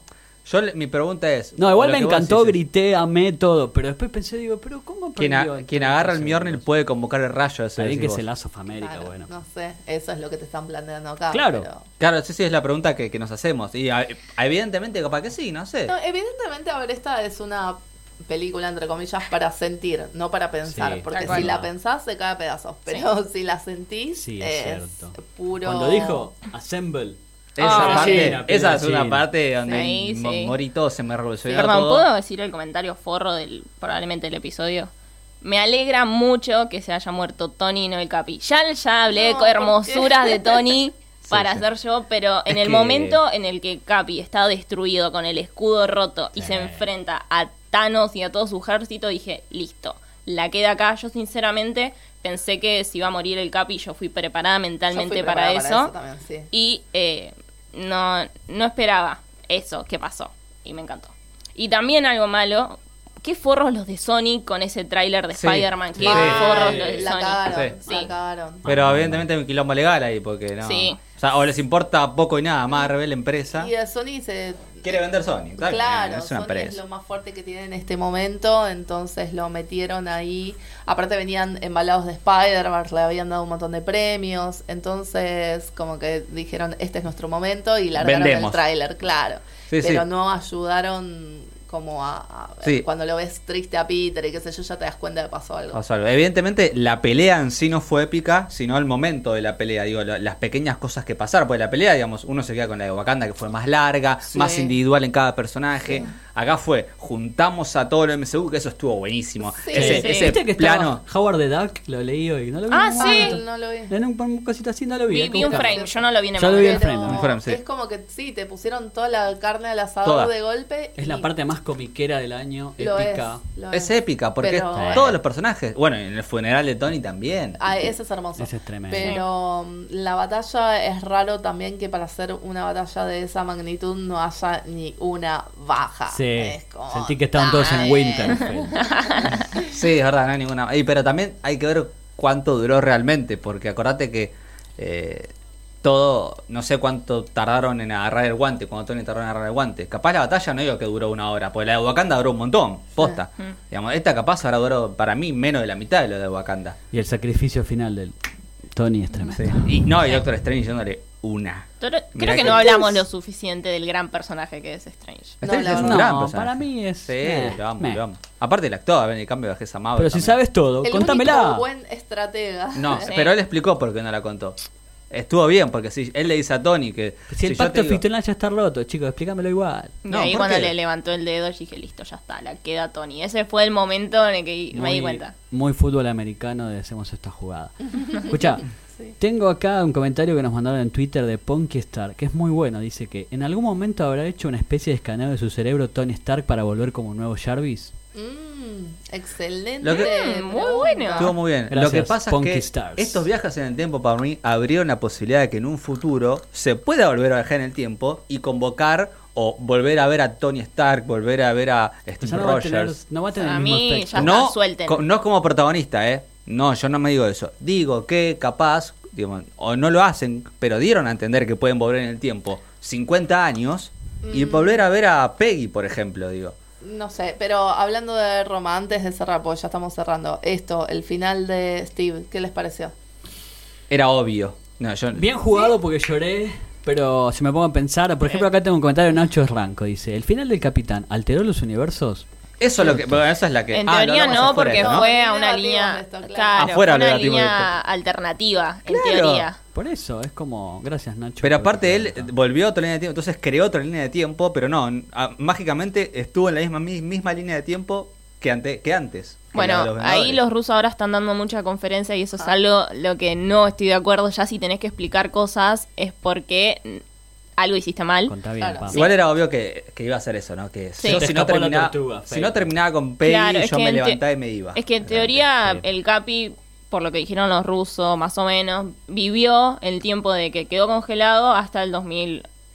[SPEAKER 1] Yo, le- mi pregunta es...
[SPEAKER 4] No, igual me encantó,
[SPEAKER 1] decís
[SPEAKER 4] grité, amé todo, pero después pensé, digo, pero ¿cómo
[SPEAKER 1] Quien, a-
[SPEAKER 4] en
[SPEAKER 1] quien agarra el
[SPEAKER 4] ese universo?
[SPEAKER 1] puede convocar el rayo.
[SPEAKER 4] Bien
[SPEAKER 1] decís
[SPEAKER 4] que
[SPEAKER 1] vos.
[SPEAKER 4] es el As of America,
[SPEAKER 3] Claro,
[SPEAKER 4] bueno.
[SPEAKER 3] No sé, eso es lo que te están planteando acá.
[SPEAKER 4] Claro.
[SPEAKER 3] pero-
[SPEAKER 1] Claro, sí, sí, es la pregunta que, que nos hacemos. Y a- evidentemente, capaz que sí, no sé.
[SPEAKER 3] No, evidentemente, a ver, esta es una película, entre comillas, para sentir, no para pensar.
[SPEAKER 4] Sí,
[SPEAKER 3] porque si la pensás, se cae a pedazos. Pero si la sentís,
[SPEAKER 4] Sí, es
[SPEAKER 3] es,
[SPEAKER 4] cierto.
[SPEAKER 3] puro...
[SPEAKER 4] Cuando dijo Assemble,
[SPEAKER 1] Esa
[SPEAKER 2] Ah,
[SPEAKER 1] parte,
[SPEAKER 4] Gallina,
[SPEAKER 1] esa es una parte donde
[SPEAKER 2] Sí,
[SPEAKER 1] mo-
[SPEAKER 2] sí.
[SPEAKER 1] morí todo, se me revolucionó
[SPEAKER 2] Perdón,
[SPEAKER 1] todo.
[SPEAKER 2] ¿puedo decir el comentario forro del probablemente el episodio? Me alegra mucho que se haya muerto Tony y no el Capi. Ya, ya hablé
[SPEAKER 3] No,
[SPEAKER 2] con
[SPEAKER 3] ¿por
[SPEAKER 2] hermosuras de Tony para
[SPEAKER 1] sí.
[SPEAKER 2] hacer yo, pero en
[SPEAKER 1] Es
[SPEAKER 2] el
[SPEAKER 1] que-
[SPEAKER 2] momento en el que Capi está destruido con el escudo roto y se enfrenta a Thanos y a todo su ejército, dije, listo, la queda acá. Yo sinceramente pensé que se iba a morir el Capi yo fui preparada
[SPEAKER 3] Yo
[SPEAKER 2] mentalmente para, eso.
[SPEAKER 3] también, sí.
[SPEAKER 2] Y eh, no, no esperaba eso que pasó. Y me encantó. Y también algo malo. Qué forros los de Sony con ese tráiler de
[SPEAKER 1] Sí.
[SPEAKER 2] Spider-Man. Qué
[SPEAKER 1] Sí.
[SPEAKER 2] forros los de
[SPEAKER 3] la
[SPEAKER 2] Sony.
[SPEAKER 3] cagaron,
[SPEAKER 2] Sí.
[SPEAKER 3] la cagaron.
[SPEAKER 1] Pero evidentemente hay un quilombo legal ahí, porque no.
[SPEAKER 2] Sí.
[SPEAKER 1] O sea, o les importa poco y nada a Marvel, empresa.
[SPEAKER 3] Y a Sony se...
[SPEAKER 1] Quiere vender Sony.
[SPEAKER 3] Claro,
[SPEAKER 1] es una
[SPEAKER 3] Sony es lo más fuerte que tiene en este momento, entonces lo metieron ahí. Aparte venían embalados de Spider-Verse, le habían dado un montón de premios, entonces como que dijeron, este es nuestro momento y largaron
[SPEAKER 1] Vendemos.
[SPEAKER 3] el tráiler, claro.
[SPEAKER 1] Sí,
[SPEAKER 3] Pero
[SPEAKER 1] sí.
[SPEAKER 3] no ayudaron como a, a-
[SPEAKER 1] Sí.
[SPEAKER 3] cuando lo ves triste a Peter y qué sé yo, ya te das cuenta que pasó algo.
[SPEAKER 1] Pasó algo. Evidentemente, la pelea en sí no fue épica, sino el momento de la pelea. Digo, lo- las pequeñas cosas que pasaron. Porque la pelea, digamos, uno se queda con la de Wakanda, que fue más larga,
[SPEAKER 3] Sí.
[SPEAKER 1] más individual en cada personaje. Acá fue, juntamos a todo el MCU, que eso estuvo buenísimo.
[SPEAKER 3] Sí,
[SPEAKER 1] ese
[SPEAKER 2] sí.
[SPEAKER 1] ese
[SPEAKER 4] ¿Viste que
[SPEAKER 1] plano.
[SPEAKER 4] Howard the Duck? Lo leí hoy. ¿No lo vi?
[SPEAKER 2] Ah, sí.
[SPEAKER 3] Ah, no lo vi.
[SPEAKER 4] En un, un cosito así no lo vi.
[SPEAKER 2] Vi, un frame, yo no lo vi en el
[SPEAKER 4] Yo lo vi en frame,
[SPEAKER 1] en frame, sí.
[SPEAKER 3] Es como que sí, te pusieron toda la carne al asador
[SPEAKER 1] Toda.
[SPEAKER 3] de golpe.
[SPEAKER 4] Es la parte más comiquera del año,
[SPEAKER 3] lo
[SPEAKER 4] épica.
[SPEAKER 3] Es, lo
[SPEAKER 1] Es épica, porque
[SPEAKER 3] Pero-
[SPEAKER 1] es- todos los personajes. Bueno, en el funeral de Tony también.
[SPEAKER 3] Ah, ese es hermoso.
[SPEAKER 4] Ese es tremendo.
[SPEAKER 3] Pero mm, la batalla es raro también que para hacer una batalla de esa magnitud no haya ni una baja.
[SPEAKER 4] Sí,
[SPEAKER 3] Como,
[SPEAKER 4] sentí que estaban todos en. Winterfell.
[SPEAKER 1] Sí, es verdad, no hay ninguna. Y, pero también hay que ver cuánto duró realmente, porque acordate que eh, todo, no sé cuánto tardaron en agarrar el guante, cuando Tony tardó en agarrar el guante. Capaz la batalla no digo que duró una hora, porque la de Wakanda duró un montón, posta. Digamos, esta capaz ahora duró para mí menos de la mitad de lo de Wakanda.
[SPEAKER 4] Y el sacrificio final del Tony es tremendo.
[SPEAKER 1] Y no, y Doctor Strange dándole una. Mirá
[SPEAKER 2] creo que
[SPEAKER 1] que-
[SPEAKER 2] no hablamos lo suficiente del gran personaje que es Strange.
[SPEAKER 3] No,
[SPEAKER 1] Strange es un gran
[SPEAKER 4] No,
[SPEAKER 1] personaje.
[SPEAKER 4] para mí es-
[SPEAKER 1] Sí,
[SPEAKER 4] meh,
[SPEAKER 1] lo amo, lo amo. Aparte el actor, el cambio de Bajez amable.
[SPEAKER 4] Pero si sabes todo,
[SPEAKER 3] El
[SPEAKER 4] contámela.
[SPEAKER 3] único buen estratega.
[SPEAKER 1] No,
[SPEAKER 2] Sí.
[SPEAKER 1] pero él explicó por qué no la contó. Estuvo bien, porque si él le dice a Tony que.
[SPEAKER 4] Si el pacto
[SPEAKER 1] digo-
[SPEAKER 4] ficcional ya está roto, chicos, explícamelo igual.
[SPEAKER 2] Y ahí
[SPEAKER 1] ¿por
[SPEAKER 2] cuando
[SPEAKER 1] qué?
[SPEAKER 2] le levantó el dedo, yo dije, listo, ya está, la queda Tony. Ese fue el momento en el que me di cuenta.
[SPEAKER 4] Muy fútbol americano de hacemos esta jugada. Escucha,
[SPEAKER 3] Sí.
[SPEAKER 4] tengo acá un comentario que nos mandaron en Twitter de Ponky Star, que es muy bueno. Dice que en algún momento habrá hecho una especie de escaneo de su cerebro Tony Stark para volver como un nuevo Jarvis.
[SPEAKER 3] Mm, excelente.
[SPEAKER 1] Lo que-
[SPEAKER 2] Mm, muy bueno.
[SPEAKER 1] Estuvo muy bien.
[SPEAKER 4] Gracias,
[SPEAKER 1] Lo que pasa
[SPEAKER 4] Punky
[SPEAKER 1] es que
[SPEAKER 4] Stars.
[SPEAKER 1] estos viajes en el tiempo para mí abrieron la posibilidad de que en un futuro se pueda volver a viajar en el tiempo y convocar o volver a ver a Tony Stark, volver a ver a Steve
[SPEAKER 4] va a tener,
[SPEAKER 1] Rogers.
[SPEAKER 4] no va a tener
[SPEAKER 2] A
[SPEAKER 4] el mismo
[SPEAKER 2] mí ya-
[SPEAKER 1] no,
[SPEAKER 2] suelten.
[SPEAKER 1] co- no como protagonista, ¿eh? No, yo no me digo eso. Digo que capaz, digamos, o no lo hacen, pero dieron a entender que pueden volver en el tiempo 50 años y
[SPEAKER 3] Mm.
[SPEAKER 1] volver a ver a Peggy, por ejemplo, digo.
[SPEAKER 3] No sé, pero hablando de Roma, antes de cerrar, porque ya estamos cerrando, esto, el final de Steve, ¿qué les pareció?
[SPEAKER 1] Era obvio. No, yo,
[SPEAKER 4] Bien jugado porque lloré, pero si me pongo a pensar, por ejemplo acá tengo un comentario de Nacho Ranco, dice, ¿el final del Capitán alteró los universos?
[SPEAKER 1] Eso es lo que. Bueno, esa es la que.
[SPEAKER 2] En
[SPEAKER 1] ah,
[SPEAKER 2] teoría no,
[SPEAKER 1] afuera
[SPEAKER 2] porque
[SPEAKER 1] esto, ¿no?
[SPEAKER 2] fue a una línea,
[SPEAKER 3] esto, claro.
[SPEAKER 1] Afuera
[SPEAKER 2] una línea
[SPEAKER 1] esto.
[SPEAKER 2] alternativa, en
[SPEAKER 1] Claro.
[SPEAKER 2] teoría.
[SPEAKER 4] Por eso, es como, gracias Nacho.
[SPEAKER 1] Pero aparte él volvió a otra línea de tiempo, entonces creó otra línea de tiempo, pero no, ah, mágicamente estuvo en la misma mi- misma línea de tiempo que, ante, que antes. que
[SPEAKER 2] Bueno,
[SPEAKER 1] los
[SPEAKER 2] ahí los rusos ahora están dando mucha conferencia y eso es
[SPEAKER 3] Ah.
[SPEAKER 2] algo lo que no estoy de acuerdo. Ya si tenés que explicar cosas es porque algo hiciste mal.
[SPEAKER 4] Contá bien,
[SPEAKER 3] Claro.
[SPEAKER 4] pa.
[SPEAKER 1] Igual era obvio que, que iba a hacer eso, ¿no? Que
[SPEAKER 2] Sí.
[SPEAKER 1] yo
[SPEAKER 4] Te
[SPEAKER 1] si no,
[SPEAKER 4] escapó la
[SPEAKER 1] terminaba,
[SPEAKER 4] tortuga,
[SPEAKER 1] si no terminaba con Peggy,
[SPEAKER 2] Claro, es
[SPEAKER 1] yo
[SPEAKER 2] que
[SPEAKER 1] me
[SPEAKER 2] en te-
[SPEAKER 1] levantaba y me iba.
[SPEAKER 2] Es que en teoría
[SPEAKER 4] sí.
[SPEAKER 2] el Capi, por lo que dijeron los rusos, más o menos, vivió el tiempo de que quedó congelado hasta el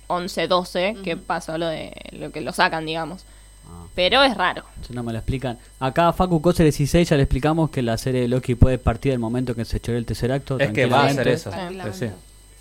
[SPEAKER 2] 2011-12, que pasó lo de lo que lo sacan, digamos.
[SPEAKER 4] Ah.
[SPEAKER 2] Pero es raro.
[SPEAKER 4] Si no me lo explican. Acá Facu Coser 16 ya le explicamos que la serie de Loki puede partir del momento que se echó el tercer acto.
[SPEAKER 1] Es que va a hacer
[SPEAKER 4] tranquilamente.
[SPEAKER 1] eso.
[SPEAKER 3] Tranquilamente.
[SPEAKER 1] Sí, sí.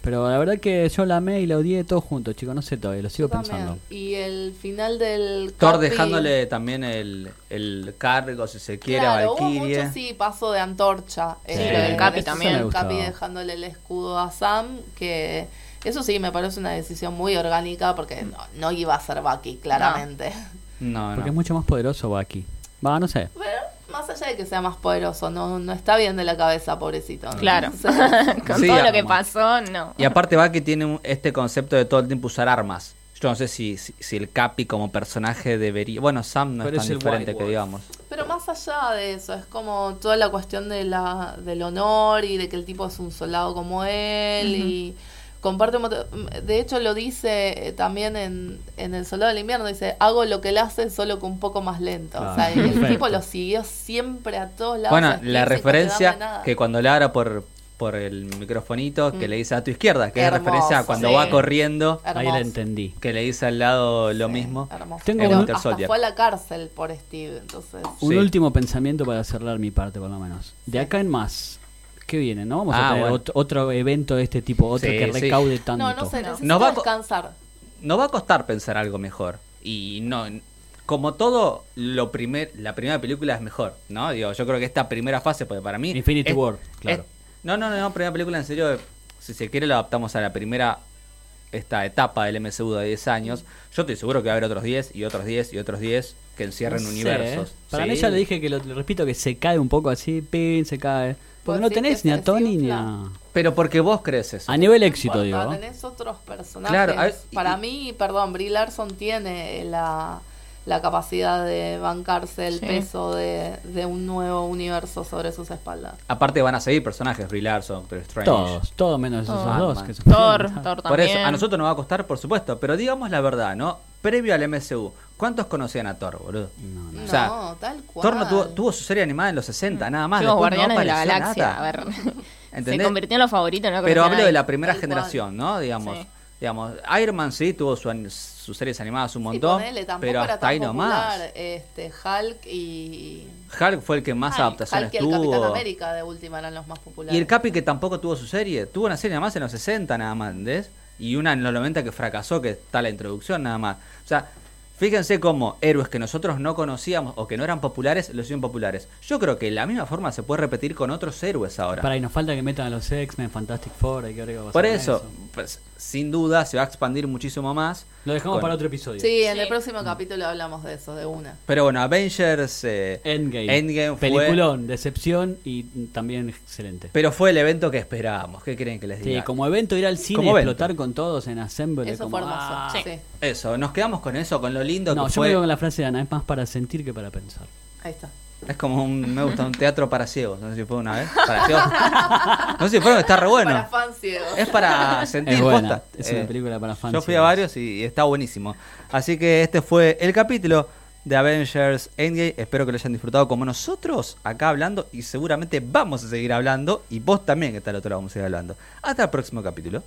[SPEAKER 4] Pero la verdad que yo la amé y la odié todos juntos, chicos. No sé todavía, lo sigo
[SPEAKER 3] Yo también.
[SPEAKER 4] pensando.
[SPEAKER 3] Y el final del.
[SPEAKER 1] Thor
[SPEAKER 3] Capi-
[SPEAKER 1] dejándole también el, el cargo, si se quiere,
[SPEAKER 3] Claro,
[SPEAKER 1] a
[SPEAKER 3] hubo
[SPEAKER 1] Valkyrie.
[SPEAKER 3] mucho sí, paso de antorcha.
[SPEAKER 2] Sí,
[SPEAKER 3] eh,
[SPEAKER 2] lo del Capi
[SPEAKER 3] eso
[SPEAKER 2] también.
[SPEAKER 3] El Capi dejándole el escudo a Sam, que eso sí me parece una decisión muy orgánica porque no, no iba a ser Bucky, claramente.
[SPEAKER 1] No, no.
[SPEAKER 4] Porque es mucho más poderoso Bucky. Va, no sé.
[SPEAKER 3] Pero más allá de que sea más poderoso, no, no está bien de la cabeza, pobrecito.
[SPEAKER 2] Claro.
[SPEAKER 3] O sea,
[SPEAKER 2] Con
[SPEAKER 1] Sí,
[SPEAKER 2] todo lo que pasó, no.
[SPEAKER 1] Y aparte Bucky tiene un- este concepto de todo el tiempo usar armas. Yo no sé si, si, si el Capi como personaje debería... Bueno, Sam no
[SPEAKER 4] Pero
[SPEAKER 1] es tan diferente que digamos.
[SPEAKER 3] Pero más allá de eso, es como toda la cuestión de la, del honor y de que el tipo es un soldado como él y comparte un montón- De hecho, lo dice eh, también en, en El Soldado del Invierno. Dice, hago lo que él hace, solo que un poco más lento. O sea, el
[SPEAKER 4] Perfecto.
[SPEAKER 3] tipo lo siguió siempre a todos lados.
[SPEAKER 1] Bueno, la referencia que cuando le abra por, por el microfonito, que
[SPEAKER 3] Mm.
[SPEAKER 1] le dice a tu izquierda, que es
[SPEAKER 3] Hermoso,
[SPEAKER 1] referencia a cuando
[SPEAKER 3] sí.
[SPEAKER 1] va corriendo,
[SPEAKER 4] Ahí la entendí.
[SPEAKER 1] que le dice al lado lo
[SPEAKER 3] Sí,
[SPEAKER 1] mismo.
[SPEAKER 3] hermoso.
[SPEAKER 4] Tengo un-
[SPEAKER 3] hasta
[SPEAKER 1] Soldier.
[SPEAKER 3] fue a la cárcel por Steve, entonces...
[SPEAKER 4] Un
[SPEAKER 1] Sí.
[SPEAKER 4] último pensamiento para cerrar mi parte, por lo menos. De acá en más, ¿qué viene? ¿No vamos
[SPEAKER 1] Ah,
[SPEAKER 4] a tener
[SPEAKER 1] bueno.
[SPEAKER 4] ot- otro evento de este tipo, otro
[SPEAKER 1] Sí,
[SPEAKER 4] que
[SPEAKER 1] sí.
[SPEAKER 4] recaude tanto?
[SPEAKER 3] No, no sé,
[SPEAKER 1] Nos va a
[SPEAKER 3] descansar.
[SPEAKER 1] Nos va a costar pensar algo mejor. Y no, como todo, lo primer, la primera película es mejor, ¿no? Digo, yo creo que esta primera fase, porque para mí.
[SPEAKER 4] Infinity
[SPEAKER 1] es-
[SPEAKER 4] War, claro.
[SPEAKER 1] es- no, no, no, no, primera película en serio. Si se quiere, lo adaptamos a la primera esta etapa del MCU de 10 años. Yo estoy seguro que va a haber otros 10 y otros 10 y otros 10 que encierren
[SPEAKER 4] No sé,
[SPEAKER 1] universos.
[SPEAKER 4] ¿eh? Para
[SPEAKER 1] Sí.
[SPEAKER 4] mí ya le dije que lo, lo repito que se cae un poco así, pin, se cae. Porque
[SPEAKER 3] ¿Vos
[SPEAKER 4] no tenés ni a Tony ni a...
[SPEAKER 1] Pero porque vos crees eso.
[SPEAKER 4] A nivel éxito,
[SPEAKER 3] Bueno,
[SPEAKER 4] digo.
[SPEAKER 3] tenés otros personajes.
[SPEAKER 1] Claro,
[SPEAKER 3] Para
[SPEAKER 1] y-
[SPEAKER 3] mí, perdón, Brie Larson tiene la, la capacidad de bancarse el
[SPEAKER 2] Sí.
[SPEAKER 3] peso de, de un nuevo universo sobre sus espaldas.
[SPEAKER 1] Aparte van a seguir personajes, Brie Larson, Doctor Strange.
[SPEAKER 4] Todos, todos menos esos dos. Que son-
[SPEAKER 2] Thor, Thor
[SPEAKER 1] Por
[SPEAKER 2] también.
[SPEAKER 1] eso, a nosotros nos va a costar, por supuesto. Pero digamos la verdad, ¿no? Previo al MCU, ¿cuántos conocían a Thor, boludo?
[SPEAKER 4] No, no.
[SPEAKER 1] O sea,
[SPEAKER 3] no, tal cual.
[SPEAKER 1] Thor no tuvo, tuvo su serie animada en los 60, nada más. No
[SPEAKER 2] guardianes de la galaxia.
[SPEAKER 1] nada.
[SPEAKER 2] A ver. Se convirtió en los favoritos. No
[SPEAKER 1] Pero hablo de la primera
[SPEAKER 3] Tal
[SPEAKER 1] generación, ¿no? Digamos,
[SPEAKER 2] Sí.
[SPEAKER 1] digamos, Iron Man sí tuvo su sus series animadas un
[SPEAKER 3] Sí,
[SPEAKER 1] montón,
[SPEAKER 3] ponele,
[SPEAKER 1] pero hasta ahí nomás.
[SPEAKER 3] Este, Hulk y...
[SPEAKER 1] Hulk fue el que más
[SPEAKER 3] Hulk,
[SPEAKER 1] adaptaciones
[SPEAKER 3] Hulk y el Capitán
[SPEAKER 1] tuvo.
[SPEAKER 3] América de última eran los más populares.
[SPEAKER 1] Y el Capi que tampoco tuvo su serie, tuvo una serie nada más en los 60 nada más, ¿entendés? Y una en los 90 que fracasó, que está la introducción nada más. O sea, fíjense cómo héroes que nosotros no conocíamos o que no eran populares, los hicieron populares. Yo creo que la misma forma se puede repetir con otros héroes ahora.
[SPEAKER 4] Para, y nos falta que metan a los X-Men, Fantastic Four, hay que ver qué va a
[SPEAKER 1] Por eso, pues, sin duda se va a expandir muchísimo más.
[SPEAKER 4] Lo dejamos
[SPEAKER 1] Con-
[SPEAKER 4] para otro episodio.
[SPEAKER 3] Sí, en
[SPEAKER 2] Sí.
[SPEAKER 3] el próximo capítulo hablamos de eso, de una.
[SPEAKER 1] Pero bueno, Avengers eh,
[SPEAKER 4] Endgame.
[SPEAKER 1] Endgame fue-
[SPEAKER 4] Peliculón, decepción y también excelente.
[SPEAKER 1] Pero fue el evento que esperábamos. ¿Qué creen que les
[SPEAKER 4] Sí,
[SPEAKER 1] diga?
[SPEAKER 4] como evento ir al cine
[SPEAKER 1] Como
[SPEAKER 4] y
[SPEAKER 1] evento.
[SPEAKER 4] explotar con todos en Assemble.
[SPEAKER 3] Eso
[SPEAKER 4] como,
[SPEAKER 3] fue hermoso.
[SPEAKER 4] ah.
[SPEAKER 3] sí.
[SPEAKER 1] Eso, nos quedamos con eso, con lo lindo
[SPEAKER 4] No,
[SPEAKER 1] que
[SPEAKER 4] yo
[SPEAKER 1] fue.
[SPEAKER 4] me quedo con la frase de Ana, es más para sentir que para pensar.
[SPEAKER 3] Ahí está.
[SPEAKER 1] Es como un, me gusta un teatro para ciegos. No sé si fue una vez. Para ciegos. No sé si fue, está re bueno.
[SPEAKER 3] Para fans ciegos.
[SPEAKER 1] Es para sentir
[SPEAKER 4] Es buena,
[SPEAKER 1] posta.
[SPEAKER 4] es
[SPEAKER 1] Eh,
[SPEAKER 4] una película para fans.
[SPEAKER 1] Yo fui a varios y, y está buenísimo. Así que este fue el capítulo de Avengers Endgame. Espero que lo hayan disfrutado como nosotros acá hablando y seguramente vamos a seguir hablando y vos también que está al otro lado vamos a seguir hablando. Hasta el próximo capítulo.